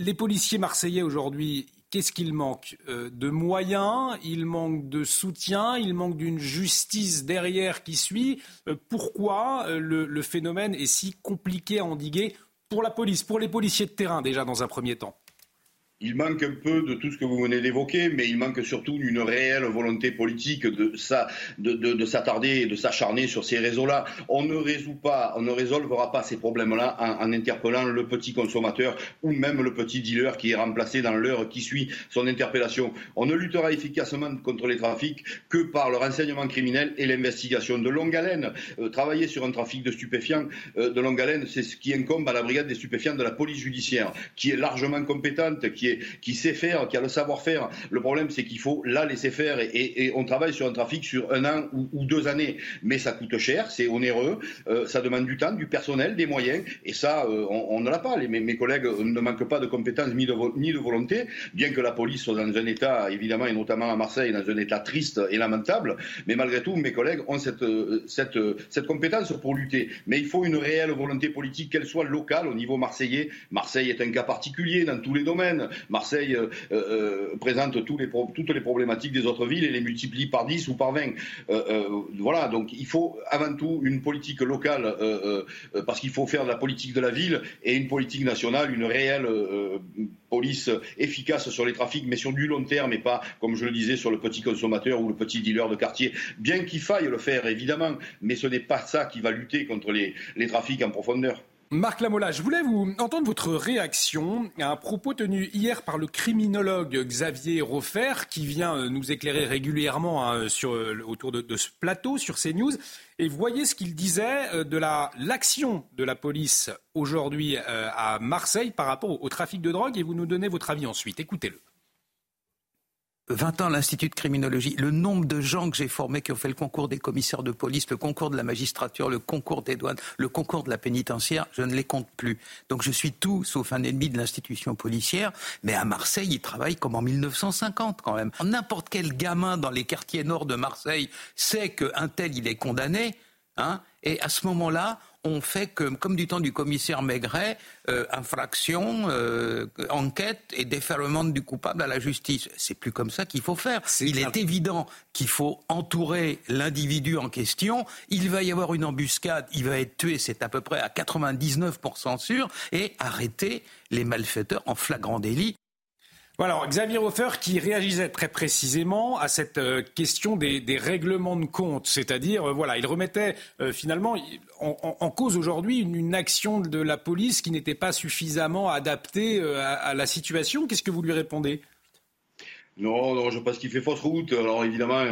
les policiers marseillais aujourd'hui, qu'est-ce qu'il manque euh, De moyens, il manque de soutien, il manque d'une justice derrière qui suit? Euh, pourquoi euh, le phénomène est si compliqué à endiguer pour la police, pour les policiers de terrain déjà dans un premier temps? Il manque un peu de tout ce que vous venez d'évoquer, mais il manque surtout d'une réelle volonté politique de, s'attarder et de s'acharner sur ces réseaux-là. On ne résout pas, on ne résolvera pas ces problèmes-là en, interpellant le petit consommateur ou même le petit dealer qui est remplacé dans l'heure qui suit son interpellation. On ne luttera efficacement contre les trafics que par le renseignement criminel et l'investigation de longue haleine. Euh, travailler sur un trafic de stupéfiants euh, de longue haleine, c'est ce qui incombe à la brigade des stupéfiants de la police judiciaire, qui est largement compétente, qui qui sait faire, qui a le savoir-faire. Le problème, c'est qu'il faut la laisser faire et, on travaille sur un trafic sur un an ou, deux années. Mais ça coûte cher, c'est onéreux, euh, ça demande du temps, du personnel, des moyens, et ça, euh, on, ne l'a pas. Mes, collègues ne manquent pas de compétences ni de, volonté, bien que la police soit dans un état, évidemment, et notamment à Marseille, dans un état triste et lamentable. Mais malgré tout, mes collègues ont euh, cette compétence pour lutter. Mais il faut une réelle volonté politique, qu'elle soit locale au niveau marseillais. Marseille est un cas particulier dans tous les domaines. Marseille euh, euh, présente toutes les problématiques des autres villes et les multiplie par 10 ou par 20. Euh, voilà, donc il faut avant tout une politique locale parce qu'il faut faire de la politique de la ville et une politique nationale, une réelle police efficace sur les trafics, mais sur du long terme et pas, comme je le disais, sur le petit consommateur ou le petit dealer de quartier. Bien qu'il faille le faire, évidemment, mais ce n'est pas ça qui va lutter contre les trafics en profondeur. Marc Lamola, je voulais vous entendre votre réaction à un propos tenu hier par le criminologue Xavier Roffer, qui vient euh, nous éclairer régulièrement hein, sur, euh, autour de, de, ce plateau sur CNews. Et voyez ce qu'il disait euh, de l'action de la police aujourd'hui à Marseille par rapport au, au trafic de drogue, et vous nous donnez votre avis ensuite. Écoutez-le. 20 ans à l'Institut de criminologie, le nombre de gens que j'ai formés qui ont fait le concours des commissaires de police, le concours de la magistrature, le concours des douanes, le concours de la pénitentiaire, je ne les compte plus. Donc je suis tout sauf un ennemi de l'institution policière, mais à Marseille, ils travaillent comme en 1950 quand même. N'importe quel gamin dans les quartiers nord de Marseille sait qu'un tel, il est condamné, hein, et à ce moment-là, on fait que, comme du temps du commissaire Maigret, euh, infraction, euh, enquête et déferlement du coupable à la justice. C'est plus comme ça qu'il faut faire. Est Il est évident qu'il faut entourer l'individu en question. Il va y avoir une embuscade, il va être tué, c'est à peu près à 99% sûr, et arrêter les malfaiteurs en flagrant délit. Voilà, Xavier Hofer qui réagissait très précisément à cette euh, question des, règlements de compte, c'est-à-dire, euh, voilà, il remettait euh, finalement en, cause aujourd'hui une, action de la police qui n'était pas suffisamment adaptée à, à la situation. Qu'est-ce que vous lui répondez? Non, non, je pense qu'il fait fausse route. Alors évidemment,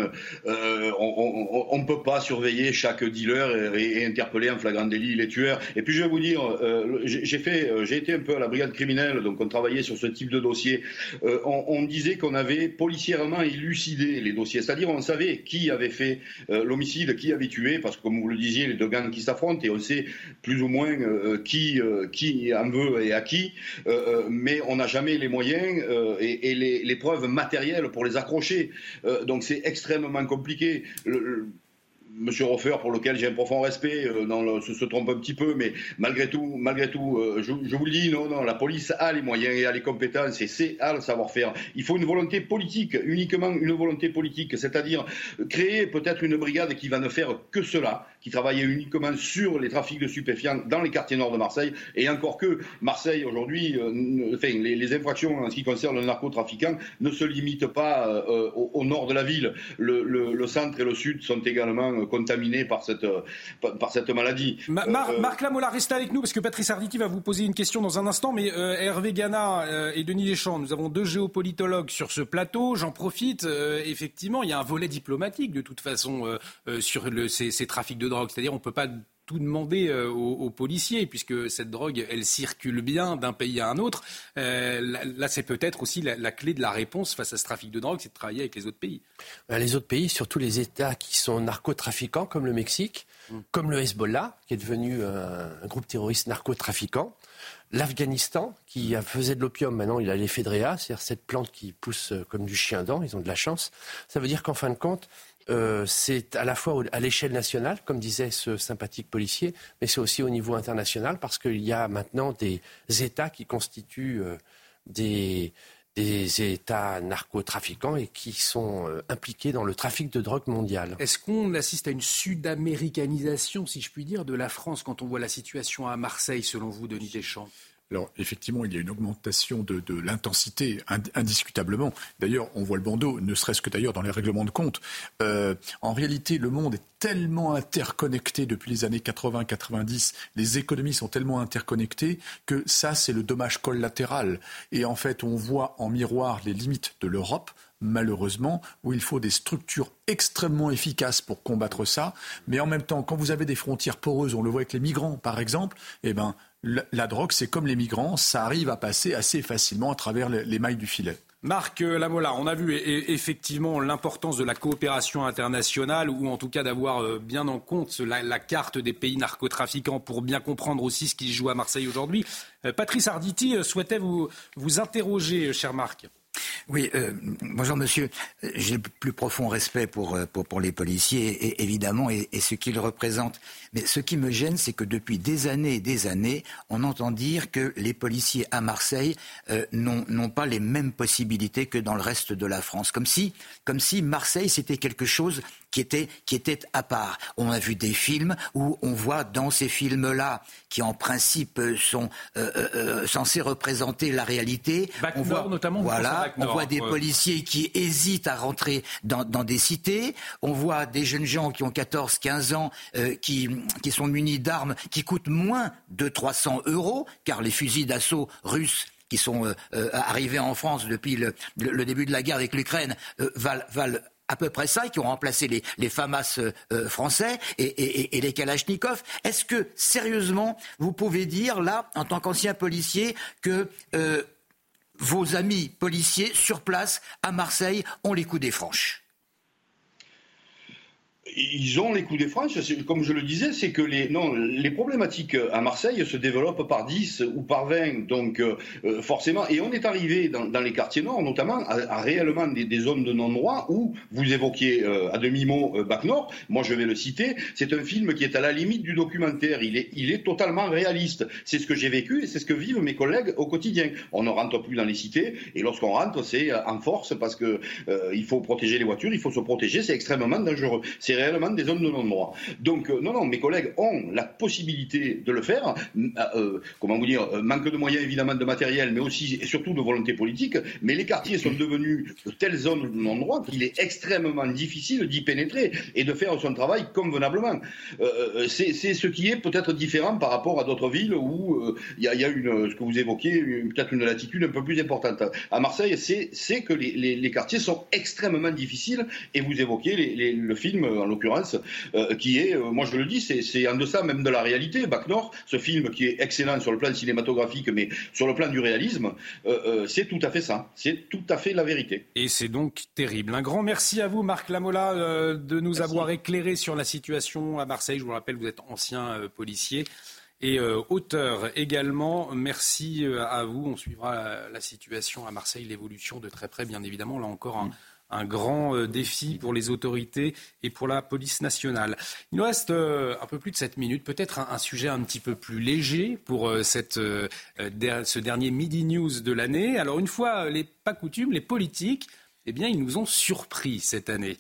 euh, on ne peut pas surveiller chaque dealer et, interpeller en flagrant délit les tueurs. Et puis je vais vous dire, euh, j'ai fait, j'ai été un peu à la brigade criminelle, donc on travaillait sur ce type de dossier. Euh, on, disait qu'on avait policièrement élucidé les dossiers, c'est-à-dire on savait qui avait fait euh, l'homicide, qui avait tué, parce que comme vous le disiez, les deux gangs qui s'affrontent et on sait plus ou moins euh, qui qui en veut et à qui, mais on n'a jamais les moyens et, les preuves matérielles pour les accrocher. Euh, donc c'est extrêmement compliqué. Monsieur Roffer, pour lequel j'ai un profond respect, euh, se, trompe un petit peu, mais malgré tout, euh, je, vous le dis, non, non, la police a les moyens et a les compétences et c'est à le savoir-faire. Il faut une volonté politique, uniquement une volonté politique, c'est-à-dire créer peut-être une brigade qui va ne faire que cela, qui travaille uniquement sur les trafics de stupéfiants dans les quartiers nord de Marseille, et encore que Marseille aujourd'hui, euh, enfin, les, infractions en ce qui concerne le narcotrafiquant ne se limitent pas au, nord de la ville. Le, le centre et le sud sont également contaminés par cette, par cette maladie. Euh, Marc Lamola, restez avec nous parce que Patrice Arditi va vous poser une question dans un instant. Mais euh, Hervé Gana euh, et Denis Deschamps, nous avons deux géopolitologues sur ce plateau. J'en profite. effectivement, il y a un volet diplomatique de toute façon sur ces, ces trafics de drogue. C'est-à-dire, on ne peut pas tout demander euh, aux, policiers, puisque cette drogue, elle circule bien d'un pays à un autre. Euh, là, c'est peut-être aussi la, clé de la réponse face à ce trafic de drogue, c'est de travailler avec les autres pays. Euh, les autres pays, surtout les États qui sont narcotrafiquants, comme le Mexique, mm. comme le Hezbollah, qui est devenu un, groupe terroriste narcotrafiquant. L'Afghanistan, qui faisait de l'opium, maintenant il a l'éphédréa, c'est-à-dire cette plante qui pousse comme du chien dent, ils ont de la chance. Ça veut dire qu'en fin de compte, euh, c'est à la fois à l'échelle nationale, comme disait ce sympathique policier, mais c'est aussi au niveau international parce qu'il y a maintenant des États qui constituent euh, des, États narcotrafiquants et qui sont euh, impliqués dans le trafic de drogue mondial. Est-ce qu'on assiste à une sud-américanisation, si je puis dire, de la France quand on voit la situation à Marseille, selon vous, Denis Deschamps? Alors effectivement, il y a une augmentation de, l'intensité, indiscutablement. D'ailleurs, on voit le bandeau, ne serait-ce que d'ailleurs dans les règlements de compte. Euh, en réalité, le monde est tellement interconnecté depuis les années 80-90, les économies sont tellement interconnectées que ça, c'est le dommage collatéral. Et en fait, on voit en miroir les limites de l'Europe malheureusement, où il faut des structures extrêmement efficaces pour combattre ça. Mais en même temps, quand vous avez des frontières poreuses, on le voit avec les migrants, par exemple, eh ben, la, drogue, c'est comme les migrants, ça arrive à passer assez facilement à travers les, mailles du filet. Marc Lamola, on a vu effectivement l'importance de la coopération internationale ou en tout cas d'avoir euh, bien en compte la, carte des pays narcotrafiquants pour bien comprendre aussi ce qui joue à Marseille aujourd'hui. Euh, Patrice Arditi euh, souhaitait vous interroger, cher Marc. Oui, euh, bonjour monsieur. J'ai le plus profond respect pour, euh, les policiers, évidemment, et, ce qu'ils représentent. Mais ce qui me gêne, c'est que depuis des années et des années, on entend dire que les policiers à Marseille euh, n'ont pas les mêmes possibilités que dans le reste de la France. Comme si Marseille, c'était quelque chose qui était, qui était à part. On a vu des films où on voit dans ces films-là, qui en principe sont euh, euh, euh censés représenter la réalité, on voit notamment. Voilà, on voit des policiers qui hésitent à rentrer dans, dans, des cités. On voit des jeunes gens qui ont 14, 15 ans, euh, qui, qui sont munis d'armes qui coûtent moins de 300 euros, car les fusils d'assaut russes qui sont euh, euh, arrivés en France depuis le, le, début de la guerre avec l'Ukraine valent, valent à peu près ça, qui ont remplacé les, FAMAS euh, euh, français et, les Kalachnikov. Est-ce que, sérieusement, vous pouvez dire, là, en tant qu'ancien policier, que euh, vos amis policiers sur place, à Marseille, ont les coups des franches? Ils ont les coups des franches. Comme je le disais, c'est que les, non, les problématiques à Marseille se développent par 10 ou par 20. Donc, euh, euh, forcément, et on est arrivé dans, les quartiers nord, notamment, à, réellement des, des, zones de non-droit où vous évoquiez euh, à demi-mot Bac Nord. Moi, je vais le citer. C'est un film qui est à la limite du documentaire. Il est, il est totalement réaliste. C'est ce que j'ai vécu et c'est ce que vivent mes collègues au quotidien. On ne rentre plus dans les cités et lorsqu'on rentre, c'est en force parce que il faut protéger les voitures, il faut se protéger. C'est extrêmement dangereux. Des zones de non-droit. Donc, euh, non, non, mes collègues ont la possibilité de le faire. Euh, euh, comment vous dire Manque de moyens, évidemment, de matériel, mais aussi et surtout de volonté politique. Mais les quartiers sont devenus de telles zones de non-droit qu'il est extrêmement difficile d'y pénétrer et de faire son travail convenablement. c'est ce qui est peut-être différent par rapport à d'autres villes où il y, a une, ce que vous évoquiez, peut-être une latitude un peu plus importante. À Marseille, c'est que les, les, quartiers sont extrêmement difficiles et vous évoquiez les, le film, en l'occurrence, euh, qui est, euh, moi je le dis, c'est en deçà même de la réalité. Bac Nord, ce film qui est excellent sur le plan cinématographique, mais sur le plan du réalisme, euh, c'est tout à fait ça. C'est tout à fait la vérité. Et c'est donc terrible. Un grand merci à vous, Marc Lamola, de nous avoir éclairé sur la situation à Marseille. Je vous rappelle, vous êtes ancien policier et auteur également. Merci à vous. On suivra la, situation à Marseille, l'évolution de très près, bien évidemment. Là encore, un, un grand euh, défi pour les autorités et pour la police nationale. Il nous reste euh, un peu plus de 7 minutes, peut-être un, sujet un petit peu plus léger pour cette, ce dernier Midi News de l'année. Alors une fois les pas coutumes, les politiques, eh bien, ils nous ont surpris cette année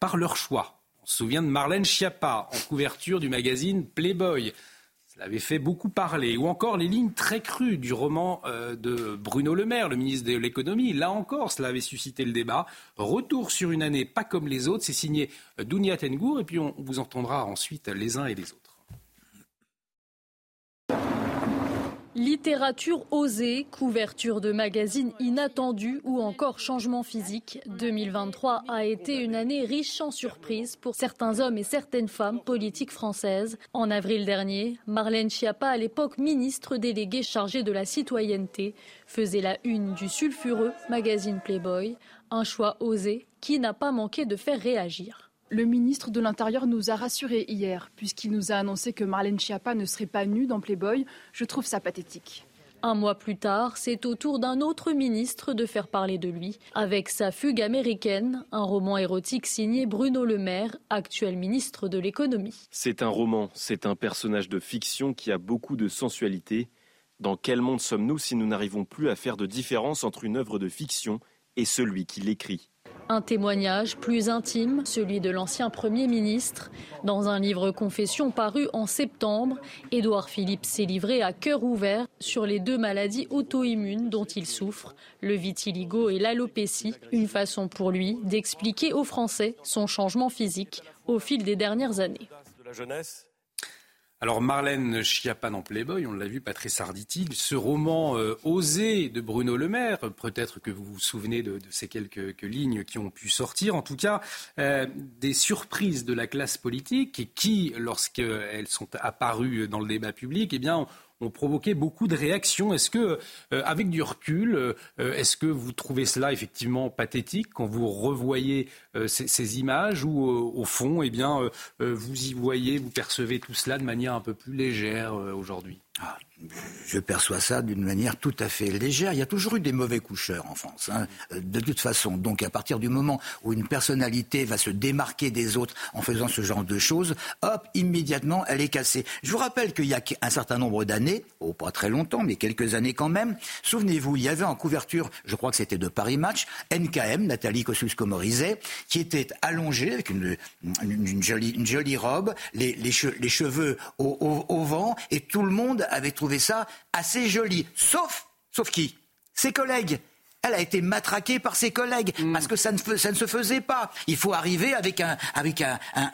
par leur choix. On se souvient de Marlène Schiappa en couverture du magazine Playboy. Cela avait fait beaucoup parler. Ou encore les lignes très crues du roman euh, de Bruno Le Maire, le ministre de l'économie. Là encore, cela avait suscité le débat. Retour sur une année pas comme les autres. C'est signé euh, Dounia Tengour. Et puis on vous entendra ensuite les uns et les autres. Littérature osée, couverture de magazines inattendus ou encore changement physique, 2023 a été une année riche en surprises pour certains hommes et certaines femmes politiques françaises. En avril dernier, Marlène Schiappa, à l'époque ministre déléguée chargée de la citoyenneté, faisait la une du sulfureux magazine Playboy, un choix osé qui n'a pas manqué de faire réagir. Le ministre de l'Intérieur nous a rassurés hier, puisqu'il nous a annoncé que Marlène Schiappa ne serait pas nue dans Playboy. Je trouve ça pathétique. Un mois plus tard, c'est au tour d'un autre ministre de faire parler de lui, avec sa fugue américaine, un roman érotique signé Bruno Le Maire, actuel ministre de l'économie. C'est un roman, c'est un personnage de fiction qui a beaucoup de sensualité. Dans quel monde sommes-nous si nous n'arrivons plus à faire de différence entre une œuvre de fiction et celui qui l'écrit? Un témoignage plus intime, celui de l'ancien Premier ministre. Dans un livre confession paru en septembre, Édouard Philippe s'est livré à cœur ouvert sur les deux maladies auto-immunes dont il souffre, le vitiligo et l'alopécie, une façon pour lui d'expliquer aux Français son changement physique au fil des dernières années. Alors Marlène Schiappa dans Playboy, on l'a vu, Patrice Arditi, ce roman euh, osé de Bruno Le Maire, peut-être que vous vous souvenez de, ces quelques, lignes qui ont pu sortir, en tout cas euh, des surprises de la classe politique qui, lorsqu'elles sont apparues dans le débat public, eh bien, ont provoqué beaucoup de réactions. Est-ce que, euh, avec du recul, euh, est-ce que vous trouvez cela effectivement pathétique quand vous revoyez euh, ces, images ou au fond, eh bien, vous y voyez, vous percevez tout cela de manière un peu plus légère aujourd'hui? Je perçois ça d'une manière tout à fait légère. Il y a toujours eu des mauvais coucheurs en France, hein, de toute façon. Donc à partir du moment où une personnalité va se démarquer des autres en faisant ce genre de choses, hop, immédiatement, elle est cassée. Je vous rappelle qu'il y a un certain nombre d'années, oh, pas très longtemps, mais quelques années quand même, souvenez-vous, il y avait en couverture, je crois que c'était de Paris Match, NKM, Nathalie Kosciusko-Morizet, qui était allongée avec une, jolie, robe, les, cheveux au vent, et tout le monde avait trouvé ça assez joli. Sauf, sauf qui? Ses collègues elle a été matraquée par ses collègues mm. parce que ça ne, ça ne, se faisait pas. Il faut arriver avec un, avec un, un,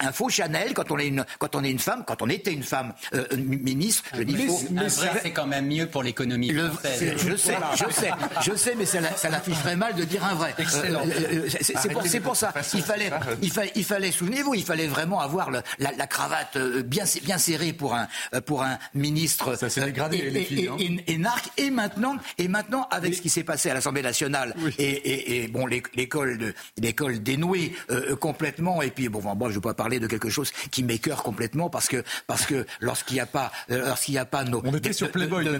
un, faux, Chanel quand on est une, quand on est une femme, quand on était une femme euh, ministre. Je dis. Mais c'est quand même mieux pour l'économie française. Je sais, je sais, je sais, mais ça, ça l'afficherait mal de dire un vrai. Euh, euh, c'est pour, pour, ça. Il fallait, il fallait, il fallait souvenez-vous, il fallait vraiment avoir le, la, la, cravate bien, bien serrée pour un, pour un ministre. Ça s'est dégradé, et, les filles. Et, hein. et, maintenant, et maintenant, avec ce qui s'est passé à l'Assemblée nationale et, bon l'école l'école dénouée euh, complètement et puis bon moi je ne veux pas parler de quelque chose qui m'écœure complètement parce que parce que lorsqu'il n'y a pas euh, lorsqu'il n'y a pas nos on était sur Playboy de,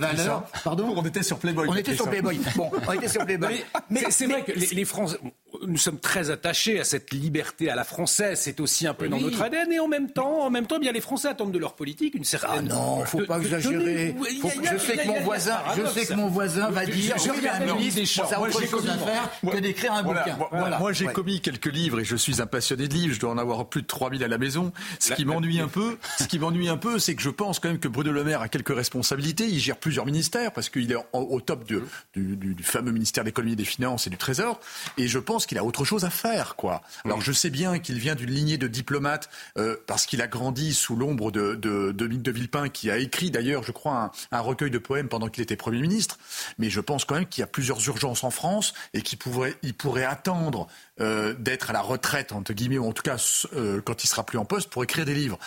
pardon? On était sur Playboy on était sur Playboy bon on était sur Playboy mais, c'est vrai que les, les Français nous sommes très attachés à cette liberté à la française. C'est aussi un peu dans notre ADN. Et en même temps, en même temps, bien les Français attendent de leur politique une certaine. Ah non, faut pas exagérer. je sais que mon voisin, je sais que mon voisin va dire. Je un ministre, ça autre chose à faire que d'écrire un bouquin. Moi, j'ai commis quelques livres et je suis un passionné de livres. Je dois en avoir plus de 3000 à la maison. Ce qui m'ennuie un peu, ce qui m'ennuie un peu, c'est que je pense quand même que Bruno Le Maire a quelques responsabilités. Il gère plusieurs ministères parce qu'il est au top du, du fameux ministère de l'économie et des finances et du trésor. Et je pense qu'il a autre chose à faire, quoi. Alors je sais bien qu'il vient d'une lignée de diplomates euh, parce qu'il a grandi sous l'ombre de, de, de, de, Villepin, qui a écrit d'ailleurs, je crois, un, recueil de poèmes pendant qu'il était Premier ministre. Mais je pense quand même qu'il y a plusieurs urgences en France et qu'il pourrait, il pourrait attendre euh, d'être à la retraite, entre guillemets, ou en tout cas euh, quand il sera plus en poste, pour écrire des livres.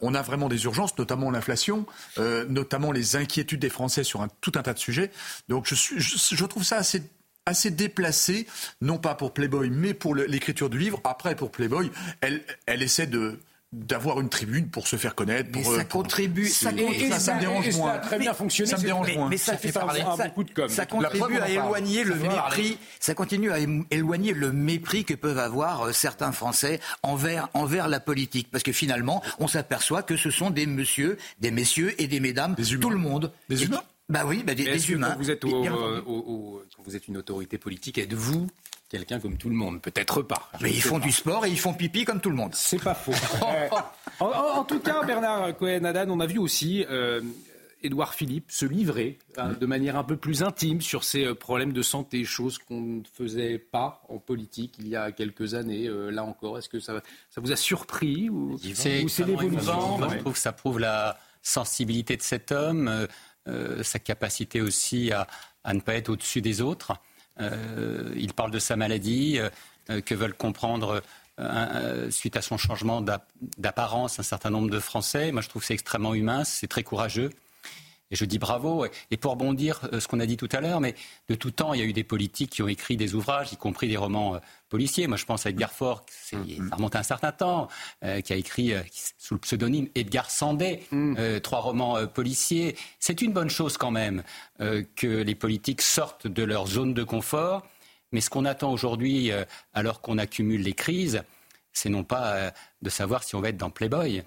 on a vraiment des urgences, notamment l'inflation, notamment les inquiétudes des Français sur tout un tas de sujets. Donc je, trouve ça assez assez déplacée, non pas pour Playboy, mais pour l'écriture du livre. Après, pour Playboy, elle essaie de d'avoir une tribune pour se faire connaître. Mais pour, ça euh, pour- contribue, ça, et ça, ça me dérange et ça moins. a très bien fonctionné. Ça me dérange mais- moins. mais ça, Ça fait parler. Ça, beaucoup de com. ça contribue à éloigner le Ça fait parler. mépris. Ça continue à éloigner le mépris que peuvent avoir euh, certains Français envers envers la politique, parce que finalement, on s'aperçoit que ce sont des messieurs, des messieurs et des mesdames, tout le monde. Des humains Bah oui, bah des, Mais des humains. Quand vous êtes, au- euh, au- au- quand vous êtes une autorité politique, êtes-vous quelqu'un comme tout le monde Peut-être pas. Mais ils font pas. du sport et ils font pipi comme tout le monde. C'est pas faux. [LAUGHS] En, en- en tout cas, Bernard Cohen-Haddad, on a vu aussi euh, Édouard Philippe se livrer hein, de manière un peu plus intime sur ces euh, problèmes de santé, chose qu'on ne faisait pas en politique il y a quelques années. Euh, là encore, est-ce que ça, ça vous a surpris ou, C'est l'évolution je trouve que ça prouve la sensibilité de cet homme, euh, euh, sa capacité aussi à, à ne pas être au-dessus des autres. Euh, il parle de sa maladie, euh, euh, que veulent comprendre suite à son changement d'ap- d'apparence un certain nombre de Français. Moi, je trouve que c'est extrêmement humain, c'est très courageux. Et je dis bravo. Et pour rebondir euh, ce qu'on a dit tout à l'heure, mais de tout temps, il y a eu des politiques qui ont écrit des ouvrages, y compris des romans euh, policiers. Moi, je pense à Edgar Faure, ça remonte à un certain temps, euh, qui a écrit euh, sous le pseudonyme Edgar Sandet, euh, trois romans policiers. C'est une bonne chose quand même que les politiques sortent de leur zone de confort. Mais ce qu'on attend aujourd'hui, alors qu'on accumule les crises, c'est non pas de savoir si on va être dans Playboy,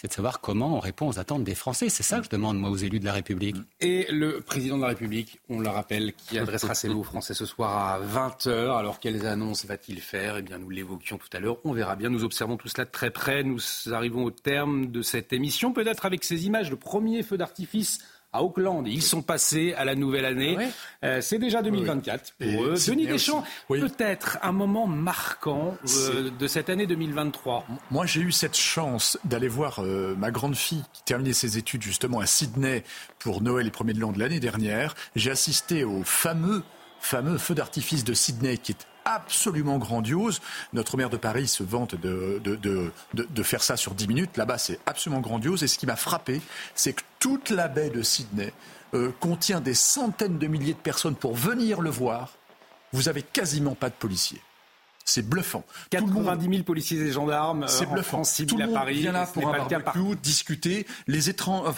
c'est de savoir comment on répond aux attentes des Français. C'est ça que je demande, moi, aux élus de la République. Et le président de la République, on le rappelle, qui adressera ses mots aux Français ce soir à 20h. Alors, quelles annonces va-t-il faire? Eh bien, nous l'évoquions tout à l'heure. On verra bien. Nous observons tout cela de très près. Nous arrivons au terme de cette émission. Peut-être avec ces images, le premier feu d'artifice à Auckland. Ils sont passés à la nouvelle année. Euh, c'est déjà 2024 pour eux. Denis Deschamps. Oui. peut-être un moment marquant euh, de cette année 2023. Moi, j'ai eu cette chance d'aller voir euh, ma grande fille qui terminait ses études justement à Sydney pour Noël et premier de l'an de l'année dernière. J'ai assisté au fameux, fameux feu d'artifice de Sydney qui est absolument grandiose. Notre maire de Paris se vante de, de, de, de- faire ça sur 10 minutes. Là-bas, c'est absolument grandiose. Et ce qui m'a frappé, c'est que toute la baie de Sydney euh, contient des centaines de milliers de personnes pour venir le voir. Vous avez quasiment pas de policiers. C'est bluffant. Tout le monde- 90 000 policiers et gendarmes euh, c'est en bluffant. France, 6 Tout 000 le à monde Paris. vient là pour un barbecue, discuter. Les étrangers.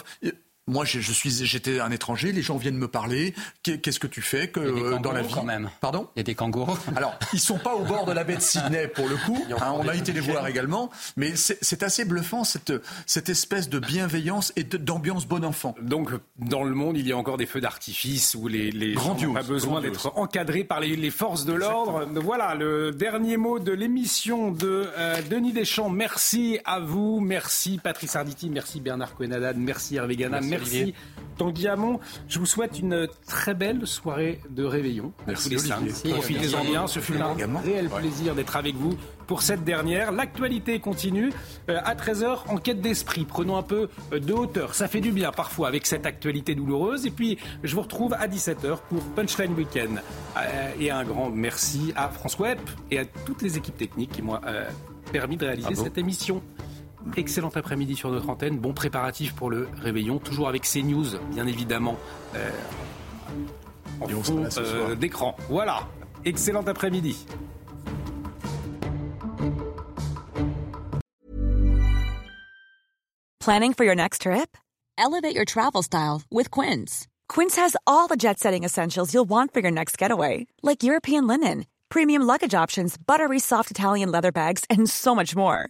Moi, je, je suis, j'étais un étranger. Les gens viennent me parler. Qu'est- Qu'est-ce que tu fais que, euh, dans la vie quand même. Pardon Il y a des kangourous. [LAUGHS] Alors, ils sont pas au bord de la baie de Sydney pour le coup. [LAUGHS] hein, on a été les voir également, mais c'est assez bluffant cette cette espèce de bienveillance et d'ambiance bon enfant. Donc, dans le monde, il y a encore des feux d'artifice où les, les gens n'ont pas besoin d'être encadrés par les, les forces de l'ordre. Voilà, le dernier mot de l'émission de euh, Denis Deschamps. Merci à vous, merci Patrice Arditi, merci Bernard Cohen-Haddad, merci Hervé Gana, Merci, Olivier. Tanguy Hamon. Je vous souhaite une très belle soirée de réveillon. Merci, tous les Olivier. cinq. Profitez-en bien, ce fut un réel plaisir d'être avec vous pour cette dernière. L'actualité continue. Euh, à 13h, enquête d'esprit. Prenons un peu euh, de hauteur. Ça fait du bien parfois avec cette actualité douloureuse. Et puis, je vous retrouve à 17h pour Punchline Weekend. Euh, et un grand merci à François Epp et à toutes les équipes techniques qui m'ont permis de réaliser Bravo. cette émission. Excellent après-midi sur notre antenne. Bon préparatif pour le réveillon. Toujours avec CNews, bien évidemment. euh, en Et on sera fond là ce euh, d'écran. Voilà. Excellent après-midi. Planning for your next trip? Elevate your travel style with Quince. Quince has all the jet setting essentials you'll want for your next getaway, like European linen, premium luggage options, buttery soft Italian leather bags, and so much more.